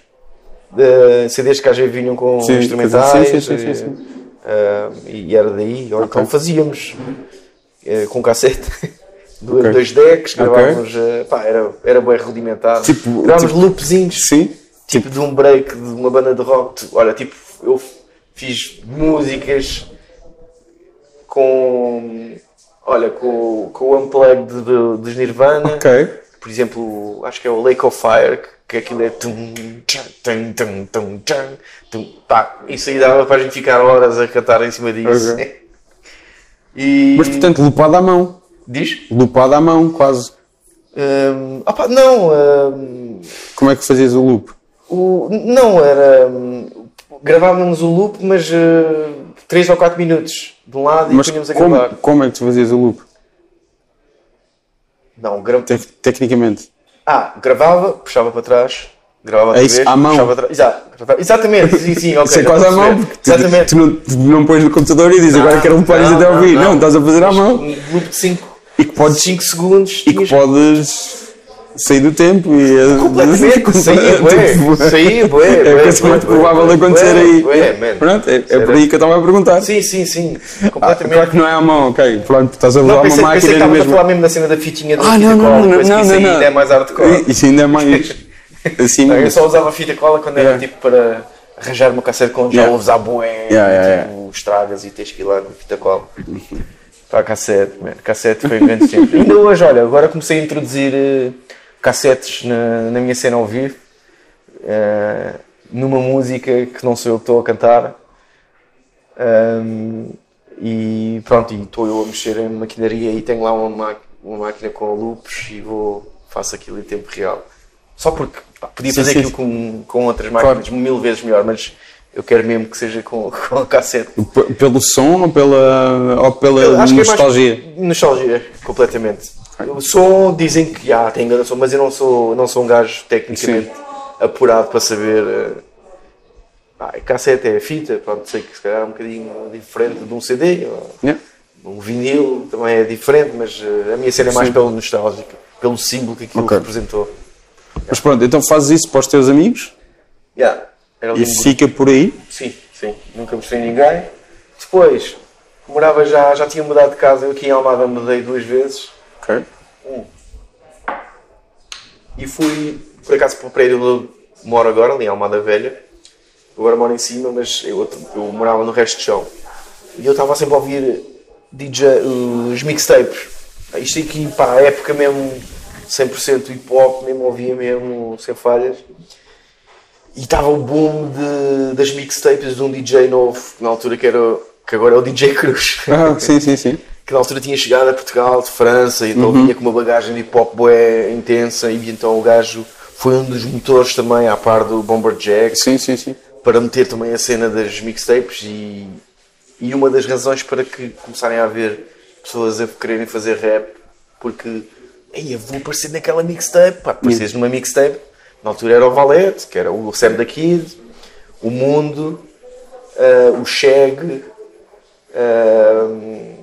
Speaker 3: de CDs que às vezes vinham com
Speaker 2: Sim,
Speaker 3: instrumentais.
Speaker 2: sim, sim, sim,
Speaker 3: eh,
Speaker 2: sim.
Speaker 3: Uh, e era daí, ou então fazíamos eh, com cassete. do-
Speaker 2: Ok.
Speaker 3: Dois decks, gravávamos. eh, pá, era, era bem rudimentar.
Speaker 2: Tipo-
Speaker 3: gravávamos
Speaker 2: tipo-
Speaker 3: loopzinhos.
Speaker 2: Sim?
Speaker 3: tipo de um break de uma banda de rock. Olha, tipo, eu fiz músicas com. Olha, com, com o Unplugged de, dos Nirvana.
Speaker 2: Ok.
Speaker 3: Por exemplo, acho que é o Lake of Fire, que, que aquilo é. Tum, tchan, tum, tum, tum, tchan, tum. Pá, isso aí dava para a gente ficar horas a cantar em cima disso.
Speaker 2: Ok.
Speaker 3: E.
Speaker 2: Mas portanto, lupado à mão.
Speaker 3: Diz?
Speaker 2: Lupado à mão, quase.
Speaker 3: Hum, opá, não. hum,
Speaker 2: Como é que fazias o loop?
Speaker 3: O, não, era. hum, Gravávamos o loop, mas 3 ou 4 minutos de um lado e
Speaker 2: Mas
Speaker 3: punhamos a
Speaker 2: como,
Speaker 3: gravar.
Speaker 2: como é que tu fazias o loop?
Speaker 3: Não, gra...
Speaker 2: Tec- tecnicamente.
Speaker 3: Ah, gravava, puxava para trás, gravava outra
Speaker 2: É isso,
Speaker 3: vez,
Speaker 2: à mão?
Speaker 3: puxava para trás. Exatamente, sim, sim, ok.
Speaker 2: Isso é quase à mão, tu,
Speaker 3: Exatamente.
Speaker 2: tu não, tu não pões no computador e dizes agora quero lupar isso até ao fim. Não, estás a fazer à mão.
Speaker 3: Um loop de 5
Speaker 2: E que podes,
Speaker 3: 5 segundos.
Speaker 2: e que podes sair do tempo e é
Speaker 3: Completamente, saía, bué, saía, bué,
Speaker 2: É coisa
Speaker 3: bué,
Speaker 2: mais
Speaker 3: bué,
Speaker 2: provável de acontecer aí. Pronto, é, é por aí que eu estava a perguntar.
Speaker 3: Sim, sim, sim,
Speaker 2: Ah,
Speaker 3: completamente.
Speaker 2: claro que não é à mão, ok. Pronto, estás a
Speaker 3: pensei,
Speaker 2: uma
Speaker 3: pensei que
Speaker 2: máquina
Speaker 3: estavas a falar mesmo da cena da fitinha da
Speaker 2: Ah,
Speaker 3: fita
Speaker 2: não,
Speaker 3: cola,
Speaker 2: não, não,
Speaker 3: que
Speaker 2: não,
Speaker 3: isso
Speaker 2: não,
Speaker 3: aí
Speaker 2: não.
Speaker 3: ainda é mais hardcore.
Speaker 2: Isso ainda é mais. Assim,
Speaker 3: eu só usava fita cola quando era tipo para arranjar uma cassete com já usar bué, tipo, estragas e tens que ir lá com fita cola. Para a cassete, man. cassete foi um grande tempo. Ainda hoje, olha, agora comecei a introduzir eh, cassetes na, na minha cena ao vivo, eh, numa música que não sou eu que estou a cantar. Ahm, e pronto, estou eu a mexer em maquinaria e tenho lá uma, ma- uma máquina com loops e vou, faço aquilo em tempo real. Só porque pá, podia
Speaker 2: Sim,
Speaker 3: fazer
Speaker 2: sim,
Speaker 3: aquilo com, com outras máquinas mil vezes melhor, mas eu quero mesmo que seja com, com a cassete.
Speaker 2: P- Pelo som ou pela, ou pela
Speaker 3: é
Speaker 2: nostalgia?
Speaker 3: mais nostalgia, completamente. O som dizem que já tem grande som, mas eu não sou, não sou um gajo tecnicamente apurado para saber. eh, pá, a cassete é fita, pronto, sei que se calhar é um bocadinho diferente de um CD.
Speaker 2: Yeah.
Speaker 3: Um vinil também é diferente, mas eh, a minha cena é mais
Speaker 2: Sim.
Speaker 3: pelo nostálgico, pelo símbolo que aquilo
Speaker 2: Ok.
Speaker 3: representou.
Speaker 2: Mas pronto, então fazes isso para os teus amigos
Speaker 3: Yeah.
Speaker 2: E fica por aí.
Speaker 3: Sim, sim. Nunca mostrei ninguém. Depois, morava já, já tinha mudado de casa. Eu aqui em Almada mudei duas vezes.
Speaker 2: Ok.
Speaker 3: E fui, por acaso, para o prédio onde eu moro agora, ali em Almada Velha. Eu agora moro em cima, mas eu, eu morava no resto de chão. E eu estava sempre a ouvir DJ, os mixtapes. Isto aqui, pá, a época mesmo 100% hip hop, mesmo ouvia mesmo sem falhas. E estava o boom de, das mixtapes de um DJ novo, na altura que era que agora é o DJ Cruz.
Speaker 2: Ah, sim, sim, sim.
Speaker 3: Que na altura tinha chegado a Portugal, de França, e então vinha com uma bagagem de hip hop bué intensa, e então o gajo foi um dos motores também, à par do Bomberjack,
Speaker 2: Sim, sim, sim.
Speaker 3: para meter também a cena das mixtapes e, e uma das razões para que começarem a haver pessoas a quererem fazer rap, porque Ei, eu vou aparecer naquela mixtape, pá, apareces numa mixtape, na altura era o Valete, que era o Sam da Kid, o Mundo, ah, o Shag, ah,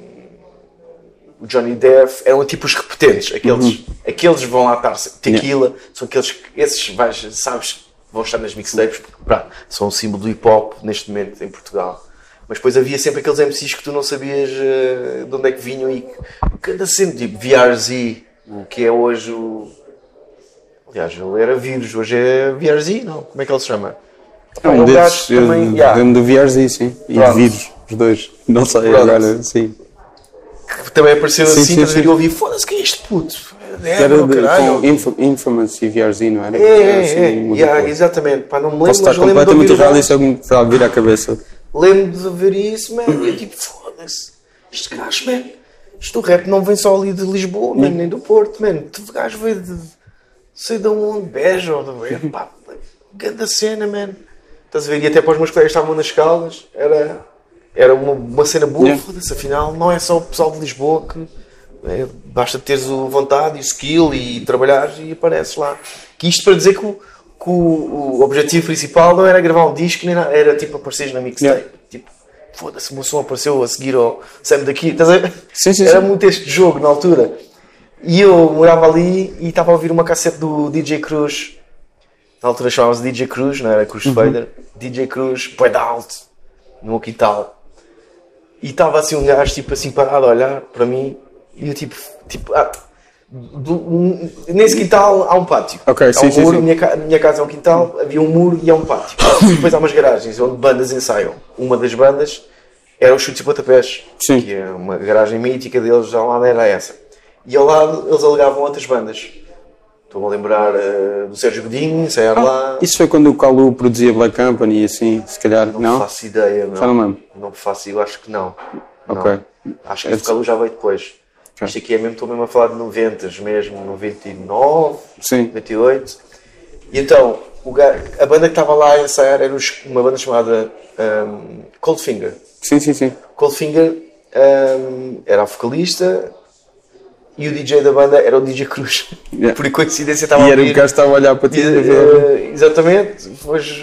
Speaker 3: o Johnny Depp, eram tipo os repetentes, aqueles, aqueles vão lá estar, tequila, são aqueles que, esses vais, sabes, vão estar nas mixtapes, porque pá, são um símbolo do hip hop neste momento em Portugal. Mas depois havia sempre aqueles MCs que tu não sabias eh, de onde é que vinham e que cada sempre, tipo VRZ, o que é hoje o. Aliás, ele era vírus, hoje é VRZ, não? Como é que ele se chama?
Speaker 2: É um
Speaker 3: É um
Speaker 2: desses,
Speaker 3: gajo
Speaker 2: eu
Speaker 3: também, yeah.
Speaker 2: do VRZ, sim. E
Speaker 3: Pronto.
Speaker 2: vírus, os dois. Não sei
Speaker 3: Pronto.
Speaker 2: agora, sim.
Speaker 3: Que também apareceu
Speaker 2: Sim,
Speaker 3: assim,
Speaker 2: sim, sim.
Speaker 3: e eu ouvi, foda-se, que é este puto? É,
Speaker 2: Era de, com Infam- Infamous e VRZ, não era?
Speaker 3: É, é,
Speaker 2: assim,
Speaker 3: é, yeah, exatamente. Pá, não me lembro,
Speaker 2: Posso estar completamente
Speaker 3: o
Speaker 2: errado, isso é o que me está a vir à cabeça.
Speaker 3: Lembro de ver isso, man, e eu tipo, foda-se, este gajo, man, isto do rap não vem só ali de Lisboa, man, nem do Porto, man, este gajo veio de, sei de onde, Beja ou de pá, grande cena, man. Estás a ver? E até para os meus colegas estavam nas caldas, era, era uma, uma cena boa,
Speaker 2: Yeah.
Speaker 3: foda-se, afinal, não é só o pessoal de Lisboa que é, basta teres o vontade e o skill e trabalhares e apareces lá. Que isto para dizer que, o, que o, o objetivo principal não era gravar um disco, nem nada, era tipo apareceres na mixtape.
Speaker 2: Yeah.
Speaker 3: Tipo, foda-se, o meu som apareceu a seguir ao Sam daqui, estás a ver?
Speaker 2: Sim, sim,
Speaker 3: Era
Speaker 2: sim.
Speaker 3: muito este jogo na altura. E eu morava ali e estava a ouvir uma cassete do DJ Cruz. Na altura chamava-se DJ Cruz, não era Cruz Fader. DJ Cruz, de alto, no meu quintal. E estava assim um gajo tipo assim parado a olhar para mim e eu tipo, tipo ah, do- nesse quintal há um pátio.
Speaker 2: Ok,
Speaker 3: há
Speaker 2: sim,
Speaker 3: um
Speaker 2: sim,
Speaker 3: muro,
Speaker 2: sim.
Speaker 3: Minha, minha casa é um quintal, havia um muro e há um pátio. Depois há umas garagens onde bandas ensaiam. Uma das bandas era os Chutes e Pontapés, que é uma garagem mítica deles, ao lado era essa. E ao lado eles alegavam outras bandas. Estou-me a lembrar eh, do Sérgio Godinho, ensaiar lá.
Speaker 2: Isso foi quando o Calu produzia Black Company e assim, se calhar, não?
Speaker 3: Não faço ideia, não.
Speaker 2: Já não lembro.
Speaker 3: Não faço, eu acho que não.
Speaker 2: Ok.
Speaker 3: Não. Acho que
Speaker 2: É
Speaker 3: o Calu já veio depois.
Speaker 2: Ok.
Speaker 3: Isto aqui é mesmo, estou mesmo a falar de 90 mesmo, 99,
Speaker 2: Sim.
Speaker 3: 98. E então, o ga- a banda que estava lá a ensaiar era uma banda chamada um, Coldfinger.
Speaker 2: Sim, sim, sim.
Speaker 3: Coldfinger um, era a vocalista e o DJ da banda era o DJ Cruz.
Speaker 2: Yeah.
Speaker 3: Por coincidência estava
Speaker 2: E
Speaker 3: a
Speaker 2: era o
Speaker 3: ouvir-
Speaker 2: gajo que estava a olhar para ti.
Speaker 3: e, eh, exatamente,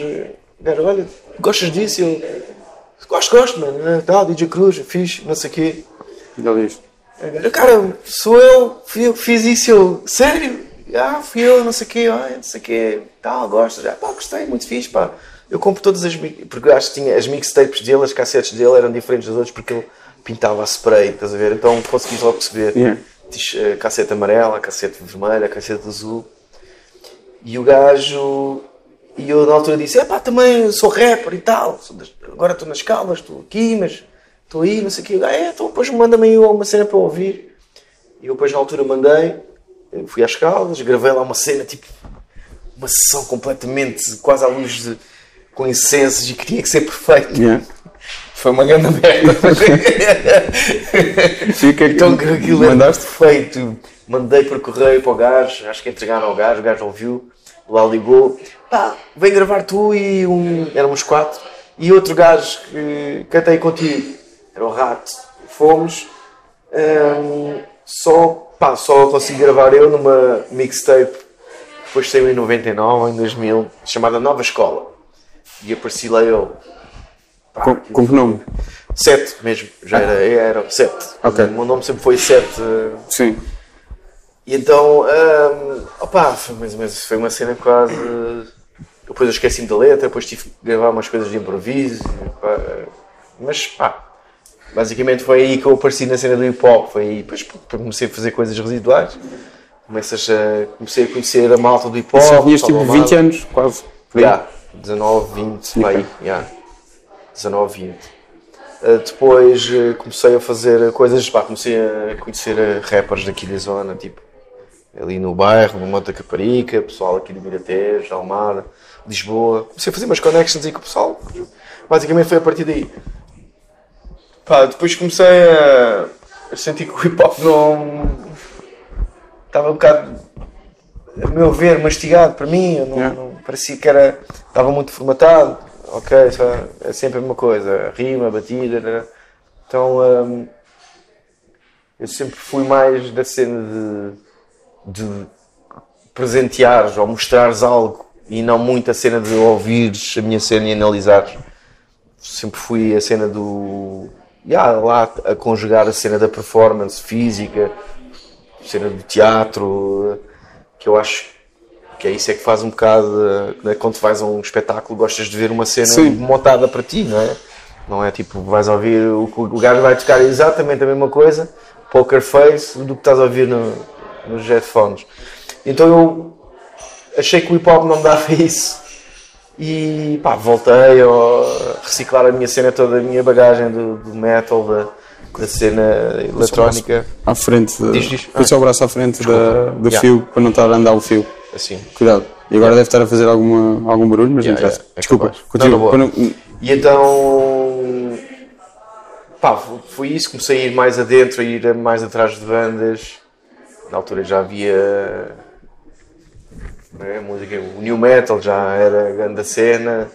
Speaker 3: eh, cara, olha, gostas disso? Eu, gosto, gosto, mano, né? tá, DJ Cruz, fixe, não sei o quê.
Speaker 2: E ele diz,
Speaker 3: Agora, Cara, sou eu, fui eu que fiz isso, eu, sério? Ah, fui eu, não sei o quê, ah, não sei o quê, tal, gosto, já, pá, gostei, muito fixe, pá. Eu compro todas as, porque eu acho que tinha, as mixtapes dele, as cassetes dele eram diferentes das outras porque ele pintava a spray, estás a ver? Então consegui logo perceber.
Speaker 2: Yeah.
Speaker 3: Eh, cassete amarela, cassete vermelha, cassete azul. E o gajo. E eu na altura disse: é pá, também sou rapper e tal. Agora estou nas caldas, estou aqui, mas estou aí, não sei o quê. Ah, é, então depois manda-me aí uma cena para ouvir. E eu depois na altura mandei, eu fui às caldas, gravei lá uma cena, tipo, uma sessão completamente quase à luz de. com incensos e que tinha que ser perfeito.
Speaker 2: Yeah.
Speaker 3: Foi uma grande merda.
Speaker 2: Que é que
Speaker 3: Então aquilo era
Speaker 2: mandaste?
Speaker 3: feito. Mandei por correio para o gajo, acho que entregaram ao gajo, o gajo ouviu, lá ligou, pá, vem gravar tu e um. Éramos quatro, e outro gajo que cantei contigo, era o rato. Fomos, hum, só, pá, só consegui gravar eu numa mixtape, depois saiu em 99 ou em 2000, chamada Nova Escola. E apareci lá eu,
Speaker 2: Com, com que nome?
Speaker 3: Sete mesmo, já era, era sete.
Speaker 2: Ok.
Speaker 3: O meu nome sempre foi Sete. eh,
Speaker 2: Sim.
Speaker 3: E então, hum, opá, foi, mais ou menos, foi uma cena quase. Depois eu esqueci-me da letra, depois tive que gravar umas coisas de improviso. pá, mas pá, basicamente foi aí que eu apareci na cena do hip hop. Foi aí, depois comecei a fazer coisas residuais. Começas a, comecei a conhecer a malta do hip hop.
Speaker 2: Já tinhas tipo
Speaker 3: Pablo
Speaker 2: 20
Speaker 3: Amado.
Speaker 2: anos, quase.
Speaker 3: Já, 19, 20, pá aí, já. 19, 20. Uh, depois uh, comecei a fazer coisas, pá, comecei a conhecer uh, rappers daqui da zona, tipo, ali no bairro, no Monte da Caparica, pessoal aqui do Miratejo, Almar, Lisboa. Comecei a fazer umas connections aí com o pessoal. Basicamente foi a partir daí. Pá, depois comecei a, a sentir que o hip hop não. estava um bocado a meu ver, mastigado para mim, eu não,
Speaker 2: Yeah.
Speaker 3: não- parecia que era, estava muito formatado, ok, só, é sempre a mesma coisa, rima, batida, né? então hum, eu sempre fui mais da cena de, de presenteares ou mostrares algo e não muito a cena de ouvires a minha cena e analisares. Sempre fui a cena do. Yeah, lá a conjugar a cena da performance física, cena do teatro, que eu acho que é isso é que faz um bocado né, quando vais a um espetáculo gostas de ver uma cena
Speaker 2: Sim.
Speaker 3: montada para ti, não é? Não é tipo, vais ouvir o o gajo vai tocar exatamente a mesma coisa, poker face, do que estás a ouvir no, nos headphones. Então eu achei que o hip hop não me dava isso e pá, voltei a reciclar a minha cena toda, a minha bagagem do, do metal, da, da cena eletrónica.
Speaker 2: À frente. da-
Speaker 3: Diz, diz.
Speaker 2: Só o braço à frente da, do fio para não estar a andar o fio.
Speaker 3: Assim.
Speaker 2: Cuidado. E agora deve estar a fazer alguma, algum barulho, mas
Speaker 3: Yeah,
Speaker 2: não interessa.
Speaker 3: yeah, é
Speaker 2: Desculpa. Continua.
Speaker 3: Não, boa.
Speaker 2: Quando-
Speaker 3: E então, pá, foi isso. Comecei a ir mais adentro, a ir mais atrás de bandas. Na altura já havia né? a música, o new metal já era grande cena,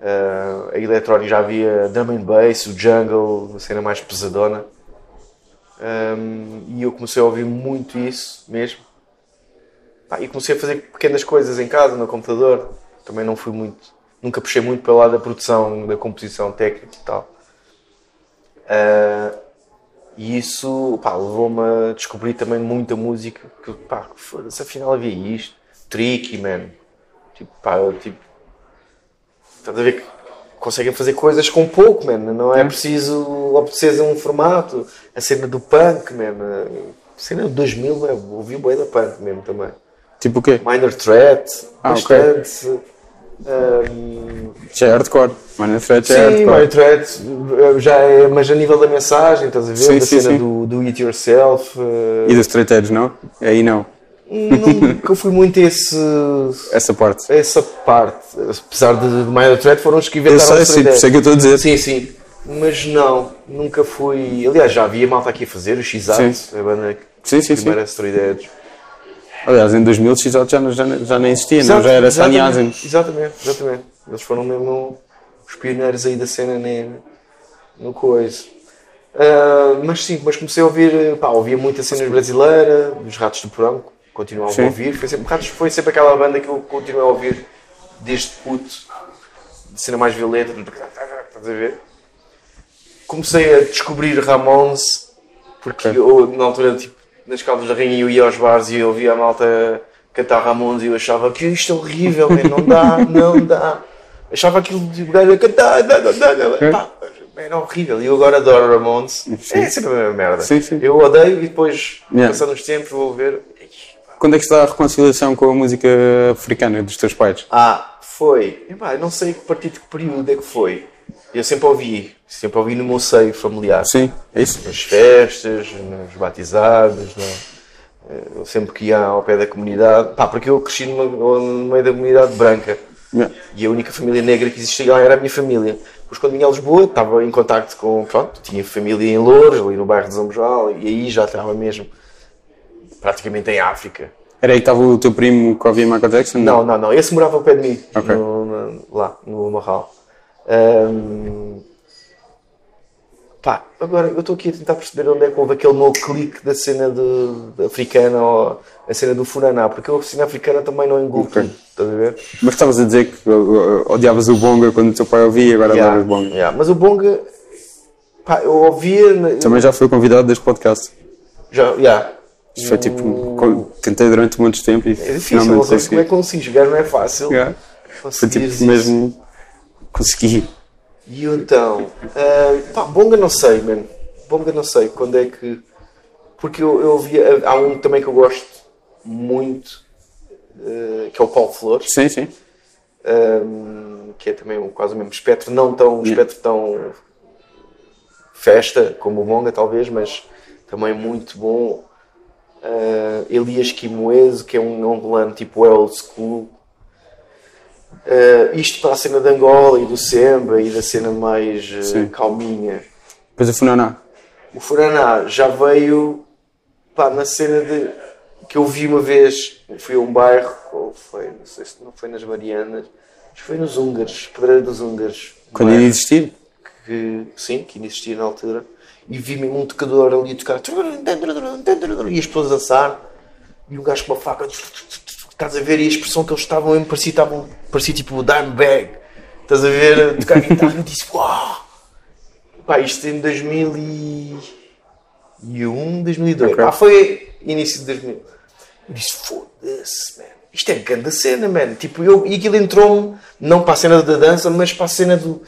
Speaker 3: uh, a eletrónica já havia drum and bass, o jungle, uma cena mais pesadona. Um, e eu comecei a ouvir muito isso mesmo. Pá, e comecei a fazer pequenas coisas em casa, no computador. Também não fui muito, nunca puxei muito pelo lado da produção, da composição técnica e tal. Uh, e isso levou-me a descobrir também muita música que, pá, foda-se, afinal havia isto. Tricky, man. Tipo, pá, tipo. Estás a ver que conseguem fazer coisas com pouco, man. Não é preciso obedecer a um formato. A cena do punk, man. A cena de 2000, man. ouvi bem da punk mesmo também.
Speaker 2: Tipo o quê?
Speaker 3: Minor Threat,
Speaker 2: Ah,
Speaker 3: bastante. Um,
Speaker 2: Já é hardcore. Mano, Threat já é
Speaker 3: sim,
Speaker 2: hardcore.
Speaker 3: Minor Threat uh, já é, mas a nível da mensagem, estás a ver?
Speaker 2: Sim,
Speaker 3: da
Speaker 2: sim,
Speaker 3: cena
Speaker 2: sim.
Speaker 3: do, do it yourself. uh,
Speaker 2: E dos Straight Edge, não? Aí não.
Speaker 3: nunca fui muito esse,
Speaker 2: Essa parte.
Speaker 3: essa parte. Apesar de, de Minor Threat foram os que
Speaker 2: Eu
Speaker 3: inventaram
Speaker 2: sei,
Speaker 3: essa
Speaker 2: sim, por isso é que eu estou a dizer.
Speaker 3: Sim, sim. Mas não, nunca fui. Aliás, já havia malta aqui a fazer, o
Speaker 2: Sim.
Speaker 3: a banda que
Speaker 2: Sim, sim, sim.
Speaker 3: primeira Straight Edge.
Speaker 2: Aliás, em 2000 o X-Out já, já, já nem existia, não? Já era Sanyazen.
Speaker 3: Exatamente, exatamente. Eles foram mesmo os pioneiros aí da cena né, no coisa. Ah, mas sim, mas comecei a ouvir, pá, ouvia muita cenas brasileira, dos Ratos do Porão, continuava
Speaker 2: Sim.
Speaker 3: a ouvir. Foi sempre, Ratos foi sempre aquela banda que eu continuei a ouvir desde puto, de cena mais violenta, estás a ver? Comecei a descobrir Ramones, porque eu, na altura, tipo, nas Caldas da Rainha, eu ia aos bares e eu ouvia a malta cantar Ramones e eu achava que isto é horrível, man, não dá, não dá. Achava aquilo de gajo a cantar, não, não, não, não. Pá, era horrível. E eu agora adoro Ramones. É sempre a mesma merda.
Speaker 2: Sim, sim.
Speaker 3: Eu odeio e depois,
Speaker 2: Yeah.
Speaker 3: passando os tempos, vou ver.
Speaker 2: Quando é que está a reconciliação com a música africana dos teus pais?
Speaker 3: Ah, foi. Eu não sei que partir de que período é que foi. Eu sempre ouvi, sempre ouvi no meu seio familiar.
Speaker 2: Sim, é isso?
Speaker 3: Nas festas, nos batizados, na- eu sempre que ia ao pé da comunidade. Pá, porque eu cresci numa- no meio da comunidade branca.
Speaker 2: Yeah.
Speaker 3: E a única família negra que existia lá era a minha família. Depois quando vinha a Lisboa, estava em contacto com, pronto, tinha família em Louros, ali no bairro de Zambojal, e aí já estava mesmo praticamente em África.
Speaker 2: Era aí que estava o teu primo que ouvia Michael Jackson?
Speaker 3: Não, não, não. Esse morava ao pé de mim,
Speaker 2: Ok.
Speaker 3: no- no- lá, no Marral. Ahm, pá, agora eu estou aqui a tentar perceber onde é que houve aquele meu clique da cena de, africana ou a cena do Furaná, porque a cena africana também não engole
Speaker 2: Ok.
Speaker 3: tudo, estás a ver?
Speaker 2: Mas estavas a dizer que odiavas o bonga quando o teu pai ouvia e agora
Speaker 3: Yeah,
Speaker 2: adoras bonga.
Speaker 3: yeah. Mas o Bonga, pá, eu ouvia. na-
Speaker 2: Também já foi convidado deste podcast.
Speaker 3: Já, yeah.
Speaker 2: Isto foi tipo, tentei durante muito tempo e
Speaker 3: É difícil,
Speaker 2: finalmente
Speaker 3: não sei como é que consegues, o gajo não é fácil.
Speaker 2: Yeah. Foi tipo
Speaker 3: isso.
Speaker 2: mesmo consegui.
Speaker 3: E então, ah, pá, Bonga não sei, mano. Bonga não sei quando é que. Porque eu, eu via. Há um também que eu gosto muito, ah, que é o Paulo Flores,
Speaker 2: Sim, sim.
Speaker 3: ah, que é também um- quase o mesmo espectro, não tão um espectro tão festa como o Bonga, talvez, mas também muito bom. Ah, Elias Quimoeso, que é um angolano tipo old school. Ah, isto para a cena de Angola e do Semba e da cena mais
Speaker 2: Sim.
Speaker 3: calminha.
Speaker 2: Depois a Funaná.
Speaker 3: O Furaná já veio pá, na cena de que eu vi uma vez, fui a um bairro, ou foi, não sei se não foi nas Marianas, que foi nos Húngaros, Pedreira dos Húngaros.
Speaker 2: Quando
Speaker 3: bairro
Speaker 2: ia existir.
Speaker 3: que, sim, que ainda existia na altura, e vi mesmo um tocador ali a tocar, e as pessoas a dançar, e um gajo com uma faca, estás a ver, e a expressão que eles estavam, mesmo parecia, estavam, parecia tipo o Dimebag, estás a ver, a tocar guitarra, e disse, uau! Pá, isto em 2001, 2002,
Speaker 2: Ok.
Speaker 3: pá, foi início de 2000. Eu disse, foda-se, man. Isto é grande cena, man. Tipo, eu, e aquilo entrou-me, não para a cena da dança, mas para a cena do.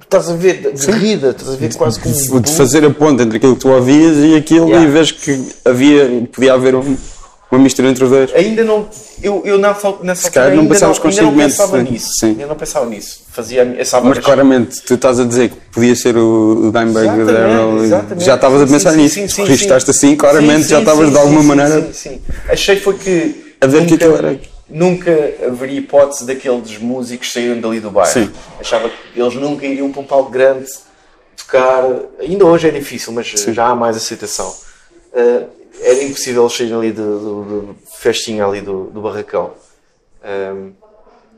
Speaker 3: Estás a ver, de rida, estás a ver quase como.
Speaker 2: De fazer a ponte entre aquilo que tu ouvias e aquilo
Speaker 3: Yeah.
Speaker 2: e vês que havia, podia haver um- uma mistura entre os dois.
Speaker 3: Ainda não. Eu, eu nessa, nessa
Speaker 2: calhar
Speaker 3: altura
Speaker 2: não pensavas
Speaker 3: não, ainda não
Speaker 2: conscientemente,
Speaker 3: pensava
Speaker 2: sim.
Speaker 3: nisso.
Speaker 2: Sim.
Speaker 3: Ainda não pensava nisso. Fazia essa
Speaker 2: Mas claramente, tu estás a dizer que podia ser o, o Dimebag
Speaker 3: exatamente.
Speaker 2: já estavas a pensar
Speaker 3: sim,
Speaker 2: nisso.
Speaker 3: sim, sim,
Speaker 2: Registaste
Speaker 3: sim.
Speaker 2: assim, claramente
Speaker 3: Sim,
Speaker 2: já estavas de alguma maneira.
Speaker 3: Sim, sim. Achei foi que.
Speaker 2: A ver que aquilo era-
Speaker 3: Nunca haveria hipótese daqueles músicos saírem dali do bairro.
Speaker 2: Sim.
Speaker 3: Achava que eles nunca iriam para um palco grande tocar. Ainda hoje é difícil, mas já há mais aceitação. Ah, era impossível eles saírem ali do, do, do festinha ali do, do barracão. Um,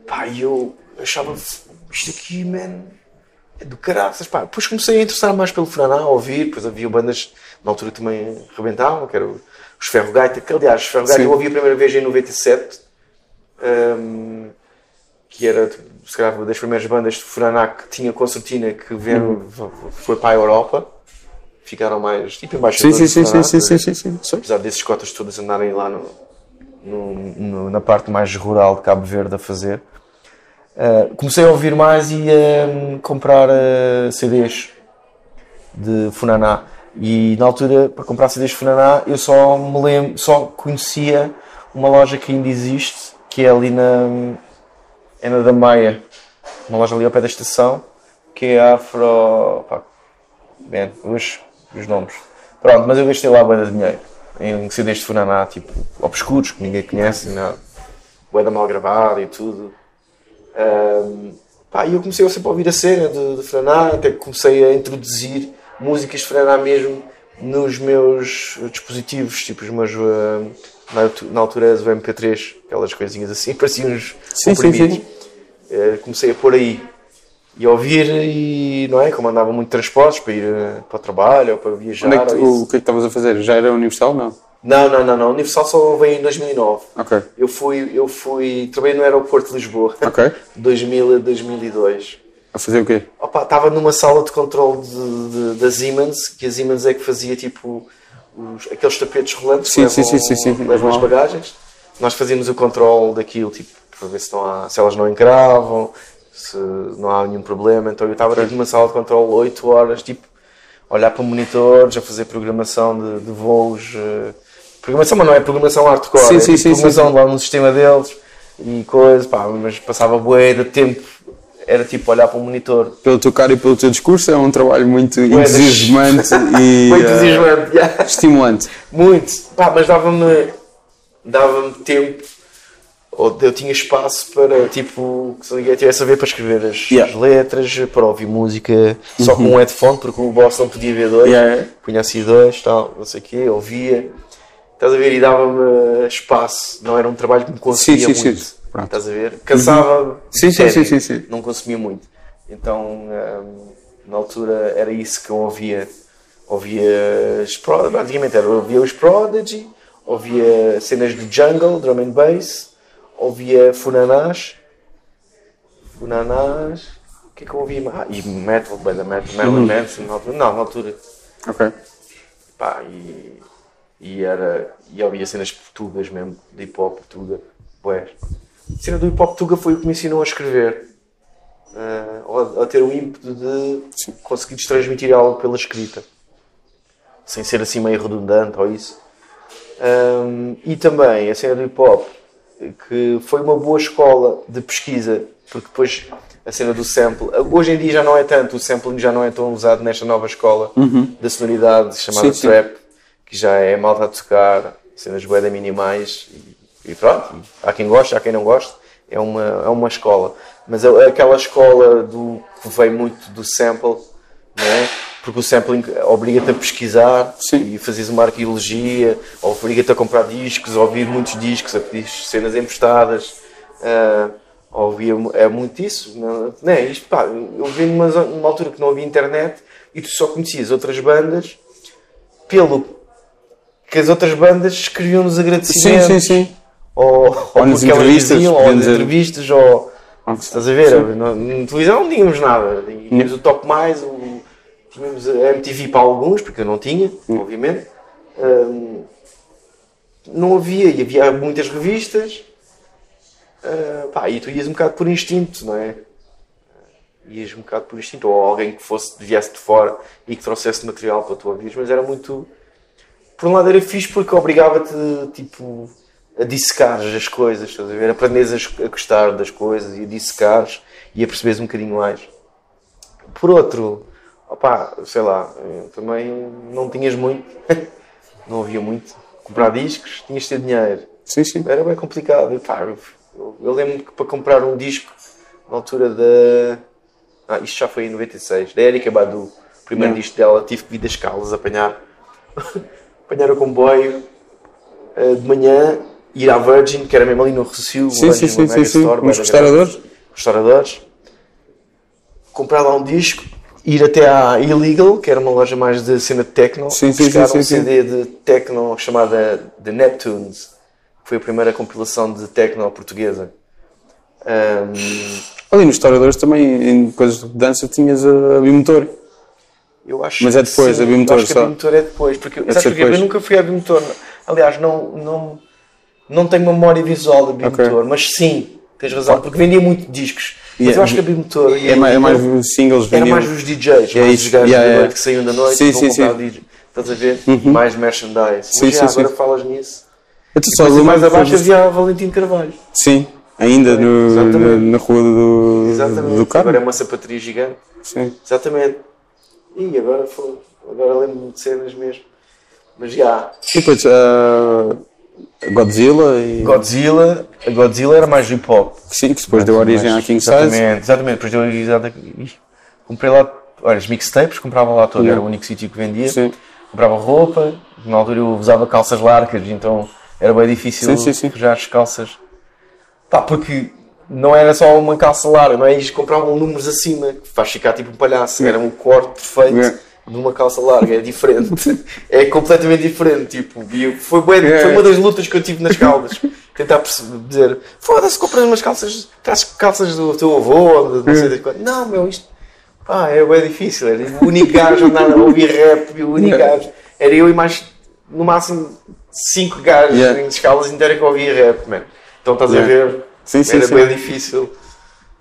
Speaker 3: pá, e eu achava isto aqui, man, é do caraças. Pá. Depois comecei a interessar mais pelo Furaná, a ouvir, depois havia bandas na altura também rebentavam, que eram os Ferro Gaita, que aliás, os Ferro Gaita eu ouvi a primeira vez em 97, um, que era se calhar uma das primeiras bandas de Furaná que tinha concertina que vieram, foi para a Europa. Ficaram mais tipo
Speaker 2: Sim,
Speaker 3: embaixadores
Speaker 2: sim, sim, sim,
Speaker 3: Furaná,
Speaker 2: sim, sim, sim, sim.
Speaker 3: Apesar desses cotas todos andarem lá no, no- no- na parte mais rural de Cabo Verde a fazer, uh, comecei a ouvir mais e a hum, comprar uh, CDs de Funaná. E na altura, para comprar CDs de Funaná, eu só me lembro, só conhecia uma loja que ainda existe, que é ali na, é na da Maia, uma loja ali ao pé da estação, que é a Afro. Pá, bem, os, os nomes. Pronto, mas eu gastei lá bem de dinheiro em CDs de Funaná, tipo, obscuros, que ninguém conhece, nada. Boeda mal gravada e tudo. Ahm, pá, e eu comecei a sempre a ouvir a cena de, de Funaná, até que comecei a introduzir músicas de Funaná mesmo nos meus dispositivos, tipo os meus. ah, na, altu- na altura do MP3, aquelas coisinhas assim, pareciam uns
Speaker 2: Sim, sim,
Speaker 3: comprimidos.
Speaker 2: sim.
Speaker 3: Eh, comecei a pôr aí e a ouvir e não é? Como andava muito de transportes para ir eh, para o trabalho ou para viajar.
Speaker 2: Onde é que tu- o que é que estavas a fazer? Já era Universal? Não.
Speaker 3: Não, não, não, não. O Universal só veio em 2009.
Speaker 2: Ok.
Speaker 3: Eu fui, eu fui, trabalhei no aeroporto de Lisboa,
Speaker 2: Ok.
Speaker 3: 2000 a 2002.
Speaker 2: A fazer o quê?
Speaker 3: Opa, estava numa sala de controle de, de- da Siemens, que a Siemens é que fazia tipo os- aqueles tapetes rolantes
Speaker 2: Sim,
Speaker 3: que
Speaker 2: sim,
Speaker 3: levam,
Speaker 2: sim, sim, sim.
Speaker 3: levam as bagagens. Nós fazíamos o controle daquilo, tipo, para ver se, não há, se elas não encravam, se não há nenhum problema. Então eu estava tipo, numa sala de controle 8 horas, tipo, a olhar para monitores, a fazer programação de, de voos. eh, programação, mas não é programação hardcore,
Speaker 2: Sim,
Speaker 3: é
Speaker 2: sim,
Speaker 3: tipo
Speaker 2: sim,
Speaker 3: programação
Speaker 2: sim.
Speaker 3: lá no sistema deles e coisa, pá, mas passava bué de tempo, era tipo olhar para um monitor.
Speaker 2: Pelo teu cara e pelo teu discurso é um trabalho muito entusiasmante e
Speaker 3: Muito entusiasmante, yeah.
Speaker 2: estimulante.
Speaker 3: Muito. Pá, mas dava-me dava-me tempo, ou eu tinha espaço para, tipo, que se ninguém tivesse a ver para escrever as,
Speaker 2: Yeah. Uhum.
Speaker 3: as letras, para ouvir música só com um headphone, porque o boss não podia ver dois,
Speaker 2: Yeah,
Speaker 3: punha assim dois, tal, não sei o quê, ouvia. Estás a ver? E dava-me espaço, não era um trabalho que me consumia
Speaker 2: Sim, sim,
Speaker 3: muito.
Speaker 2: sim. Pronto.
Speaker 3: Estás a ver? Cansava.
Speaker 2: Sim, sim, sim, sim, sim.
Speaker 3: Não consumia muito. Então, hum, na altura, era isso que eu ouvia. Ouvia, os Prod- basicamente, era, ouvia os Prodigy, ouvia cenas de jungle, drum and bass, ouvia Funanás. Funanás. O que é que eu ouvia? Ah, e metal, banda metal, Marilyn Manson, na altura. Não, na altura.
Speaker 2: Ok.
Speaker 3: Pá, e, e era. E ouvia cenas portugas mesmo, de hip hop portuga. Bué. A cena do hip hop portuga foi o que me ensinou a escrever. Ou a, a ter o ímpeto de conseguir transmitir algo pela escrita. Sem ser assim meio redundante ou isso. Ahm, e também a cena do hip hop, que foi uma boa escola de pesquisa, porque depois a cena do sample, hoje em dia já não é tanto, o sampling já não é tão usado nesta nova escola da sonoridade chamada
Speaker 2: Sim, sim.
Speaker 3: trap, que já é malta a tocar, cenas bué minimais e, e pronto, há quem goste, há quem não goste, é uma, é uma escola. Mas a- aquela escola do, que veio muito do sample, não é? Porque o sampling obriga-te a pesquisar
Speaker 2: Sim.
Speaker 3: e fazes uma arqueologia, obriga-te a comprar discos, a ouvir muitos discos, a pedir cenas emprestadas. ah, a ouvir, é muito isso. Não, não é? Isto, pá, eu vi numa, numa altura que não havia internet e tu só conhecias outras bandas pelo que as outras bandas escreviam nos
Speaker 2: Sim,
Speaker 3: agradecimentos.
Speaker 2: sim, sim.
Speaker 3: Ou, ou
Speaker 2: nas entrevistas,
Speaker 3: diziam, ou nas entrevistas, ou.
Speaker 2: Ah,
Speaker 3: Estás a ver? Na, na televisão não tínhamos nada. Tínhamos o Top Mais, o, tínhamos a MTV para alguns, porque eu não tinha, obviamente. Hum, não havia, e havia muitas revistas. Ah, pá, e tu ias um bocado por instinto, não é? Ias um bocado por instinto, ou alguém que fosse, viesse de fora e que trouxesse material para tu ouvires, mas era muito. Por um lado era fixe porque obrigava-te tipo, a dissecares as coisas, estás a ver? Aprendes a, a gostar das coisas e a dissecares e a perceberes um bocadinho mais. Por outro, opá, sei lá, eh, também não tinhas muito, não havia muito. Comprar discos, tinhas de ter dinheiro.
Speaker 2: Sim, sim.
Speaker 3: Era bem complicado. Pá, eu, eu- lembro que para comprar um disco na altura da. Ah, isto já foi em 96, da Erika Badu. O primeiro
Speaker 2: Yeah.
Speaker 3: disco dela tive que vir das Caldas apanhar. apanhar o comboio eh, de manhã ir à Virgin, que era mesmo ali no Recio,
Speaker 2: Sim,
Speaker 3: uma
Speaker 2: sim, sim, sim, sim.
Speaker 3: store,
Speaker 2: restauradores?
Speaker 3: Restauradores. Comprar lá um disco, ir até à Illegal, que era uma loja mais de cena de techno,
Speaker 2: Sim,
Speaker 3: buscar
Speaker 2: sim,
Speaker 3: um
Speaker 2: sim,
Speaker 3: CD de techno chamada The Neptunes, que foi a primeira compilação de techno portuguesa. Ahm,
Speaker 2: Ali nos restauradores também, em coisas de dança, tinhas a, bimotor.
Speaker 3: Eu acho
Speaker 2: Mas é depois,
Speaker 3: sim,
Speaker 2: a Bimotor
Speaker 3: acho que
Speaker 2: só.
Speaker 3: a Bimotor é depois, porque
Speaker 2: Deve
Speaker 3: sabes porquê? eu
Speaker 2: depois.
Speaker 3: nunca fui à Bimotor. Aliás, não, não, não tenho memória visual da Bimotor,
Speaker 2: Ok.
Speaker 3: mas sim, tens razão, porque vendia muito discos. Mas
Speaker 2: Yeah.
Speaker 3: eu acho que a Bimotor e
Speaker 2: É
Speaker 3: a
Speaker 2: mais, é mais singles
Speaker 3: era
Speaker 2: vendiam-
Speaker 3: mais os DJs,
Speaker 2: É
Speaker 3: mais os gajos
Speaker 2: yeah,
Speaker 3: da
Speaker 2: yeah.
Speaker 3: noite que saíam da noite
Speaker 2: Sim,
Speaker 3: e vão
Speaker 2: sim,
Speaker 3: comprar
Speaker 2: sim.
Speaker 3: DJ. Estás a ver? Mais merchandise.
Speaker 2: Sim,
Speaker 3: mas
Speaker 2: sim,
Speaker 3: já,
Speaker 2: sim.
Speaker 3: agora falas nisso.
Speaker 2: Eu só
Speaker 3: Depois, mais abaixo havia a Valentim Carvalho.
Speaker 2: Sim, ainda no, na, na rua do,
Speaker 3: Exatamente.
Speaker 2: do carro.
Speaker 3: Agora é uma sapateria gigante.
Speaker 2: Sim.
Speaker 3: Exatamente. E agora foi. Agora lembro-me de cenas mesmo. Mas já.
Speaker 2: E depois uh, Godzilla e.
Speaker 3: Godzilla, Godzilla era mais hip hop.
Speaker 2: Sim, que depois deu origem à King Size.
Speaker 3: Exatamente, exatamente. Depois deu origem à Comprei lá, olha, os mixtapes, comprava lá todo, era o único sítio que vendia.
Speaker 2: Sim.
Speaker 3: Comprava roupa, na altura eu usava calças largas, então era bem difícil
Speaker 2: Sim, sim, sim.
Speaker 3: arranjar as calças. Pá, porque não era só uma calça larga, não é? Eles compravam números acima, que faz ficar tipo um palhaço, era um corte perfeito. De uma calça larga, é diferente. é completamente diferente. Tipo, foi,
Speaker 2: Yeah.
Speaker 3: foi uma das lutas que eu tive nas caldas. Tentar perceber, dizer: foda-se, compras umas calças, traz calças do teu avô, de não sei das quantas. Não, meu, isto pá, é bem difícil. Era o único gajo a andar a ouvir rap, o único
Speaker 2: Yeah.
Speaker 3: gajo. Era eu e mais, no máximo, cinco gajos
Speaker 2: Yeah.
Speaker 3: em escalas inteiras que ouvia rap, man. Então estás a
Speaker 2: Yeah.
Speaker 3: ver?
Speaker 2: Sim, sim,
Speaker 3: era
Speaker 2: sim.
Speaker 3: bem difícil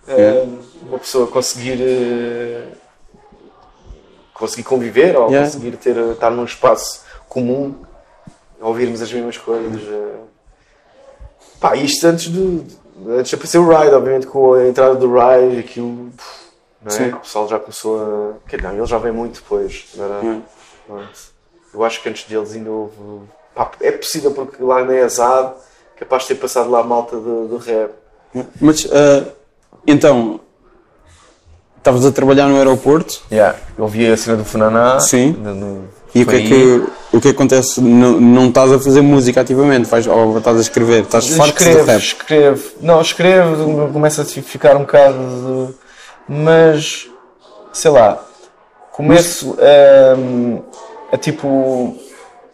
Speaker 2: Yeah.
Speaker 3: uma pessoa conseguir. eh, conseguir conviver ou
Speaker 2: Yeah.
Speaker 3: conseguir ter, estar num espaço comum, ouvirmos as mesmas coisas. eh. Pá, isto antes de, antes de aparecer o Ride, obviamente com a entrada do Ride, aquilo. Não é?
Speaker 2: Sim.
Speaker 3: O pessoal já começou a. Quer não, ele já vem muito depois. era?
Speaker 2: Hum.
Speaker 3: Eu acho que antes deles ainda houve. Pá, é possível porque lá na ESAD, capaz de ter passado lá a malta do, do rap.
Speaker 2: Mas uh, então, estavas a trabalhar no aeroporto
Speaker 3: Yeah. Eu ouvi a cena do Funaná.
Speaker 2: Sim. e o que, é que, o que acontece? Não, não estás a fazer música ativamente, vais, ou estás a escrever, estás farto de
Speaker 3: escrevo,
Speaker 2: rap.
Speaker 3: escrevo. Não, escrevo, começa a ficar um bocado. de- Mas, sei lá, começo a, a tipo.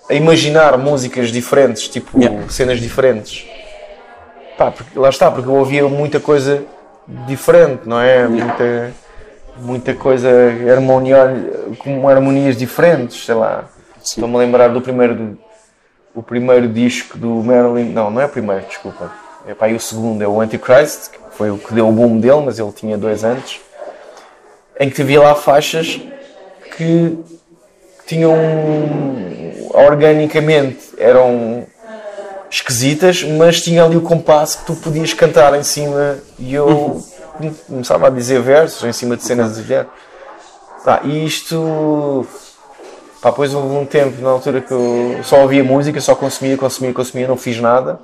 Speaker 3: a imaginar músicas diferentes, tipo
Speaker 2: Yeah.
Speaker 3: cenas diferentes. Pá, porque, lá está, porque eu ouvia muita coisa diferente, não é? Muita, muita coisa harmonia, com harmonias diferentes, sei lá. Estou-me a lembrar do primeiro o primeiro disco do Marilyn. Não, não é o primeiro, desculpa. É pá, o segundo é o Antichrist, que foi o que deu o boom dele, mas ele tinha dois antes. Em que havia lá faixas que tinham. organicamente eram esquisitas, mas tinha ali o compasso que tu podias cantar em cima e eu começava a dizer versos em cima de cenas de género. Pá, e isto. Pá, depois houve um tempo na altura que eu só ouvia música, só consumia, consumia, consumia, não fiz nada.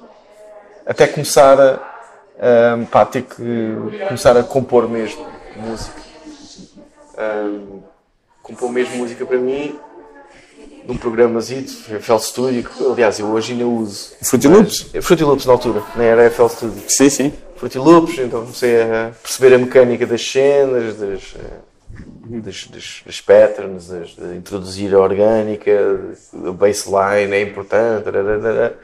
Speaker 3: Até começar a, a pá, ter que começar a compor mesmo música. Ahm, compor mesmo música para mim num programazito, FL Studio, que aliás eu hoje ainda uso.
Speaker 2: Fruity Loops?
Speaker 3: Fruity Loops na altura, nem era FL Studio.
Speaker 2: Sim, sim.
Speaker 3: Fruity Loops, então comecei a perceber a mecânica das cenas, das, eh, das, das, das patterns, das, de introduzir a orgânica, a baseline é importante, tararara.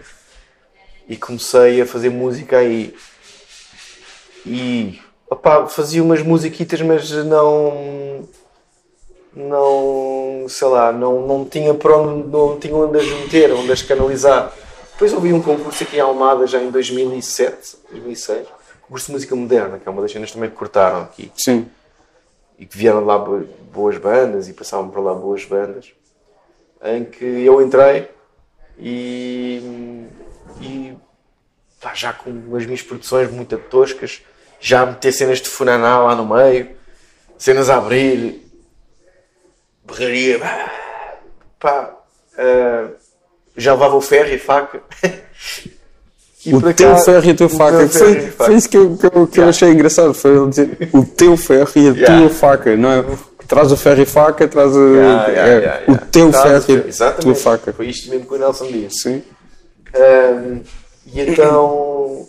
Speaker 3: e comecei a fazer música aí. E fazia umas musiquitas, mas não. Não, sei lá, não, não tinha para onde, não tinha onde as meter, onde as canalizar. Depois ouvi um concurso aqui em Almada já em 2007, 2006, concurso de música moderna, que é uma das cenas também que cortaram aqui
Speaker 2: Sim.
Speaker 3: e que vieram lá bo- boas bandas e passavam por lá boas bandas, em que eu entrei e, e pá, já com as minhas produções muito toscas, já a meter cenas de funaná lá no meio, cenas a abrir, berraria, pá, ah, já levava o ferro e a faca. E
Speaker 2: O teu
Speaker 3: acaso-
Speaker 2: ferro e a tua
Speaker 3: o
Speaker 2: faca. Foi,
Speaker 3: a faca.
Speaker 2: foi isso que eu, que eu, que eu
Speaker 3: Yeah.
Speaker 2: achei engraçado. Foi ele dizer o teu ferro e a
Speaker 3: Yeah.
Speaker 2: tua faca. Não é? Traz o ferro e faca, traz o,
Speaker 3: Yeah,
Speaker 2: é, o teu
Speaker 3: Tá,
Speaker 2: ferro e a tua faca.
Speaker 3: Foi isto mesmo que o Nelson disse.
Speaker 2: Sim.
Speaker 3: Ahm, E então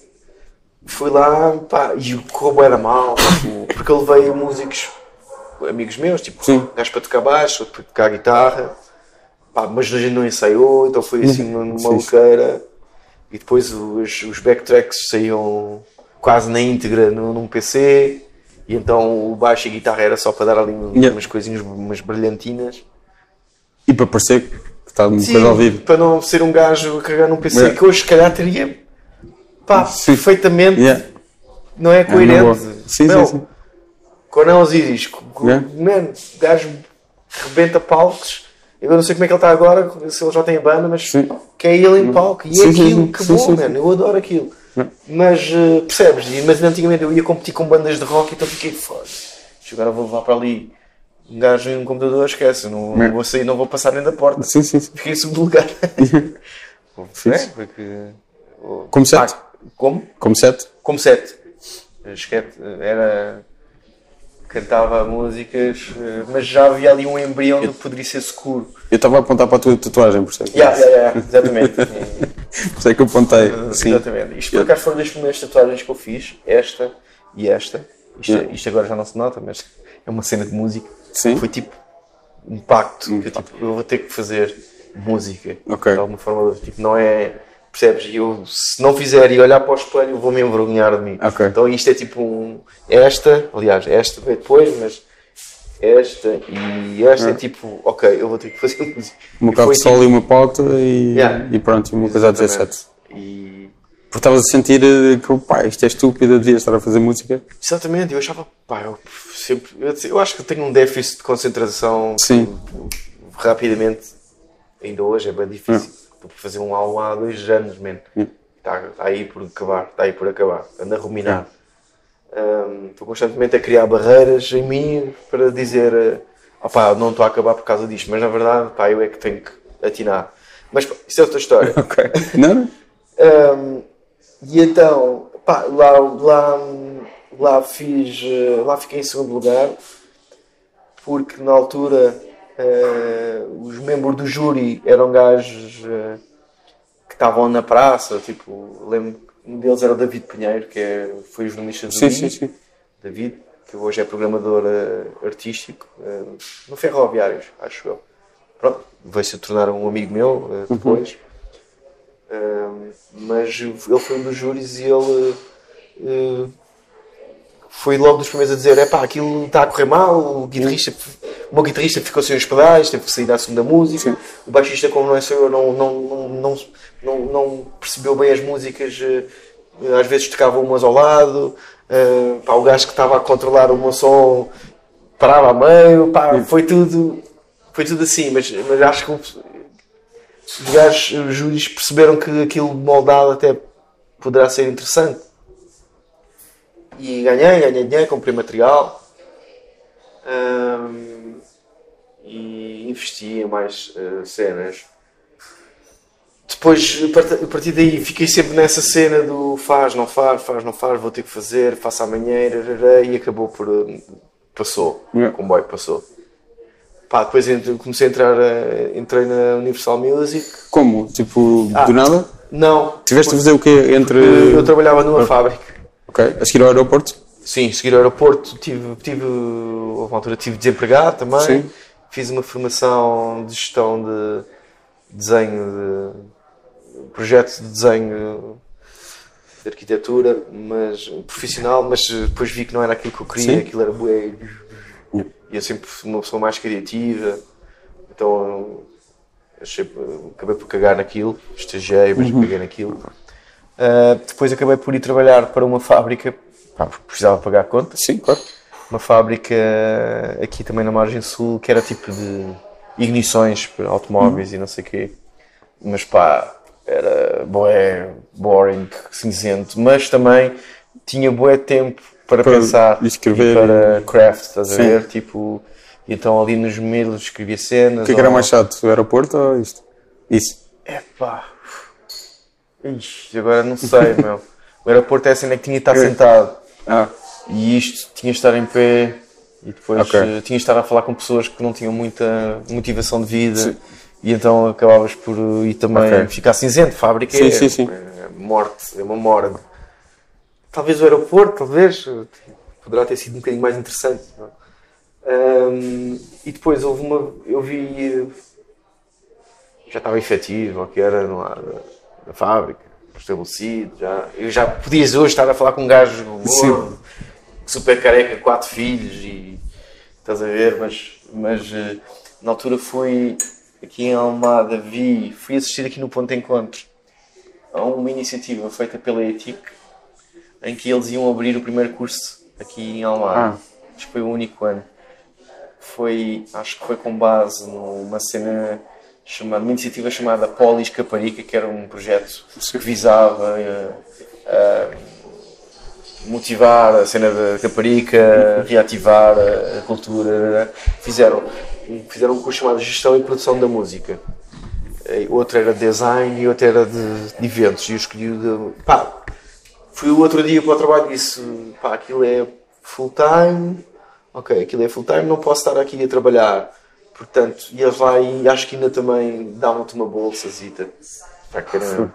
Speaker 3: fui lá pá, e correu bué da mal, tipo, porque ele veio músicos, amigos meus, tipo,
Speaker 2: Sim.
Speaker 3: gajo para tocar baixo, para tocar guitarra, pá, mas a gente não ensaiou, então foi assim
Speaker 2: Uhum. sim.
Speaker 3: maluqueira. E depois os, os backtracks saíam quase na íntegra no, num PC, e então o baixo e a guitarra era só para dar ali um-
Speaker 2: Yeah.
Speaker 3: umas coisinhas, umas brilhantinas.
Speaker 2: E para parecer que está uma
Speaker 3: Sim,
Speaker 2: coisa ao vivo.
Speaker 3: para não ser um gajo a carregar num PC
Speaker 2: Yeah.
Speaker 3: que hoje se calhar teria pá,
Speaker 2: Sim.
Speaker 3: perfeitamente
Speaker 2: Yeah.
Speaker 3: não é
Speaker 2: É,
Speaker 3: coerente.
Speaker 2: boa. Sim,
Speaker 3: Meu,
Speaker 2: sim, sim.
Speaker 3: Coronel Osiris,
Speaker 2: Yeah.
Speaker 3: gajo rebenta palcos. Eu não sei como é que ele está agora, se ele já tem banda, mas
Speaker 2: Sim.
Speaker 3: que é ele em palco. E é
Speaker 2: Sim,
Speaker 3: aquilo,
Speaker 2: sim.
Speaker 3: que bom,
Speaker 2: sim,
Speaker 3: man,
Speaker 2: sim.
Speaker 3: eu adoro aquilo. Mas eh, percebes? Mas antigamente eu ia competir com bandas de rock, então fiquei foda. Agora vou levar para ali um gajo em um computador, esquece, não, não vou sair, não vou passar nem da porta.
Speaker 2: Sim, sim, sim.
Speaker 3: Fiquei lugar. é,
Speaker 2: Fixe.
Speaker 3: porque.
Speaker 2: Como sete?
Speaker 3: Pá, como?
Speaker 2: Como sete?
Speaker 3: Como sete. Esquete, era. Cantava músicas, eh, mas já havia ali um embrião do que poderia ser seguro.
Speaker 2: Eu estava a apontar para a tua tatuagem, por que,
Speaker 3: Yeah, yeah, yeah, exatamente.
Speaker 2: por isso é que eu apontei. Sim.
Speaker 3: exatamente. Isto por acaso foram das primeiras tatuagens que eu fiz, esta e esta. Isto,
Speaker 2: Yeah.
Speaker 3: isto agora já não se nota, mas é uma cena de música.
Speaker 2: Sim.
Speaker 3: Foi tipo um pacto.
Speaker 2: Um
Speaker 3: eu, tipo, eu vou ter que fazer música.
Speaker 2: Ok.
Speaker 3: De alguma forma, tipo, não é. Percebes? E eu, se não fizer e olhar para o espelho, vou me envergonhar de mim.
Speaker 2: Ok.
Speaker 3: Então isto é tipo um. Esta, aliás, esta veio depois, mas esta e esta é tipo, ok, eu vou ter que fazer música.
Speaker 2: Um
Speaker 3: E
Speaker 2: bocado
Speaker 3: foi
Speaker 2: de sol e uma pauta e,
Speaker 3: Yeah.
Speaker 2: e pronto, uma coisa a dizer
Speaker 3: Exatamente.
Speaker 2: sete.
Speaker 3: E
Speaker 2: Porque estavas a sentir eh, que, pá, isto é estúpido, devia estar a fazer música.
Speaker 3: Exatamente, eu achava, pá, eu sempre, eu, acho que tenho um déficit de concentração
Speaker 2: Sim.
Speaker 3: que, rapidamente, ainda hoje é bem difícil. Estou fazer um álbum há dois anos, man. Está está aí por acabar, está aí por acabar, ando a ruminar. Hum, Estou constantemente a criar barreiras em mim para dizer, eh, opá, não estou a acabar por causa disto, mas na verdade, pá, eu é que tenho que atinar. Mas pá, isso é outra história.
Speaker 2: Ok. Não, não?
Speaker 3: Um, e então, pá, lá, lá, lá fiz, eh, lá fiquei em segundo lugar, porque na altura eh, os membros do júri eram gajos eh, que estavam na praça, tipo, lembro um deles era o David Pinheiro, que é, foi o jornalista do
Speaker 2: Sim, sim, sim.
Speaker 3: David, que hoje é programador eh, artístico no Ferroviários, acho eu. Pronto, veio se tornar um amigo meu eh, depois. Um, mas ele foi um dos júris e ele foi logo dos primeiros a dizer: é pá, aquilo está a correr mal. O, guitarrista, o meu guitarrista ficou sem os pedais, teve que sair da segunda música. O baixista, como não é só eu, não, não, não, não, não, percebeu bem as músicas. eh, Às vezes tocava umas ao lado. eh, pá, o gajo que estava a controlar o meu som parava a meio. Pá, foi tudo, foi tudo assim. Mas, mas acho que os gajos, os júris perceberam que aquilo moldado até poderá ser interessante. E ganhei, ganhei dinheiro, comprei material hum, e investi em mais eh, cenas. Depois, a partir- daí, fiquei sempre nessa cena do faz, não faz, faz, não faz, vou ter que fazer, faço amanhã, e acabou por. eh, Passou.
Speaker 2: Yeah.
Speaker 3: O comboio passou. Pá, depois comecei a entrar, eh, entrei na Universal Music.
Speaker 2: Como? Tipo,
Speaker 3: Ah.
Speaker 2: do nada?
Speaker 3: Não.
Speaker 2: Tiveste a fazer o quê entre.
Speaker 3: Eu, eu trabalhava numa fábrica.
Speaker 2: Ok. A seguir ao aeroporto?
Speaker 3: Sim, seguir ao aeroporto, tive, tive, houve uma altura tive desempregado também.
Speaker 2: Sim.
Speaker 3: Fiz uma formação de gestão de desenho, de projeto de desenho de arquitetura, mas profissional, mas depois vi que não era aquilo que eu queria,
Speaker 2: Sim.
Speaker 3: aquilo era bué. E eu sempre fui uma pessoa mais criativa, então achei, acabei por cagar naquilo, estagiei, mas
Speaker 2: Uhum.
Speaker 3: caguei naquilo. Uh, depois acabei por ir trabalhar para uma fábrica, pá, precisava pagar contas.
Speaker 2: Sim, claro.
Speaker 3: Uma fábrica aqui também na margem sul, que era tipo de ignições para automóveis e não sei o quê. Mas pá, era bué, boring, cinzento, mas também tinha bué tempo para,
Speaker 2: Para
Speaker 3: pensar
Speaker 2: escrever
Speaker 3: e para craft, estás a ver? Tipo, então ali nos medos escrevia cenas.
Speaker 2: O que é que era mais chato? O aeroporto ou isto? Isso.
Speaker 3: Epá. Ixi, agora não sei, meu. O aeroporto é a cena que tinha de estar sentado.
Speaker 2: Ah,
Speaker 3: E isto tinha de estar em pé. E depois
Speaker 2: Ok.
Speaker 3: eh, tinha de estar a falar com pessoas que não tinham muita motivação de vida.
Speaker 2: Sim.
Speaker 3: E então acabavas por eh, ir também
Speaker 2: Ok.
Speaker 3: ficar cinzento. Fábrica
Speaker 2: Sim,
Speaker 3: é,
Speaker 2: sim, sim.
Speaker 3: é morte, é uma morgue. Talvez o aeroporto, talvez, poderá ter sido um bocadinho mais interessante. não é? E depois houve uma. Eu vi. Já estava efetivo, ou que era no ar da fábrica, estabelecido. Já, eu já podias hoje estar a falar com um gajo gordo, super careca, quatro filhos e. Estás a ver? Mas, mas eh, na altura fui aqui em Almada, vi. Fui assistir aqui no Ponto de Encontro a uma iniciativa feita pela ETIC em que eles iam abrir o primeiro curso aqui em Almada.
Speaker 2: Ah.
Speaker 3: Acho que foi o único ano foi, acho que foi com base numa cena chamada, uma iniciativa chamada Polis Caparica, que era um projeto que visava eh, eh, motivar a cena da Caparica, reativar a, cultura. Fizeram, fizeram um curso chamado Gestão e Produção da Música. Outro era design e outro era de, de eventos. E eu escolhi o de. Pá, fui o outro dia para o trabalho e disse: pá, aquilo é full time, ok, aquilo é full time, não posso estar aqui a trabalhar. Portanto, ia lá e acho que ainda também davam-te uma bolsa, zita, pá, que era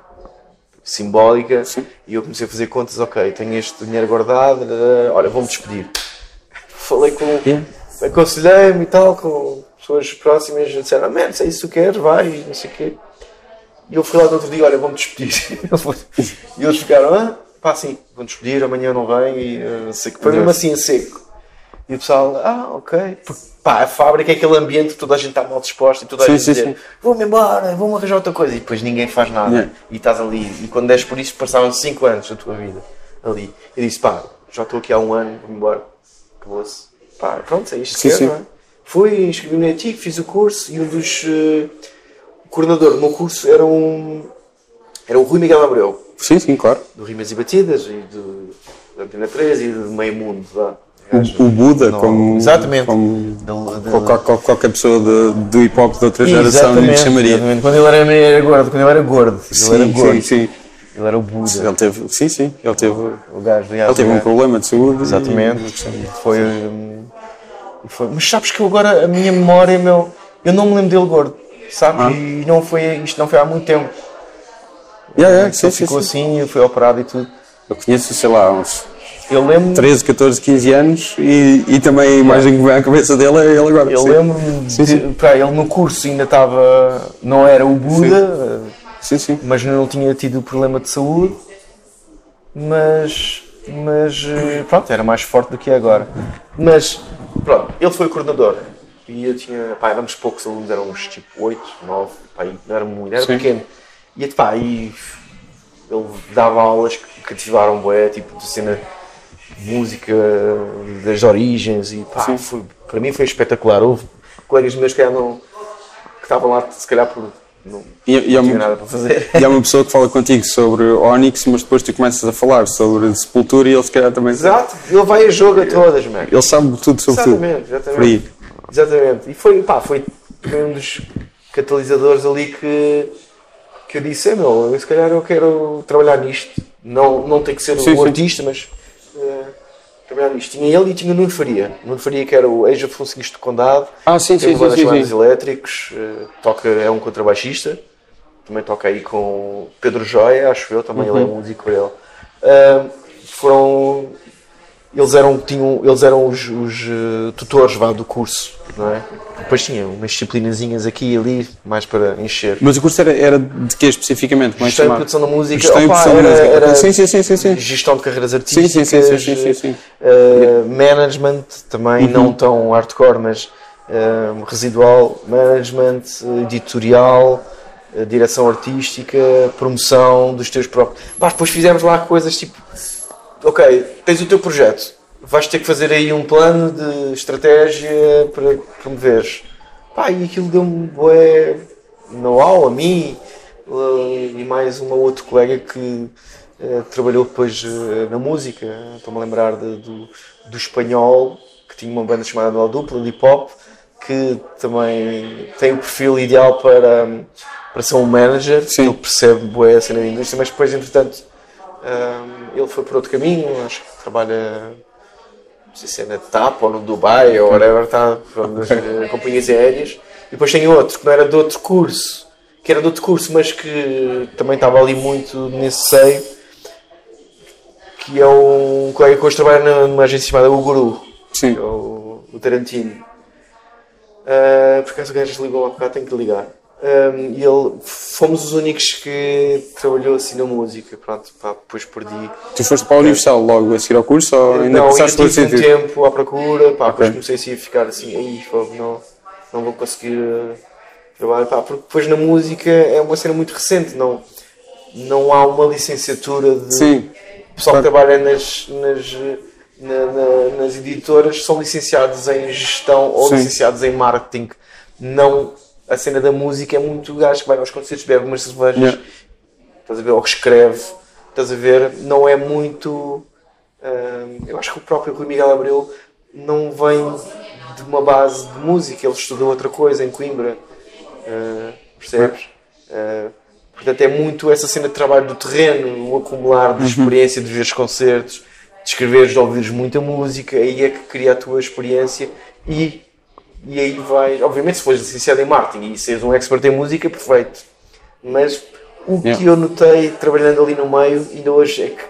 Speaker 3: simbólica. E eu comecei a fazer contas, ok, tenho este dinheiro guardado, eh, olha, vou-me despedir. Falei com. Aconselhei-me e tal, com pessoas próximas, disseram, ah, man, se é isso que queres, vai, não sei o quê. E eu fui lá no outro dia, olha, vou-me despedir. e eles ficaram, ah, pá, sim, vou-me despedir, amanhã não venho, e eh, não sei o quê. Foi mesmo assim, a seco. E o pessoal, ah, ok. Porque, pá, a fábrica é aquele ambiente que toda a gente está mal disposta e toda a
Speaker 2: Sim,
Speaker 3: gente
Speaker 2: sim,
Speaker 3: dizer, vou-me embora, vou-me arranjar outra coisa. E depois ninguém faz nada. E estás ali. E quando des por isso, passaram 5 anos da tua vida ali. Eu disse, pá, já estou aqui há um ano, vou-me embora. Acabou-se. Pá, pronto, é isto
Speaker 2: Sim,
Speaker 3: que é,
Speaker 2: sim.
Speaker 3: não é? Fui, inscrevi-me ETIC, fiz o curso e um dos. o coordenador do meu curso era um. Era o Rui Miguel Abreu
Speaker 2: Sim, sim, claro.
Speaker 3: do Rimas e Batidas e do da Antena 13 e do Meio Mundo. Vá.
Speaker 2: O, o Buda,
Speaker 3: Não,
Speaker 2: como,
Speaker 3: exatamente.
Speaker 2: como
Speaker 3: Da- da-
Speaker 2: qual- qual- qualquer pessoa de- do hip hop de outra geração lhe chamaria.
Speaker 3: exatamente. Quando ele era, era gordo, quando ele era gordo. Ele era
Speaker 2: Sim,
Speaker 3: gordo.
Speaker 2: sim, sim.
Speaker 3: Ele era o Buda.
Speaker 2: Ele teve, sim, sim, ele teve,
Speaker 3: O gajo, aliás,
Speaker 2: ele teve um problema de saúde.
Speaker 3: Exatamente. Foi, hum, foi- Mas sabes que agora, a minha memória, meu, eu não me lembro dele gordo. Sabes?
Speaker 2: Ah.
Speaker 3: E não foi, isto não foi há muito tempo.
Speaker 2: E, yeah, yeah,
Speaker 3: Ele
Speaker 2: sim, sim,
Speaker 3: ficou
Speaker 2: sim.
Speaker 3: assim, foi operado e tudo.
Speaker 2: Eu conheço, sei lá, uns
Speaker 3: Eu lembro
Speaker 2: 13, 14, 15 anos e, e também a imagem que vem à cabeça dele é ele agora.
Speaker 3: Eu lembro-me
Speaker 2: Sim,
Speaker 3: de,
Speaker 2: sim.
Speaker 3: pá, ele no curso ainda estava, não era o Buda,
Speaker 2: Sim, sim.
Speaker 3: mas não tinha tido problema de saúde, mas, mas eh, pronto, era mais forte do que é agora. Mas pronto, ele foi o coordenador e eu tinha, pá, éramos poucos alunos, eram uns tipo 8, 9, pá, não era muito, era pequeno. E pá, e ele dava aulas que cativaram bué, tipo de cena de música das origens e pá, foi, para mim foi espetacular. Houve colegas meus que, não, que estavam lá se calhar por não,
Speaker 2: E, e,
Speaker 3: não tinha
Speaker 2: uma,
Speaker 3: nada para fazer.
Speaker 2: e há uma pessoa que fala contigo sobre Onyx, mas depois tu começas a falar sobre Sepultura e ele se calhar também
Speaker 3: Exato, ele vai a jogo a todas, man.
Speaker 2: Ele sabe tudo sobre
Speaker 3: Exatamente,
Speaker 2: tudo.
Speaker 3: exatamente. Exatamente. E foi, pá, foi um dos catalisadores ali que, que eu disse, é meu, eu, se calhar eu quero trabalhar nisto. Não, não tem que ser
Speaker 2: Sim,
Speaker 3: um
Speaker 2: sim.
Speaker 3: artista, mas trabalhar nisto. Tinha ele e tinha Nuno Faria. Nuno Faria que era o ex-Afonso do Condado.
Speaker 2: Ah, sim,
Speaker 3: Tem
Speaker 2: sim, sim, sim, sim.
Speaker 3: Os Elétricos, eh, toca, é um contrabaixista, também toca aí com Pedro Joia, acho eu, também ele é
Speaker 2: Uhum.
Speaker 3: músico ele. Ah, foram, eles eram, tinham, eles eram os, os, eh, tutores vá, do curso, não é? Depois tinham umas disciplinazinhas aqui e ali, mais para encher.
Speaker 2: Mas o curso era, era de quê especificamente? Como
Speaker 3: Gestão e produção da música,
Speaker 2: Gestão e produção da música.
Speaker 3: era
Speaker 2: Sim, sim, sim, sim, sim.
Speaker 3: gestão de carreiras
Speaker 2: Sim,
Speaker 3: artísticas,
Speaker 2: sim, sim, sim, sim, sim.
Speaker 3: eh, management, também
Speaker 2: Uhum.
Speaker 3: não tão hardcore, mas eh, residual, management, editorial, direção artística, promoção dos teus próprios. Pá, depois fizemos lá coisas tipo, ok, tens o teu projeto, vais ter que fazer aí um plano de estratégia para promoveres. Pá, e aquilo deu-me bué know-how a mim eh, e mais uma outra colega que eh, trabalhou depois eh, na música. Estou-me a lembrar de- do, do espanhol, que tinha uma banda chamada Nova Dupla, de hip hop, que também tem o perfil ideal para, para ser um manager.
Speaker 2: Sim.
Speaker 3: Ele percebe bué a cena da indústria, mas depois, entretanto, ele foi por outro caminho. Acho que trabalha não sei se é na TAP ou no Dubai ou whatever, está nas eh, companhias aéreas. E depois tem outro que não era de outro curso, que era de outro curso, mas que também estava ali muito nesse seio, que é um colega que hoje trabalha numa agência chamada O Guru,
Speaker 2: Sim.
Speaker 3: que é o, o Tarantino. Uh, por acaso o gajo ligou há bocado, tenho que ligar. Um, e ele, fomos os únicos que trabalhou assim na música, pronto, pá, depois perdi.
Speaker 2: Tu foste para a Universal logo a seguir ao curso ou ainda
Speaker 3: não, ainda
Speaker 2: começaste a
Speaker 3: tive um
Speaker 2: sentir?
Speaker 3: tempo à procura, pá, depois
Speaker 2: Ok.
Speaker 3: comecei assim a ficar assim, aí, não, não vou conseguir uh, trabalhar, pá, porque depois na música é uma cena muito recente, não, não há uma licenciatura de.
Speaker 2: Sim.
Speaker 3: Pessoal que
Speaker 2: Claro.
Speaker 3: trabalha nas, nas, na- na- nas editoras são licenciados em gestão ou
Speaker 2: Sim.
Speaker 3: licenciados em marketing. Não, a cena da música é muito gajo que vai aos concertos, bebe umas cervejas,
Speaker 2: Yeah.
Speaker 3: estás a ver, ou que escreve, estás a ver, não é muito. hum, eu acho que o próprio Rui Miguel Abreu não vem de uma base de música, ele estudou outra coisa em Coimbra, uh, percebes? Uh, portanto, é muito essa cena de trabalho do terreno, o acumular de experiência de ver os concertos, de escreveres, de ouvires muita música, aí é que cria a tua experiência e, e aí vais. Obviamente, se fores licenciado em marketing e seres um expert em música, perfeito. Mas o
Speaker 2: Yeah.
Speaker 3: que eu notei trabalhando ali no meio, ainda hoje, é que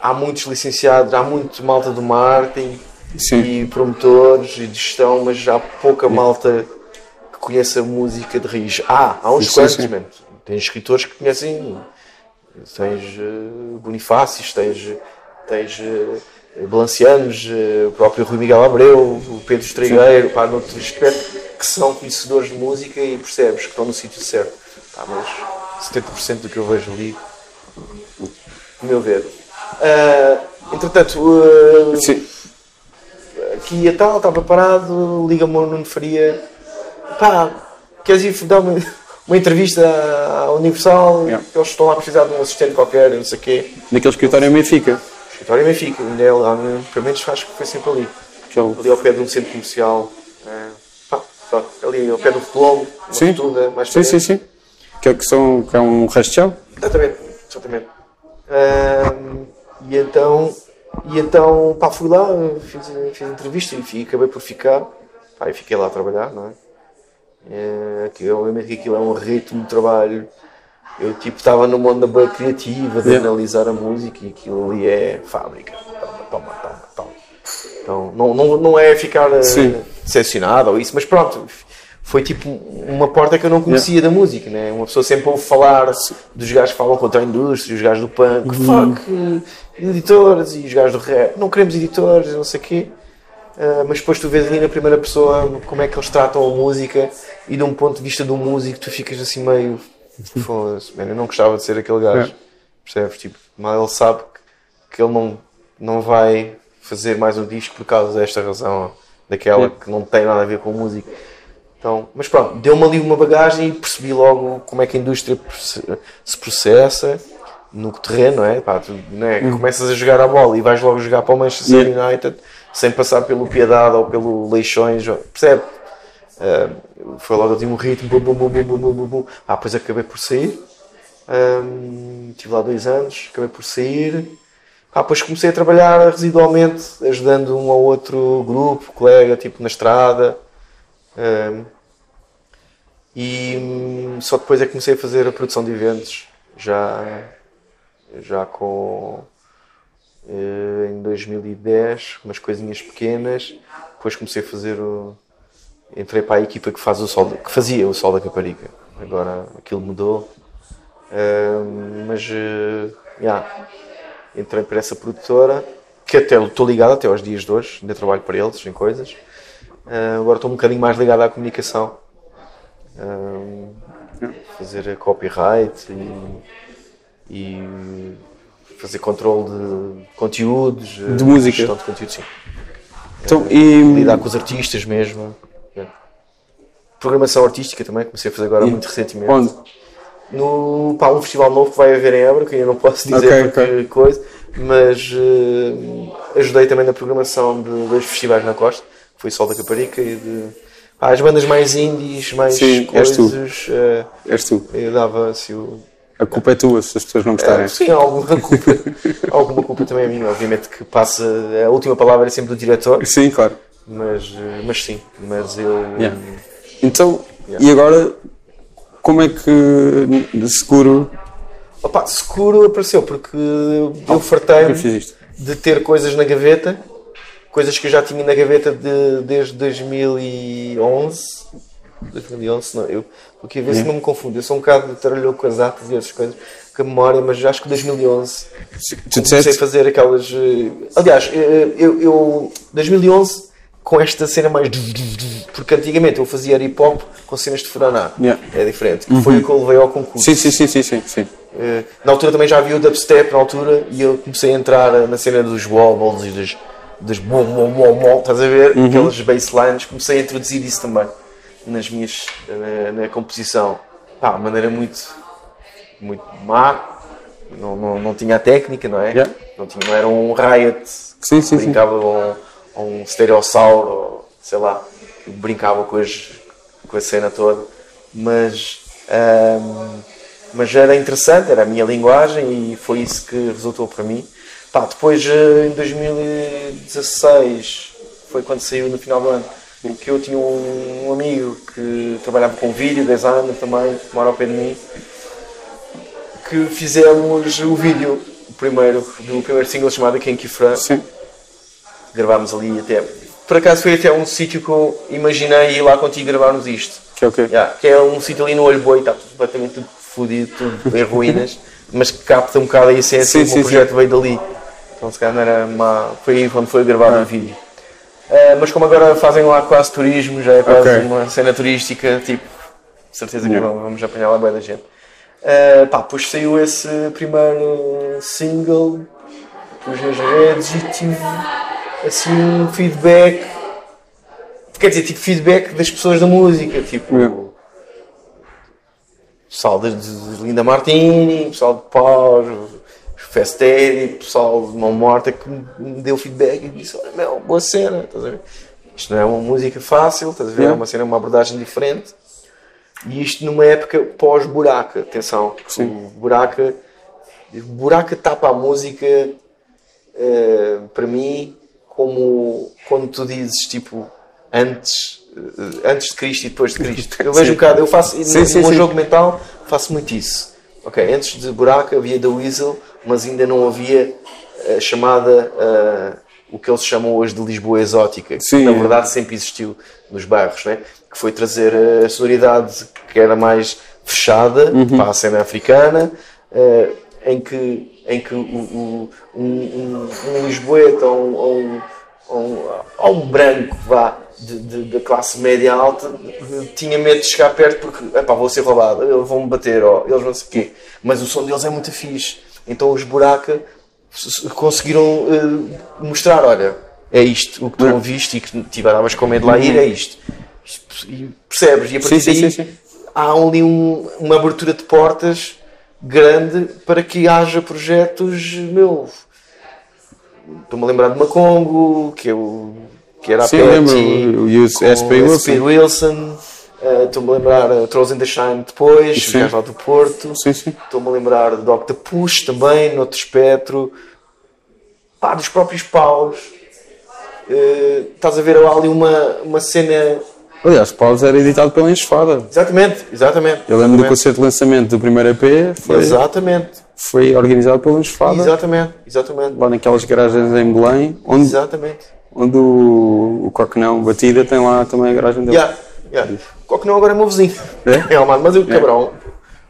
Speaker 3: há muitos licenciados, há muito malta do marketing
Speaker 2: Sim.
Speaker 3: e promotores e de gestão, mas há pouca malta que conhece a música de raiz. Ah, há uns
Speaker 2: Sim,
Speaker 3: quantos,
Speaker 2: sim.
Speaker 3: mano. Tens escritores que conhecem. Tens uh, Bonifácios, tens, tens uh, Balancianos, uh, o próprio Rui Miguel Abreu, o Pedro Estregueiro, pá, noutro aspecto, que são conhecedores de música e percebes que estão no sítio certo. Pá, mas 70% do que eu vejo ali, a meu ver. Ah, entretanto, uh,
Speaker 2: Sim.
Speaker 3: aqui e tal, estava parado, liga-me o Nuno Faria, pá, queres ir dar uma, uma entrevista à Universal?
Speaker 2: Yeah.
Speaker 3: Eles estão lá a precisar de um assistente qualquer, não sei o quê.
Speaker 2: Naquele escritório em Benfica.
Speaker 3: Escritório em Benfica, ainda é lá, pelo menos acho que foi sempre ali.
Speaker 2: Aquele...
Speaker 3: Ali ao pé de um centro comercial, eh, pá, pá, ali ao pé do futebol, uma
Speaker 2: Sim.
Speaker 3: rotunda, mais
Speaker 2: Sim, sim, sim. Que é, que são, que é um rastelo.
Speaker 3: Exatamente, exatamente. Ahm, e então, e então pá, fui lá, fiz, fiz entrevista e acabei por ficar. Pá, e fiquei lá a trabalhar, não é? É, que, obviamente que aquilo é um ritmo de trabalho. Eu tipo estava numa onda bem criativa de
Speaker 2: Yeah.
Speaker 3: analisar a música e aquilo ali é fábrica. Toma, toma, toma, toma. Então não, não, não é ficar eh,
Speaker 2: Sim.
Speaker 3: decepcionado ou isso, mas pronto, foi tipo uma porta que eu não conhecia da música, né? Uma pessoa sempre ouve falar dos gajos que falam contra a indústria, os gajos do punk,
Speaker 2: Uhum.
Speaker 3: fuck, eh, editores e os gajos do rap, não queremos editores, não sei o quê. Ah, mas depois tu vês ali na primeira pessoa como é que eles tratam a música e de um ponto de vista do músico tu ficas assim meio foda-se, eu não gostava de ser aquele gajo
Speaker 2: É.
Speaker 3: percebes? Tipo, mas ele sabe que, que ele não, não vai fazer mais um disco por causa desta razão daquela
Speaker 2: É.
Speaker 3: que não tem nada a ver com música então, mas pronto, deu-me ali uma bagagem e percebi logo como é que a indústria se processa no terreno, não é? Pá, tu, não é? Começas a jogar a bola e vais logo jogar para o Manchester
Speaker 2: Uhum.
Speaker 3: United sem passar pelo Piedade ou pelo Leixões, percebe? Uh, foi logo ali um ritmo, bum, bum, bum, bum, bum, bum, bum. Ah, depois acabei por sair. Ah, um, estive lá dois anos, acabei por sair. Ah, depois comecei a trabalhar residualmente, ajudando um ou outro grupo, colega, tipo na estrada. Um, e hum, só depois é que comecei a fazer a produção de eventos, já, já com. Eh, em 2010, umas coisinhas pequenas. Depois comecei a fazer o, Entrei para a equipa que, faz o sol, que fazia o Sol da Caparica. Agora aquilo mudou. Ahm, mas eh, yeah, entrei para essa produtora que até estou ligado até aos dias de hoje, ainda trabalho para eles em coisas. Ah, agora estou um bocadinho mais ligado à comunicação. Ahm, fazer copyright e, e fazer controle de conteúdos,
Speaker 2: De
Speaker 3: eh,
Speaker 2: música.
Speaker 3: gestão de conteúdos, sim.
Speaker 2: Então, e.
Speaker 3: Lidar com os artistas mesmo. Programação artística também, comecei a fazer agora muito recentemente.
Speaker 2: Onde?
Speaker 3: No, pá, um festival novo que vai haver em Évora, que ainda não posso dizer
Speaker 2: Ok,
Speaker 3: porque
Speaker 2: ok.
Speaker 3: coisa, mas eh, ajudei também na programação de dois festivais na Costa, que foi Sol da Caparica e de pá, as bandas mais indies, mais
Speaker 2: Sim, és tu.
Speaker 3: coisas. eh,
Speaker 2: És tu.
Speaker 3: eu dava assim o.
Speaker 2: A culpa é tua se as pessoas não gostarem.
Speaker 3: Eh, sim, alguma culpa, alguma culpa também é minha, obviamente que passa. A última palavra é sempre do diretor,
Speaker 2: Sim, claro.
Speaker 3: mas, mas sim, mas eu.
Speaker 2: Yeah. Então,
Speaker 3: Yeah.
Speaker 2: e agora como é que de seguro
Speaker 3: Opa, seguro apareceu porque eu fartei
Speaker 2: que fiz isto?
Speaker 3: de ter coisas na gaveta, coisas que eu já tinha na gaveta de- desde 2011. 2011, não, eu estou aqui a ver se não me confundo. Eu sou um bocado taralhou com as datas e essas coisas, com a memória, mas acho que 2011
Speaker 2: Tu
Speaker 3: comecei a fazer aquelas. eh, Aliás, eh, eu, eu 2011 com esta cena mais. Porque antigamente eu fazia hip hop com cenas de Furaná.
Speaker 2: Yeah.
Speaker 3: É diferente. Que Foi o que eu levei ao concurso.
Speaker 2: Sim, sim, sim, sim, sim, sim.
Speaker 3: Eh, Na altura também já havia o dubstep na altura e eu comecei a entrar eh, na cena dos wobbles e dos, dos bom, bom, bom, bom, estás a ver? Aquelas basslines, comecei a introduzir isso também nas minhas, eh, na, na composição. Pá, de maneira muito, muito má, não, não, não tinha a técnica, não é?
Speaker 2: Yeah.
Speaker 3: Não, tinha, não era um riot,
Speaker 2: Sim, sim, sim.
Speaker 3: brincava com um, um stereossauro, ou sei lá, brincava com, as, com a cena toda, mas, mas era interessante, era a minha linguagem e foi isso que resultou para mim. Pá, depois eh, em 2016 foi quando saiu no final do ano que eu tinha um, um amigo que trabalhava com vídeo, designer também, que mora ao pé de mim, que fizemos o vídeo, primeiro, do primeiro single chamado Que Fran
Speaker 2: Sim.
Speaker 3: Gravámos ali até. Por acaso foi até um sítio que eu imaginei ir lá contigo gravarmos isto.
Speaker 2: Que é o quê?
Speaker 3: Yeah, que é um sítio ali no Olho Boi, está completamente tudo fodido, tudo em ruínas, mas que capta um bocado a essência
Speaker 2: Sim,
Speaker 3: do
Speaker 2: sim,
Speaker 3: projeto veio dali. Então se calhar não era uma. Foi aí quando foi gravado o vídeo. Ah, mas como agora fazem lá quase turismo, já é quase
Speaker 2: Ok.
Speaker 3: uma cena turística, tipo, certeza que
Speaker 2: Yeah.
Speaker 3: vamos, vamos apanhar lá bem da gente. Ah, pá, depois saiu esse primeiro single, pus nas redes e tive assim um feedback. Quer dizer, tipo feedback das pessoas da música, tipo.
Speaker 2: Yeah.
Speaker 3: Pessoal de, de Linda Martini, pessoal de Pós, Festeri, pessoal de Mão Morta que me deu feedback e disse: Olha, meu, boa cena, estás a ver? Isto não é uma música fácil, estás a ver? É
Speaker 2: Yeah.
Speaker 3: uma cena, uma abordagem diferente. E isto numa época pós-buraca, atenção,
Speaker 2: Sim.
Speaker 3: o buraca, buraca tapa a música eh, para mim como quando tu dizes tipo antes, eh, antes de Cristo e depois de Cristo. Eu vejo
Speaker 2: Sim.
Speaker 3: um bocado, eu faço
Speaker 2: Sim,
Speaker 3: no,
Speaker 2: sim,
Speaker 3: meu
Speaker 2: sim.
Speaker 3: jogo mental faço muito isso. Ok, antes de buraca havia da Weasel, mas ainda não havia a chamada eh, o que eles chamam hoje de Lisboa exótica, que na verdade sempre existiu nos bairros, né? que foi trazer a sonoridade que era mais fechada
Speaker 2: Uhum.
Speaker 3: para a cena africana, eh, em que, em que o, o- um, um, um lisboeta ou um, ou um, ou um, ou branco vá, da classe média alta tinha medo de chegar perto porque epá, vou ser roubado, eles vão me bater, ó, eles não sei o quê. Mas o som deles é muito fixe. Então os buraca conseguiram eh, mostrar, olha, é isto, o que tu
Speaker 2: É.
Speaker 3: ouviste e que tiveravas com medo de lá ir é isto. E percebes? E a partir
Speaker 2: sim,
Speaker 3: daí
Speaker 2: sim, sim.
Speaker 3: há ali um- uma abertura de portas grande para que haja projetos, meu. Estou-me a lembrar de Macongo, que, é o, que era a
Speaker 2: Sim,
Speaker 3: Petty,
Speaker 2: lembro, o SP Wilson.
Speaker 3: SP Wilson. eh, Estou-me a lembrar uh, Trolls in the Shine depois,
Speaker 2: Sim.
Speaker 3: lá do Porto. Estou-me a lembrar de Dr. Push também, noutro espectro. Pá, dos próprios paus. Eh, estás a ver há ali uma, uma cena.
Speaker 2: Aliás, Paulos era editado pela Enxofada.
Speaker 3: Exatamente, exatamente.
Speaker 2: Eu lembro do
Speaker 3: exatamente.
Speaker 2: concerto de lançamento do primeiro EP, foi,
Speaker 3: Exatamente,
Speaker 2: foi organizado pela Enxofada,
Speaker 3: exatamente, exatamente.
Speaker 2: lá naquelas garagens em Belém, onde,
Speaker 3: Exatamente.
Speaker 2: onde o, o Coquenão Batida tem lá também a garagem dele.
Speaker 3: Yeah, yeah. Qual que não agora é meu vizinho.
Speaker 2: É?
Speaker 3: É, Almado, mas o cabrão.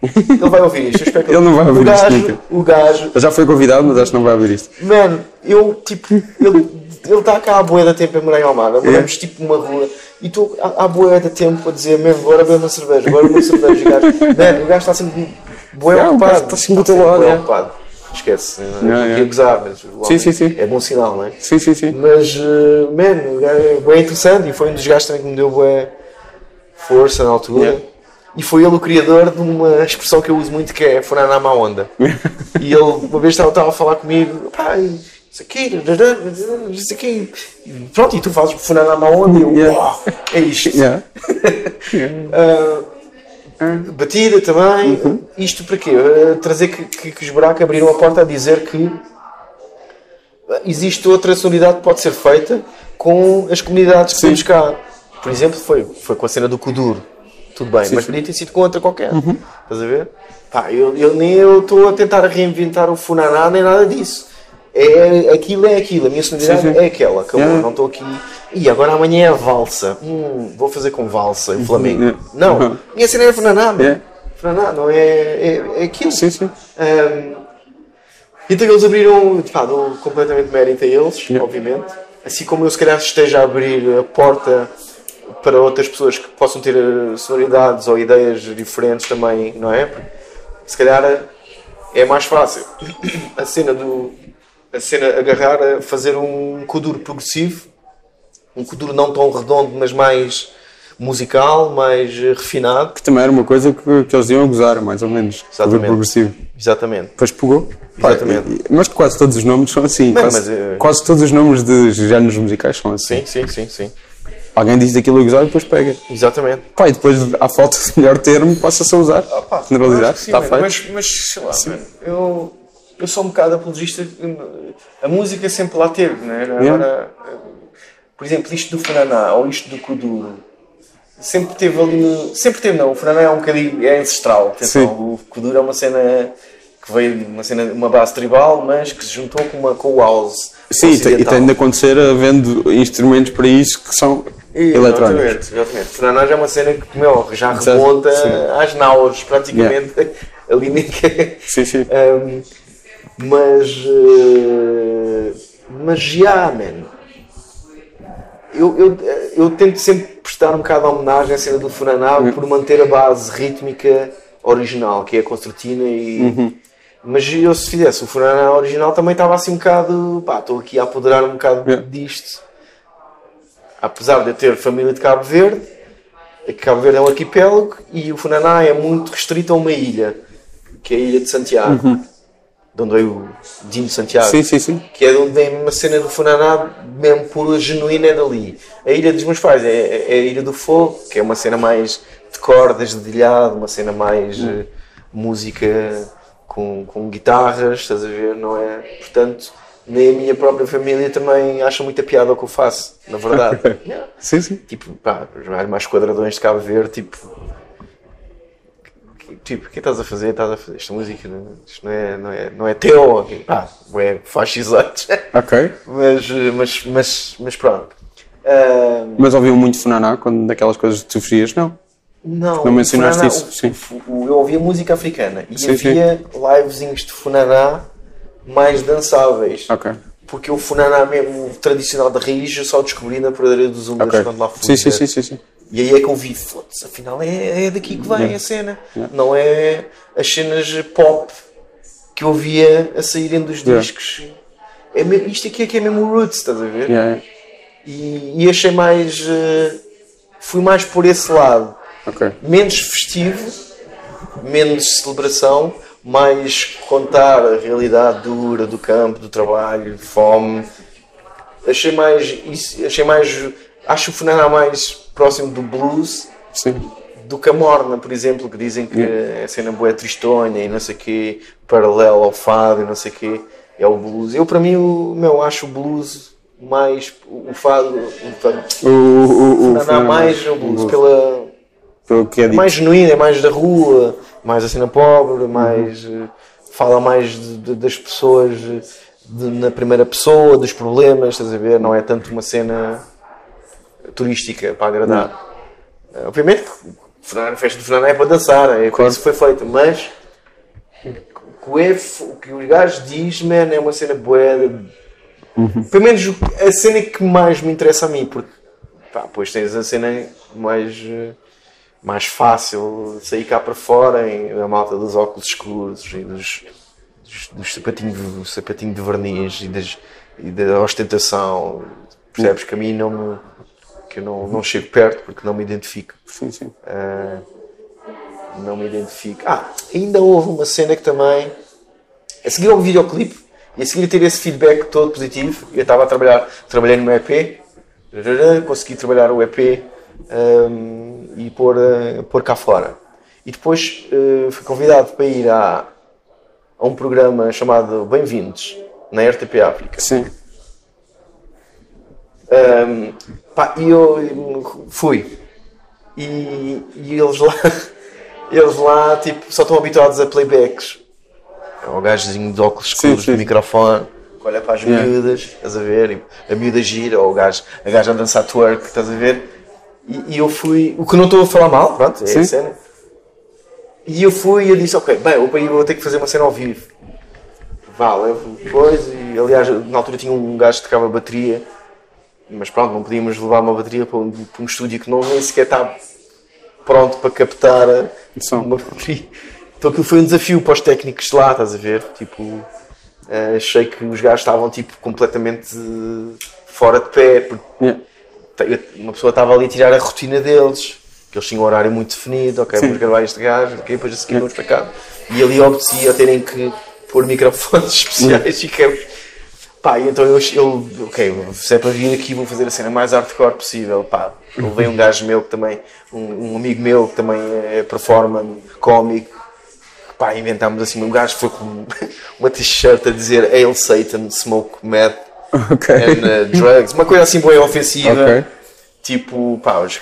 Speaker 3: Ele vai ouvir isto, eu espero que
Speaker 2: Ele não vai ouvir
Speaker 3: o
Speaker 2: isto
Speaker 3: gajo,
Speaker 2: nunca.
Speaker 3: O gajo,
Speaker 2: Ele já foi convidado, mas acho que não vai ouvir isto.
Speaker 3: Mano, eu tipo, ele ele está cá há boa da tempo a morar em Almada, moramos tipo numa rua e estou há, há boa da tempo a dizer mesmo, agora beber uma cerveja, agora uma cerveja. O gajo, mano, o gajo está sempre
Speaker 2: Yeah, o
Speaker 3: ocupado.
Speaker 2: está sempre teu lado,
Speaker 3: bué
Speaker 2: yeah.
Speaker 3: ocupado. Esquece,
Speaker 2: Yeah,
Speaker 3: yeah,
Speaker 2: yeah.
Speaker 3: yeah. gozar, mas
Speaker 2: Sim, sim, sim.
Speaker 3: é bom sinal, não é?
Speaker 2: Sim, sim, sim.
Speaker 3: Mas, uh, mano, o gajo é bem interessante e foi um dos gajos também que me deu boa força na altura.
Speaker 2: Yeah.
Speaker 3: E foi ele o criador de uma expressão que eu uso muito que é furar na má onda. e ele uma vez estava, estava a falar comigo, pá, isso aqui, isso aqui. Pronto, e tu fazes furar na onda e eu,
Speaker 2: Yeah.
Speaker 3: "Uau, é isto.
Speaker 2: Yeah.
Speaker 3: Ah, batida também.
Speaker 2: Uhum.
Speaker 3: Isto para quê? Ah, trazer que, que, que os buracos abriram a porta a dizer que existe outra sonoridade que pode ser feita com as comunidades que
Speaker 2: Sim.
Speaker 3: temos cá. Por exemplo, foi, foi com a cena do Kuduro. Tu tudo bem, mas podia ter sido com outra qualquer. Estás a ver? Pá, eu, eu nem eu estou a tentar reinventar o Funaná nem nada disso. É, aquilo é aquilo, a minha sonoridade
Speaker 2: Sim, sim.
Speaker 3: é aquela, acabou,
Speaker 2: Yeah.
Speaker 3: não estou aqui. E agora amanhã é a valsa. Hum, vou fazer com valsa e Flamengo.
Speaker 2: Yeah.
Speaker 3: Não,
Speaker 2: Uhum.
Speaker 3: minha cena é Funaná, mano.
Speaker 2: Yeah.
Speaker 3: Não é, é, é aquilo.
Speaker 2: Sim, sim.
Speaker 3: Um, então eles abriram, pá, dou completamente mérito a eles,
Speaker 2: Yeah.
Speaker 3: obviamente. Assim como eu se calhar esteja a abrir a porta para outras pessoas que possam ter eh, sonoridades ou ideias diferentes também, não é? Se calhar eh, é mais fácil a cena do a cena agarrar a fazer um kuduro progressivo, um kuduro não tão redondo, mas mais musical, mais refinado.
Speaker 2: Que também era uma coisa que, que eles iam gozar, mais ou menos.
Speaker 3: Exatamente.
Speaker 2: Progressivo.
Speaker 3: Exatamente.
Speaker 2: Depois pegou. Pá,
Speaker 3: Exatamente.
Speaker 2: e- mas quase todos os nomes são assim. Quase,
Speaker 3: mas, eh,
Speaker 2: quase todos os nomes de géneros musicais são assim.
Speaker 3: Sim, sim, sim, sim.
Speaker 2: Alguém diz daquilo a gozar e depois pega.
Speaker 3: Exatamente.
Speaker 2: Pá, e depois, à falta de melhor termo, passa-se a usar. Generalizar.
Speaker 3: Acho que sim,
Speaker 2: Está feito.
Speaker 3: mas, mas sei lá, eu, eu sou um bocado apologista. A música sempre lá teve, né? Agora, por exemplo, isto do Fananá ou isto do Kuduro, sempre teve ali no. Sempre teve, não. O Fananá é um bocadinho é ancestral. Atenção,
Speaker 2: Sim.
Speaker 3: o Kuduro é uma cena que veio de uma, cena, uma base tribal, mas que se juntou com, uma, com o house.
Speaker 2: Sim, e tem, e de acontecer havendo instrumentos para isso que são eletrónicos.
Speaker 3: Exatamente, exatamente. Fananá já é uma cena que meu, já remonta às nauas, praticamente. Ali nem que-
Speaker 2: Sim, sim.
Speaker 3: Um, mas. eh, mas já, man. Eu, eu, eu tento sempre prestar um bocado de homenagem à cena do Funaná por manter a base rítmica original, que é a concertina e. Mas eu se fizesse o Funaná original também estava assim um bocado. pá, estou aqui a apoderar um bocado
Speaker 2: Yeah.
Speaker 3: disto. Apesar de eu ter família de Cabo Verde, Cabo Verde é um arquipélago e o Funaná é muito restrito a uma ilha, que é a ilha de Santiago, de onde veio o Dino Santiago,
Speaker 2: Sim, sim, sim.
Speaker 3: que é de onde vem uma cena do Funaná, mesmo pura, genuína, é dali. A ilha dos meus pais é, é a Ilha do Fogo, que é uma cena mais de cordas, dedilhado, uma cena mais eh, música com, com guitarras, estás a ver, não é? Portanto, nem a minha própria família também acha muita piada o que eu faço, na verdade.
Speaker 2: Sim, sim.
Speaker 3: Tipo, pá, mais quadradões de Cabo Verde, tipo. Tipo, o que estás a fazer? Estás a fazer esta música? não- Isto não é, não é, não é teu? Pá, é fascisantes.
Speaker 2: Ok.
Speaker 3: mas, mas, mas, mas pronto. Ah,
Speaker 2: Mas ouviam muito Funaná quando daquelas coisas que tu fazias? Não.
Speaker 3: não,
Speaker 2: Não mencionaste
Speaker 3: Funaná,
Speaker 2: isso,
Speaker 3: o-
Speaker 2: sim.
Speaker 3: o- eu ouvia música africana e
Speaker 2: Sim, sim.
Speaker 3: havia livezinhos de Funaná mais dançáveis.
Speaker 2: Ok.
Speaker 3: Porque o Funaná mesmo tradicional da raiz eu só descobri na Pradeira dos Húngaros
Speaker 2: Ok.
Speaker 3: quando lá fui.
Speaker 2: Sim, sim, sim, sim, sim.
Speaker 3: E aí é que eu vi, foda-se, afinal é, é daqui que vem
Speaker 2: Yeah.
Speaker 3: a cena. Não é as cenas pop que eu via a saírem dos
Speaker 2: Yeah.
Speaker 3: discos. É, isto aqui é que é mesmo o Roots, estás a ver?
Speaker 2: Yeah.
Speaker 3: E, e achei mais. eh, fui mais por esse lado.
Speaker 2: Ok.
Speaker 3: Menos festivo, menos celebração, mais contar a realidade dura do campo, do trabalho, fome. Achei mais. Isso, achei mais. Acho o Funaná mais próximo do blues
Speaker 2: Sim.
Speaker 3: do que a Morna, por exemplo, que dizem que é a cena boa tristonha e não sei o quê, paralelo ao fado e não sei o quê, é o blues. Eu, para mim, o, meu, acho o blues mais. o fado. o
Speaker 2: O, o, o,
Speaker 3: Funaná mais o blues, pela.
Speaker 2: pelo que é
Speaker 3: É
Speaker 2: dito.
Speaker 3: mais genuíno, é mais da rua, mais a cena pobre, mais. eh, fala mais de- de- das pessoas de- na primeira pessoa, dos problemas, estás a ver? Não é tanto uma cena turística para agradar. Eh, Obviamente a festa do Fernando é para dançar, é
Speaker 2: Claro.
Speaker 3: isso que foi feito, mas o, F, o que os gajos dizem, man, é uma cena boa. Pelo menos a cena que mais me interessa a mim, porque pá, depois tens a cena mais, eh, mais fácil de sair cá para fora, em, a malta dos óculos escuros e dos, dos, dos sapatinhos, sapatinho de verniz e, das, e da ostentação. Percebes que a mim não me, que eu não, não chego perto porque não me identifico.
Speaker 2: Sim, sim.
Speaker 3: Ah, não me identifico. Ah, ainda houve uma cena que também. A seguir ao videoclipe e a seguir ter esse feedback todo positivo, eu estava a trabalhar, trabalhei no EP, consegui trabalhar o EP ahm, e pôr, ah, pôr cá fora. E depois ah, fui convidado para ir a, a um programa chamado Bem-vindos, na RTP África.
Speaker 2: Sim.
Speaker 3: Um, pá, e eu fui. E, e eles lá, eles lá tipo, só estão habituados a playbacks. É o gajozinho de óculos escuros,
Speaker 2: sim.
Speaker 3: de microfone, que olha para as
Speaker 2: Yeah.
Speaker 3: miúdas, estás a ver? A miúda gira, ou o gajo, a gaja a dançar twerk, estás a ver? E, e eu fui, o que não estou a falar mal, pronto, é
Speaker 2: Sim.
Speaker 3: a cena. E eu fui e eu disse, ok, bem, eu vou- vou ter que fazer uma cena ao vivo. Vá, levo depois, e aliás, na altura tinha um gajo que tocava bateria, mas pronto, não podíamos levar uma bateria para um, para um estúdio que não nem sequer está pronto para captar a-
Speaker 2: Som.
Speaker 3: uma bateria. Então aquilo foi um desafio para os técnicos de lá, estás a ver? Tipo, eh, achei que os gajos estavam tipo completamente eh, fora de pé, porque
Speaker 2: Yeah.
Speaker 3: uma pessoa estava ali a tirar a rotina deles, que eles tinham um horário muito definido, ok, vamos gravar este gajo, ok, depois a seguir vamos para cá. E ali obedecia a terem que pôr microfones especiais e que Pá, então eu, eu, ok, se é para vir aqui vou fazer a cena mais hardcore possível, pá. Levei um gajo meu que também, um, um amigo meu que também é performer, cómico, pá, inventámos assim, um gajo foi com uma t-shirt a dizer Hail Satan, Smoke Meth
Speaker 2: Ok.
Speaker 3: and uh, Drugs, uma coisa assim bem ofensiva,
Speaker 2: Ok.
Speaker 3: tipo, pá, os,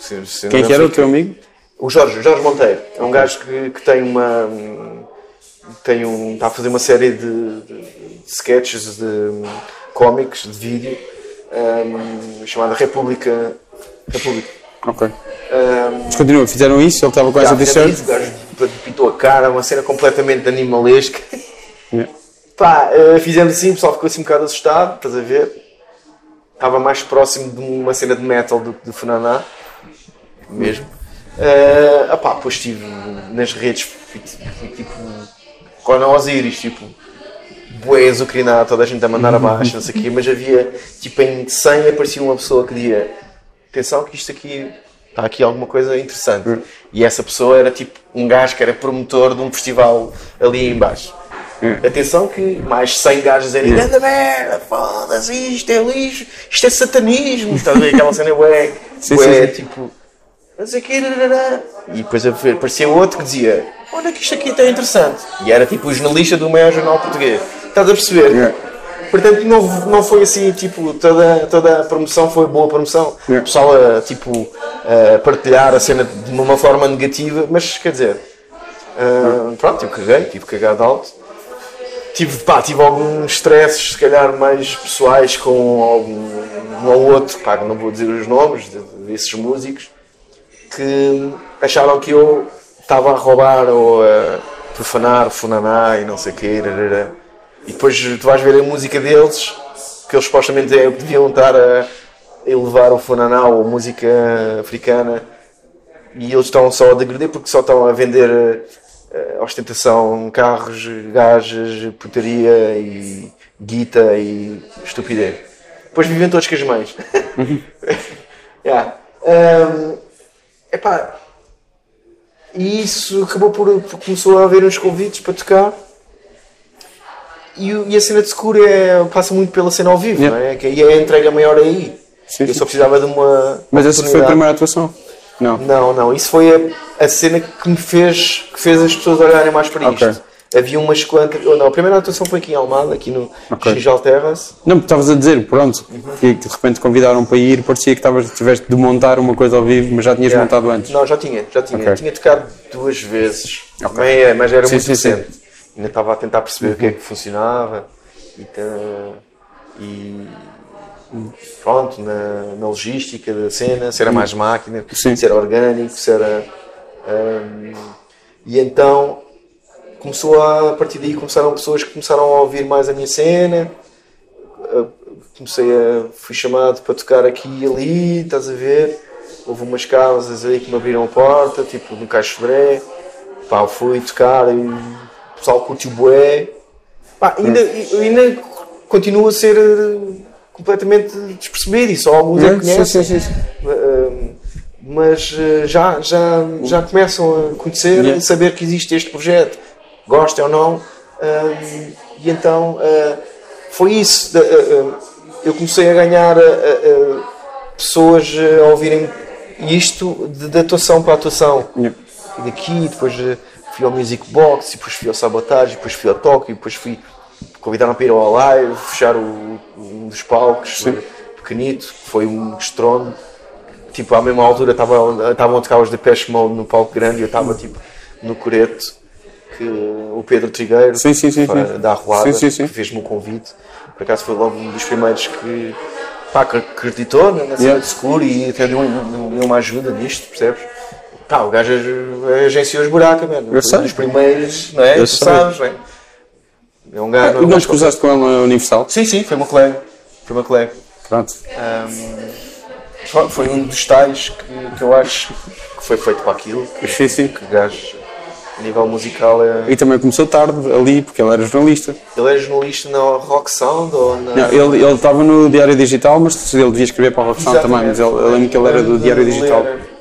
Speaker 3: se- se-
Speaker 2: Quem que era o teu amigo?
Speaker 3: o Jorge, o Jorge Monteiro. É um gajo que, que tem uma. Tem um, está a fazer uma série de, de sketches de cómics, de vídeo, um, chamada República. República.
Speaker 2: Ok.
Speaker 3: Um,
Speaker 2: Mas continua, fizeram isso, ele estava com essa t-shirt.
Speaker 3: O gajo pintou a cara, uma cena completamente animalesca.
Speaker 2: Yeah.
Speaker 3: Pá, eh, fizemos assim, o pessoal ficou assim um bocado assustado, estás a ver? Estava mais próximo de uma cena de metal do que de Funaná, mesmo. Eh, ah pá, depois estive nas redes, fui, tipo- tipo Conan Osiris, tipo, bué azucrinado, toda a gente a mandar abaixo, não sei o quê, mas havia, tipo, em 100 aparecia uma pessoa que dizia atenção que isto aqui, está aqui alguma coisa interessante. E essa pessoa era tipo um gajo que era promotor de um festival ali em baixo. Atenção que mais 100 gajos dizerem Ganda merda, foda-se, isto é lixo, isto é satanismo. Estás a ver aquela cena bué,
Speaker 2: Sim, sim,
Speaker 3: tipo... Não sei o quê, rarará. E depois aparecia outro que dizia olha que isto aqui está interessante. E era tipo o jornalista do maior jornal português. Estás a perceber?
Speaker 2: Yeah.
Speaker 3: Portanto, não, não foi assim, tipo, toda, toda a promoção foi boa promoção.
Speaker 2: Yeah.
Speaker 3: O pessoal a, tipo, a partilhar a cena de uma forma negativa, mas quer dizer, ah, pronto, eu caguei, tive cagado alto. Tive, pá, tive alguns stresses, se calhar mais pessoais com algum um ou outro, pá, não vou dizer os nomes de- desses músicos, que acharam que eu estava a roubar ou a profanar, funaná e não sei o quê. rarará. E depois tu vais ver a música deles, que eles supostamente é deviam estar a elevar o funaná ou a música africana, e eles estão só a degradar porque só estão a vender eh, ostentação, carros, gajas, putaria e guita e estupidez. Depois vivem todos com as mães. yeah. Um, epá, e isso acabou por- começou a haver uns convites para tocar. E, e a cena de seguro é, passa muito pela cena ao vivo,
Speaker 2: Yeah.
Speaker 3: não é? Que aí é a entrega maior aí.
Speaker 2: Sim,
Speaker 3: eu só precisava de uma.
Speaker 2: Mas essa foi a primeira atuação? Não.
Speaker 3: Não, não, isso foi a, a cena que me fez, que fez as pessoas olharem mais para isto.
Speaker 2: Ok.
Speaker 3: Havia umas quantas. Não, a primeira atuação foi aqui em Almada, aqui no
Speaker 2: Ok.
Speaker 3: Xingel Terrace.
Speaker 2: Não, porque estavas a dizer, pronto, que de repente convidaram para ir, parecia que estavas, tiveste de montar uma coisa ao vivo, mas já tinhas
Speaker 3: Yeah.
Speaker 2: montado antes.
Speaker 3: Não, já tinha, já tinha.
Speaker 2: Ok.
Speaker 3: Tinha tocado duas vezes,
Speaker 2: Ok.
Speaker 3: Também é, mas era
Speaker 2: Sim,
Speaker 3: muito
Speaker 2: sim, sim.
Speaker 3: Ainda estava a tentar perceber o que é que funcionava e, tá- e pronto, na, na logística da cena, se era mais máquina,
Speaker 2: Sim.
Speaker 3: se era orgânico, se era. hum, e então começou a, a partir daí começaram pessoas que começaram a ouvir mais a minha cena. Uh, Comecei a. fui chamado para tocar aqui e ali, estás a ver? Houve umas casas aí que me abriram a porta, tipo no Caixo de Bré. Pá, fui tocar e o pessoal curtiu bué. Pá, ainda, ainda continua a ser eh, completamente despercebido e só alguns é que
Speaker 2: Sim, sim,
Speaker 3: conhecem.
Speaker 2: sim.
Speaker 3: Uh, mas uh, já, já, já começam a conhecer
Speaker 2: Yeah.
Speaker 3: e saber que existe este projeto, gostem ou não. Uh, e então foi isso. Eu comecei a ganhar pessoas a ouvirem isto de, de atuação para atuação.
Speaker 2: Yeah.
Speaker 3: E daqui, depois fui ao Music Box, e depois fui ao Sabotage, e depois fui ao Tóquio, e depois fui convidaram para ir ao live, fechar o, um dos palcos,
Speaker 2: Sim.
Speaker 3: uh, pequenito, que foi um estrondo tipo, à mesma altura estavam a tocar os Depeche Mode no palco grande e eu estava tipo no coreto que o Pedro Trigueiro
Speaker 2: Sim, sim, sim,
Speaker 3: para da Arruada fez-me o convite por acaso foi logo um dos primeiros que pá, que acreditou na cena
Speaker 2: Yeah.
Speaker 3: de seguro e até deu, deu uma ajuda nisto, percebes? Pá, o gajo agenciou os buracos, mano.
Speaker 2: Eu sei.
Speaker 3: um dos primeiros, não é?
Speaker 2: Eu
Speaker 3: tu
Speaker 2: sei.
Speaker 3: sabes, não é? É um gajo.
Speaker 2: E
Speaker 3: um
Speaker 2: não cruzaste com ele na Universal?
Speaker 3: Sim, sim, foi meu colega. Foi meu colega.
Speaker 2: Pronto.
Speaker 3: Foi- Foi um dos tais que, que eu acho que foi feito para aquilo. Que,
Speaker 2: Sim, sim.
Speaker 3: que gajo, a nível musical, é...
Speaker 2: E também começou tarde ali, porque ele era jornalista.
Speaker 3: ele é jornalista na Rock Sound ou na.
Speaker 2: Não, ele ele estava no Diário Digital, mas ele devia escrever para a Rock Sound também. Mas ele,
Speaker 3: Exatamente.
Speaker 2: eu lembro que ele era do Diário Digital.
Speaker 3: ler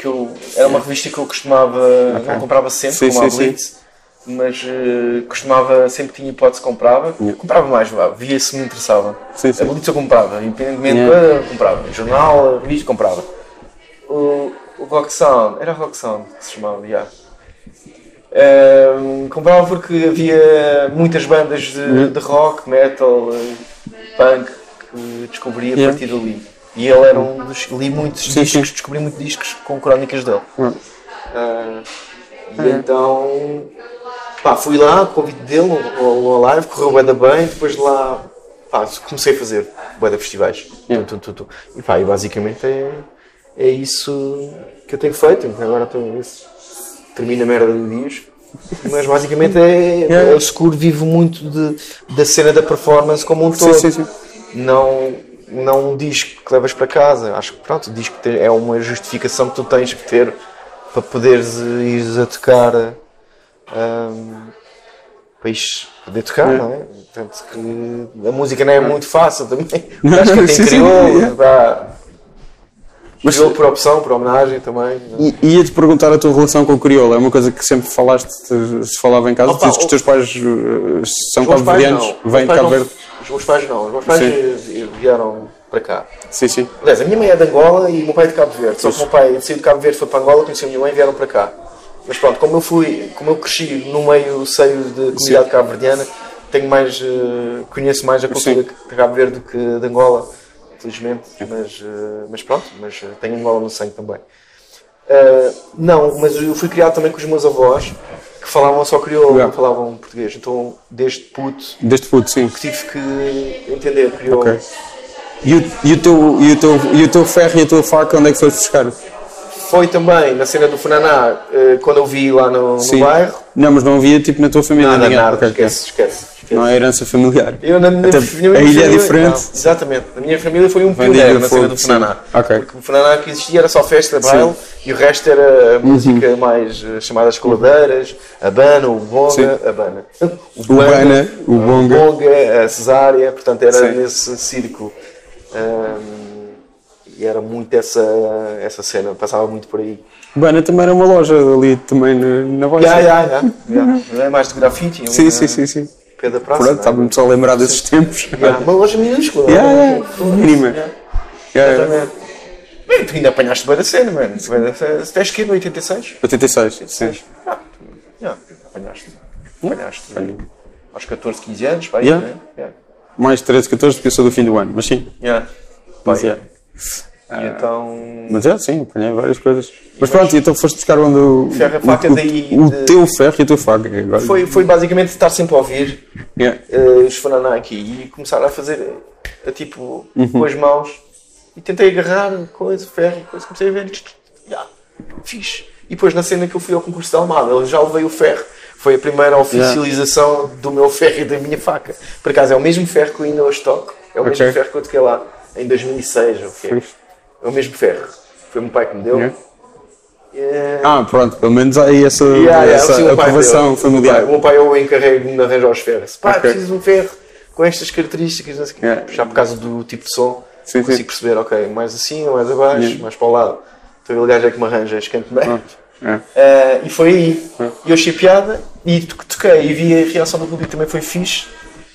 Speaker 3: Que eu, era uma revista que eu costumava. Não comprava sempre,
Speaker 2: Sim,
Speaker 3: como a
Speaker 2: sim,
Speaker 3: Blitz. Mas eh, costumava, sempre que tinha hipótese, comprava. Comprava mais, vá, via se me interessava.
Speaker 2: Sim, sim.
Speaker 3: A Blitz eu comprava, independentemente,
Speaker 2: Yeah.
Speaker 3: comprava. Jornal, a revista, comprava. O, o Rock Sound, era Rock Sound que se chamava, já. Ehm, comprava porque havia muitas bandas de, de rock, metal, eh, punk que descobri a
Speaker 2: Yeah.
Speaker 3: partir dali. E ele era um dos. li muitos
Speaker 2: Sim,
Speaker 3: discos,
Speaker 2: sim.
Speaker 3: descobri muitos discos com crónicas dele.
Speaker 2: Hum.
Speaker 3: Ah, e então. Pá, fui lá, convite dele, uma live, correu bem bem, depois de lá. Pá, comecei a fazer bué festivais.
Speaker 2: Yeah.
Speaker 3: Tu, tu, tu. E pá, e basicamente é, é isso que eu tenho feito. Agora estou termina a merda de dias. Mas basicamente é.
Speaker 2: Yeah.
Speaker 3: O Seguro vive muito de, da cena da performance como um todo.
Speaker 2: Sim, sim, sim.
Speaker 3: Não, não um disco que levas para casa. Acho que pronto, o disco te- é uma justificação que tu tens que ter para poderes eh, ires a tocar. ahm, para ires poder tocar, não é? Portanto, que a música não é muito fácil também. Acho que tem crioulo,
Speaker 2: Mas-
Speaker 3: por opção, por homenagem também. não é?
Speaker 2: E ia-te perguntar a tua relação com o crioulo. É uma coisa que sempre falaste, se falava em casa.
Speaker 3: Opa,
Speaker 2: Dizes que os teus pais uh, são cabo-verdianos, vêm de Cabo Verde.
Speaker 3: Os meus pais não. Os meus pais
Speaker 2: Sim.
Speaker 3: eh, vieram para cá.
Speaker 2: Sim, sim.
Speaker 3: Aliás, a minha mãe é de Angola e o meu pai é de Cabo Verde. Só que o meu pai saiu de Cabo Verde, foi para Angola, conheceu a minha mãe e vieram para cá. Mas pronto, como eu fui, como eu cresci no meio seio de comunidade cabo-verdiana, tenho mais, eh, conheço mais a cultura de Cabo Verde do que de Angola, infelizmente. Mas, eh, mas pronto, mas eh, tenho Angola no sangue também. Eh, não, mas eu fui criado também com os meus avós que falavam só crioulo,
Speaker 2: Yeah.
Speaker 3: não falavam português. Então, desde puto,
Speaker 2: Desde puto, sim.
Speaker 3: tive que entender crioulo.
Speaker 2: Ok. E o, e, o teu, e, o teu, e o teu ferro e a tua faca, onde é que foste buscar?
Speaker 3: Foi também na cena do Funaná, quando eu vi lá no, no bairro.
Speaker 2: Não, mas não havia tipo na tua família
Speaker 3: Nada,
Speaker 2: ninguém.
Speaker 3: nada,
Speaker 2: Ok, ok.
Speaker 3: esquece, esquece. esquece.
Speaker 2: Não é herança familiar.
Speaker 3: Eu, na minha
Speaker 2: Até
Speaker 3: família,
Speaker 2: a ilha é diferente.
Speaker 3: não, exatamente. A minha família foi um pioneiro na cena do. Funaná.
Speaker 2: Ok.
Speaker 3: Porque o Funaná que existia era só festa, baile, e o resto era música mais eh, chamadas coladeiras, a bana, o bonga, a bana. O
Speaker 2: bana, o bonga.
Speaker 3: bonga, a cesárea, portanto era
Speaker 2: Sim.
Speaker 3: nesse círculo. Ahm, e era muito essa, essa cena, passava muito por aí.
Speaker 2: Bana também era uma loja ali também na, na Baixa.
Speaker 3: Já, já, já. É mais de grafite, ali
Speaker 2: Sim,
Speaker 3: na-
Speaker 2: sim, sim, sim.
Speaker 3: Da praça.
Speaker 2: Pronto,
Speaker 3: é?
Speaker 2: estava-me só a lembrar desses tempos.
Speaker 3: Já, Uma loja minúscula. É?
Speaker 2: já, mínima.
Speaker 3: Já.
Speaker 2: Já, já.
Speaker 3: Exatamente. Bem, tu ainda apanhaste bem da cena, mano. Tu tens que ir no 86?
Speaker 2: 86, sim.
Speaker 3: Ah, já, apanhaste. Apanhaste. Aos 14, 15 anos, pá,
Speaker 2: Yeah.
Speaker 3: né? Yeah.
Speaker 2: Mais 13, 14, porque eu sou do fim do ano, mas sim.
Speaker 3: Yeah. Pá,
Speaker 2: Mas,
Speaker 3: yeah. E então.
Speaker 2: Mas é, sim, apanhei várias coisas. Mas pronto, então foste buscar onde o,
Speaker 3: Ferro e faca
Speaker 2: o,
Speaker 3: daí
Speaker 2: o
Speaker 3: de-
Speaker 2: teu ferro e a tua faca. que Agora,
Speaker 3: Foi, foi basicamente estar sempre a ouvir
Speaker 2: Yeah.
Speaker 3: eh, os Fananá aqui e começar a fazer a, tipo
Speaker 2: Uhum.
Speaker 3: com as mãos e tentei agarrar coisa, ferro, coisa, comecei a ver yeah, fixe. E depois na cena que eu fui ao concurso de Almada, eu já levei o ferro. Foi a primeira oficialização do meu ferro e da minha faca. Por acaso é o mesmo ferro que eu ainda hoje toco, é o mesmo
Speaker 2: Ok.
Speaker 3: ferro que eu toquei lá em 2006. ou o. É o mesmo ferro. Foi o meu pai que me deu.
Speaker 2: Yeah. Ah, pronto, pelo menos aí essa,
Speaker 3: Yeah,
Speaker 2: essa
Speaker 3: sim, o meu pai
Speaker 2: aprovação familiar.
Speaker 3: O meu pai, eu encarrego-me de arranjar os ferros. Pá,
Speaker 2: Ok.
Speaker 3: preciso de um ferro com estas características, não sei.
Speaker 2: Yeah.
Speaker 3: já por causa do tipo de som,
Speaker 2: Sim,
Speaker 3: consigo
Speaker 2: sim.
Speaker 3: perceber, ok, mais assim, mais abaixo,
Speaker 2: Yeah.
Speaker 3: mais para o lado. Então o gajo é que me arranja bem.
Speaker 2: Pronto. É.
Speaker 3: Eh, e foi aí. E eu achei piada e to- toquei e vi a reação do público também foi fixe.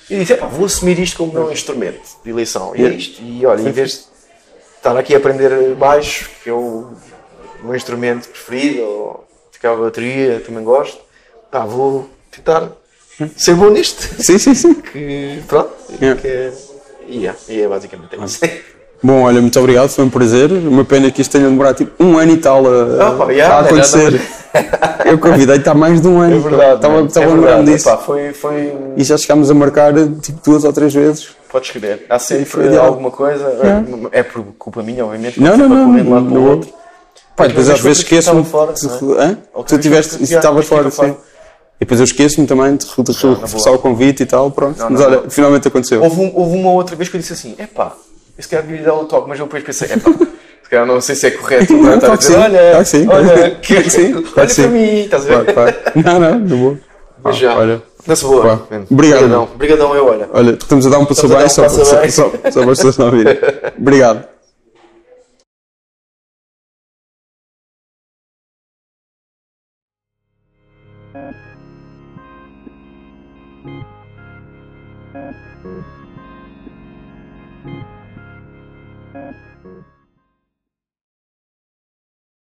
Speaker 3: E disse, "Epá, vou assumir isto como meu instrumento de eleição. E é isto. E olha, em vez de estar aqui a aprender baixo, que é o meu instrumento preferido, ou tocar a bateria, também gosto, pá, vou tentar ser bom nisto.
Speaker 2: Sim, sim, sim.
Speaker 3: Que pronto,
Speaker 2: Yeah.
Speaker 3: que é, e é, e é basicamente isso.
Speaker 2: Bom, olha, muito obrigado, foi um prazer. Uma pena que isto tenha demorado tipo um ano e tal a,
Speaker 3: pá, yeah,
Speaker 2: a acontecer. Eu convidei-te há mais de um ano.
Speaker 3: É verdade.
Speaker 2: Estava, estava
Speaker 3: é
Speaker 2: a lembrar-me disso.
Speaker 3: Foi, foi.
Speaker 2: E já chegámos a marcar tipo duas ou três vezes.
Speaker 3: Podes crer. Há sempre
Speaker 2: ideal.
Speaker 3: alguma coisa. É por culpa minha, obviamente.
Speaker 2: Não, não,
Speaker 3: a
Speaker 2: não,
Speaker 3: de
Speaker 2: não
Speaker 3: para o
Speaker 2: vou.
Speaker 3: outro.
Speaker 2: Pá, depois às
Speaker 3: vez
Speaker 2: vezes esqueço-me. de-
Speaker 3: não é? Outra
Speaker 2: Tu tiveste,
Speaker 3: porque
Speaker 2: estavas fora, sim. E depois eu esqueço-me também de, re- de re- reforçar o convite e tal, pronto.
Speaker 3: Não,
Speaker 2: Mas
Speaker 3: não,
Speaker 2: olha,
Speaker 3: não.
Speaker 2: finalmente aconteceu.
Speaker 3: Houve, um- houve uma outra vez que eu disse assim: epá, eu se calhar devia dar o toque, mas eu depois pensei: epá, se calhar não sei se é correto.
Speaker 2: Não,
Speaker 3: estar a
Speaker 2: claro que
Speaker 3: dizer,
Speaker 2: sim,
Speaker 3: olha,
Speaker 2: claro que sim.
Speaker 3: olha, que,
Speaker 2: Claro sim, claro
Speaker 3: olha
Speaker 2: que sim.
Speaker 3: para mim, estás a
Speaker 2: Claro,
Speaker 3: ver?
Speaker 2: claro. Não, não, não vou.
Speaker 3: Mas já,
Speaker 2: olha.
Speaker 3: Na-se boa.
Speaker 2: Obrigado,
Speaker 3: Obrigadão, obrigadão eu, olha.
Speaker 2: Olha, estamos a dar um passo
Speaker 3: Estamos a
Speaker 2: bem
Speaker 3: dar
Speaker 2: só,
Speaker 3: um
Speaker 2: só,
Speaker 3: bem.
Speaker 2: só, só para as pessoas não ouvirem. Obrigado.